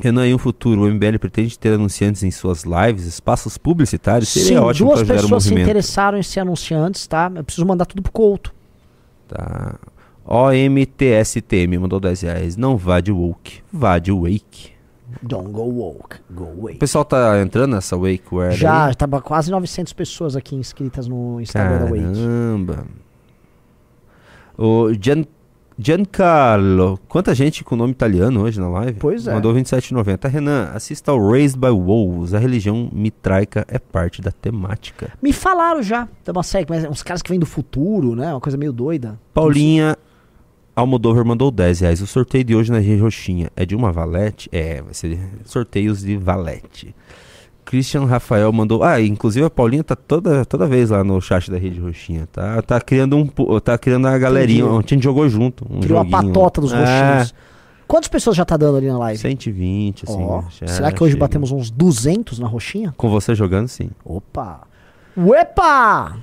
Renan, em um futuro, o MBL pretende ter anunciantes em suas lives, espaços publicitários? Seria Sim, ótimo duas para o pessoas se interessaram em ser anunciantes, tá? Eu preciso mandar tudo pro Couto. Tá. OMTSTM mandou 10 reais. Não vá de woke, vá de wake. Don't go woke, go O away. pessoal tá entrando nessa wakeware Já, aí? tava quase 900 pessoas aqui inscritas no Instagram da Wake. Caramba. O Gian, Giancarlo. Quanta gente com nome italiano hoje na live? Pois é. Mandou 27,90. Renan, assista ao Raised by Wolves. A religião mitraica é parte da temática. Me falaram já de uma série, mas uns caras que vêm do futuro, né? Uma coisa meio doida. Paulinha Almodover mandou 10 reais. O sorteio de hoje na Rede Roxinha é de uma valete? É, vai ser sorteios de valete. Christian Rafael mandou. Ah, inclusive a Paulinha tá toda, toda vez lá no chat da Rede Roxinha. Tá, tá criando um. Tá criando a galerinha. Entendi. Ontem a gente jogou junto. Um Criou a joguinho. patota dos É, roxinhos. Quantas pessoas já tá dando ali na live? 120, assim. Ó, já será que hoje chega. batemos uns 200 na roxinha? Com você jogando, sim. Opa! Uepa!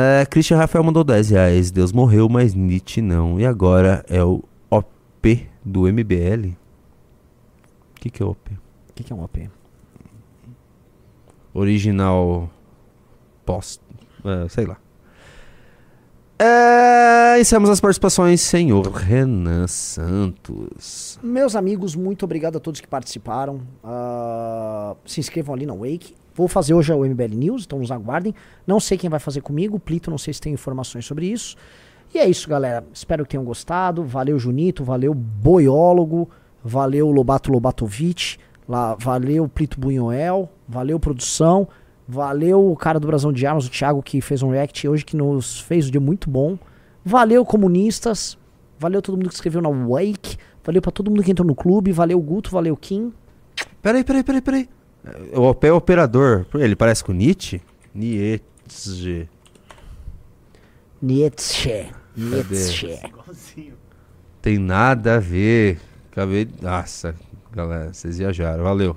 É, Christian Rafael mandou 10 reais. Deus morreu, mas Nietzsche não. E agora é o OP do MBL. O que, que é OP? O que, que é um OP? Original post. é, sei lá. É, encerramos as participações, senhor Renan Santos. Meus amigos, muito obrigado a todos que participaram. Ah, se inscrevam ali na Wake. Vou fazer hoje o MBL News, então nos aguardem. Não sei quem vai fazer comigo, Plito, não sei se tem informações sobre isso. E é isso, galera. Espero que tenham gostado. Valeu, Junito. Valeu, Boiólogo. Valeu, Lobato Lobatovic. Lá, valeu, Plito Bunhoel. Valeu, produção. Valeu, o cara do Brasão de Armas, o Thiago, que fez um react hoje, que nos fez um dia muito bom. Valeu, comunistas. Valeu todo mundo que escreveu na Wake. Valeu pra todo mundo que entrou no clube. Valeu, Guto. Valeu, Kim. Peraí, peraí, peraí, peraí. O pé operador, ele parece com Nietzsche? Nietzsche. Nietzsche. Nietzsche. Tem nada a ver. Acabei. Nossa, galera, vocês viajaram. Valeu.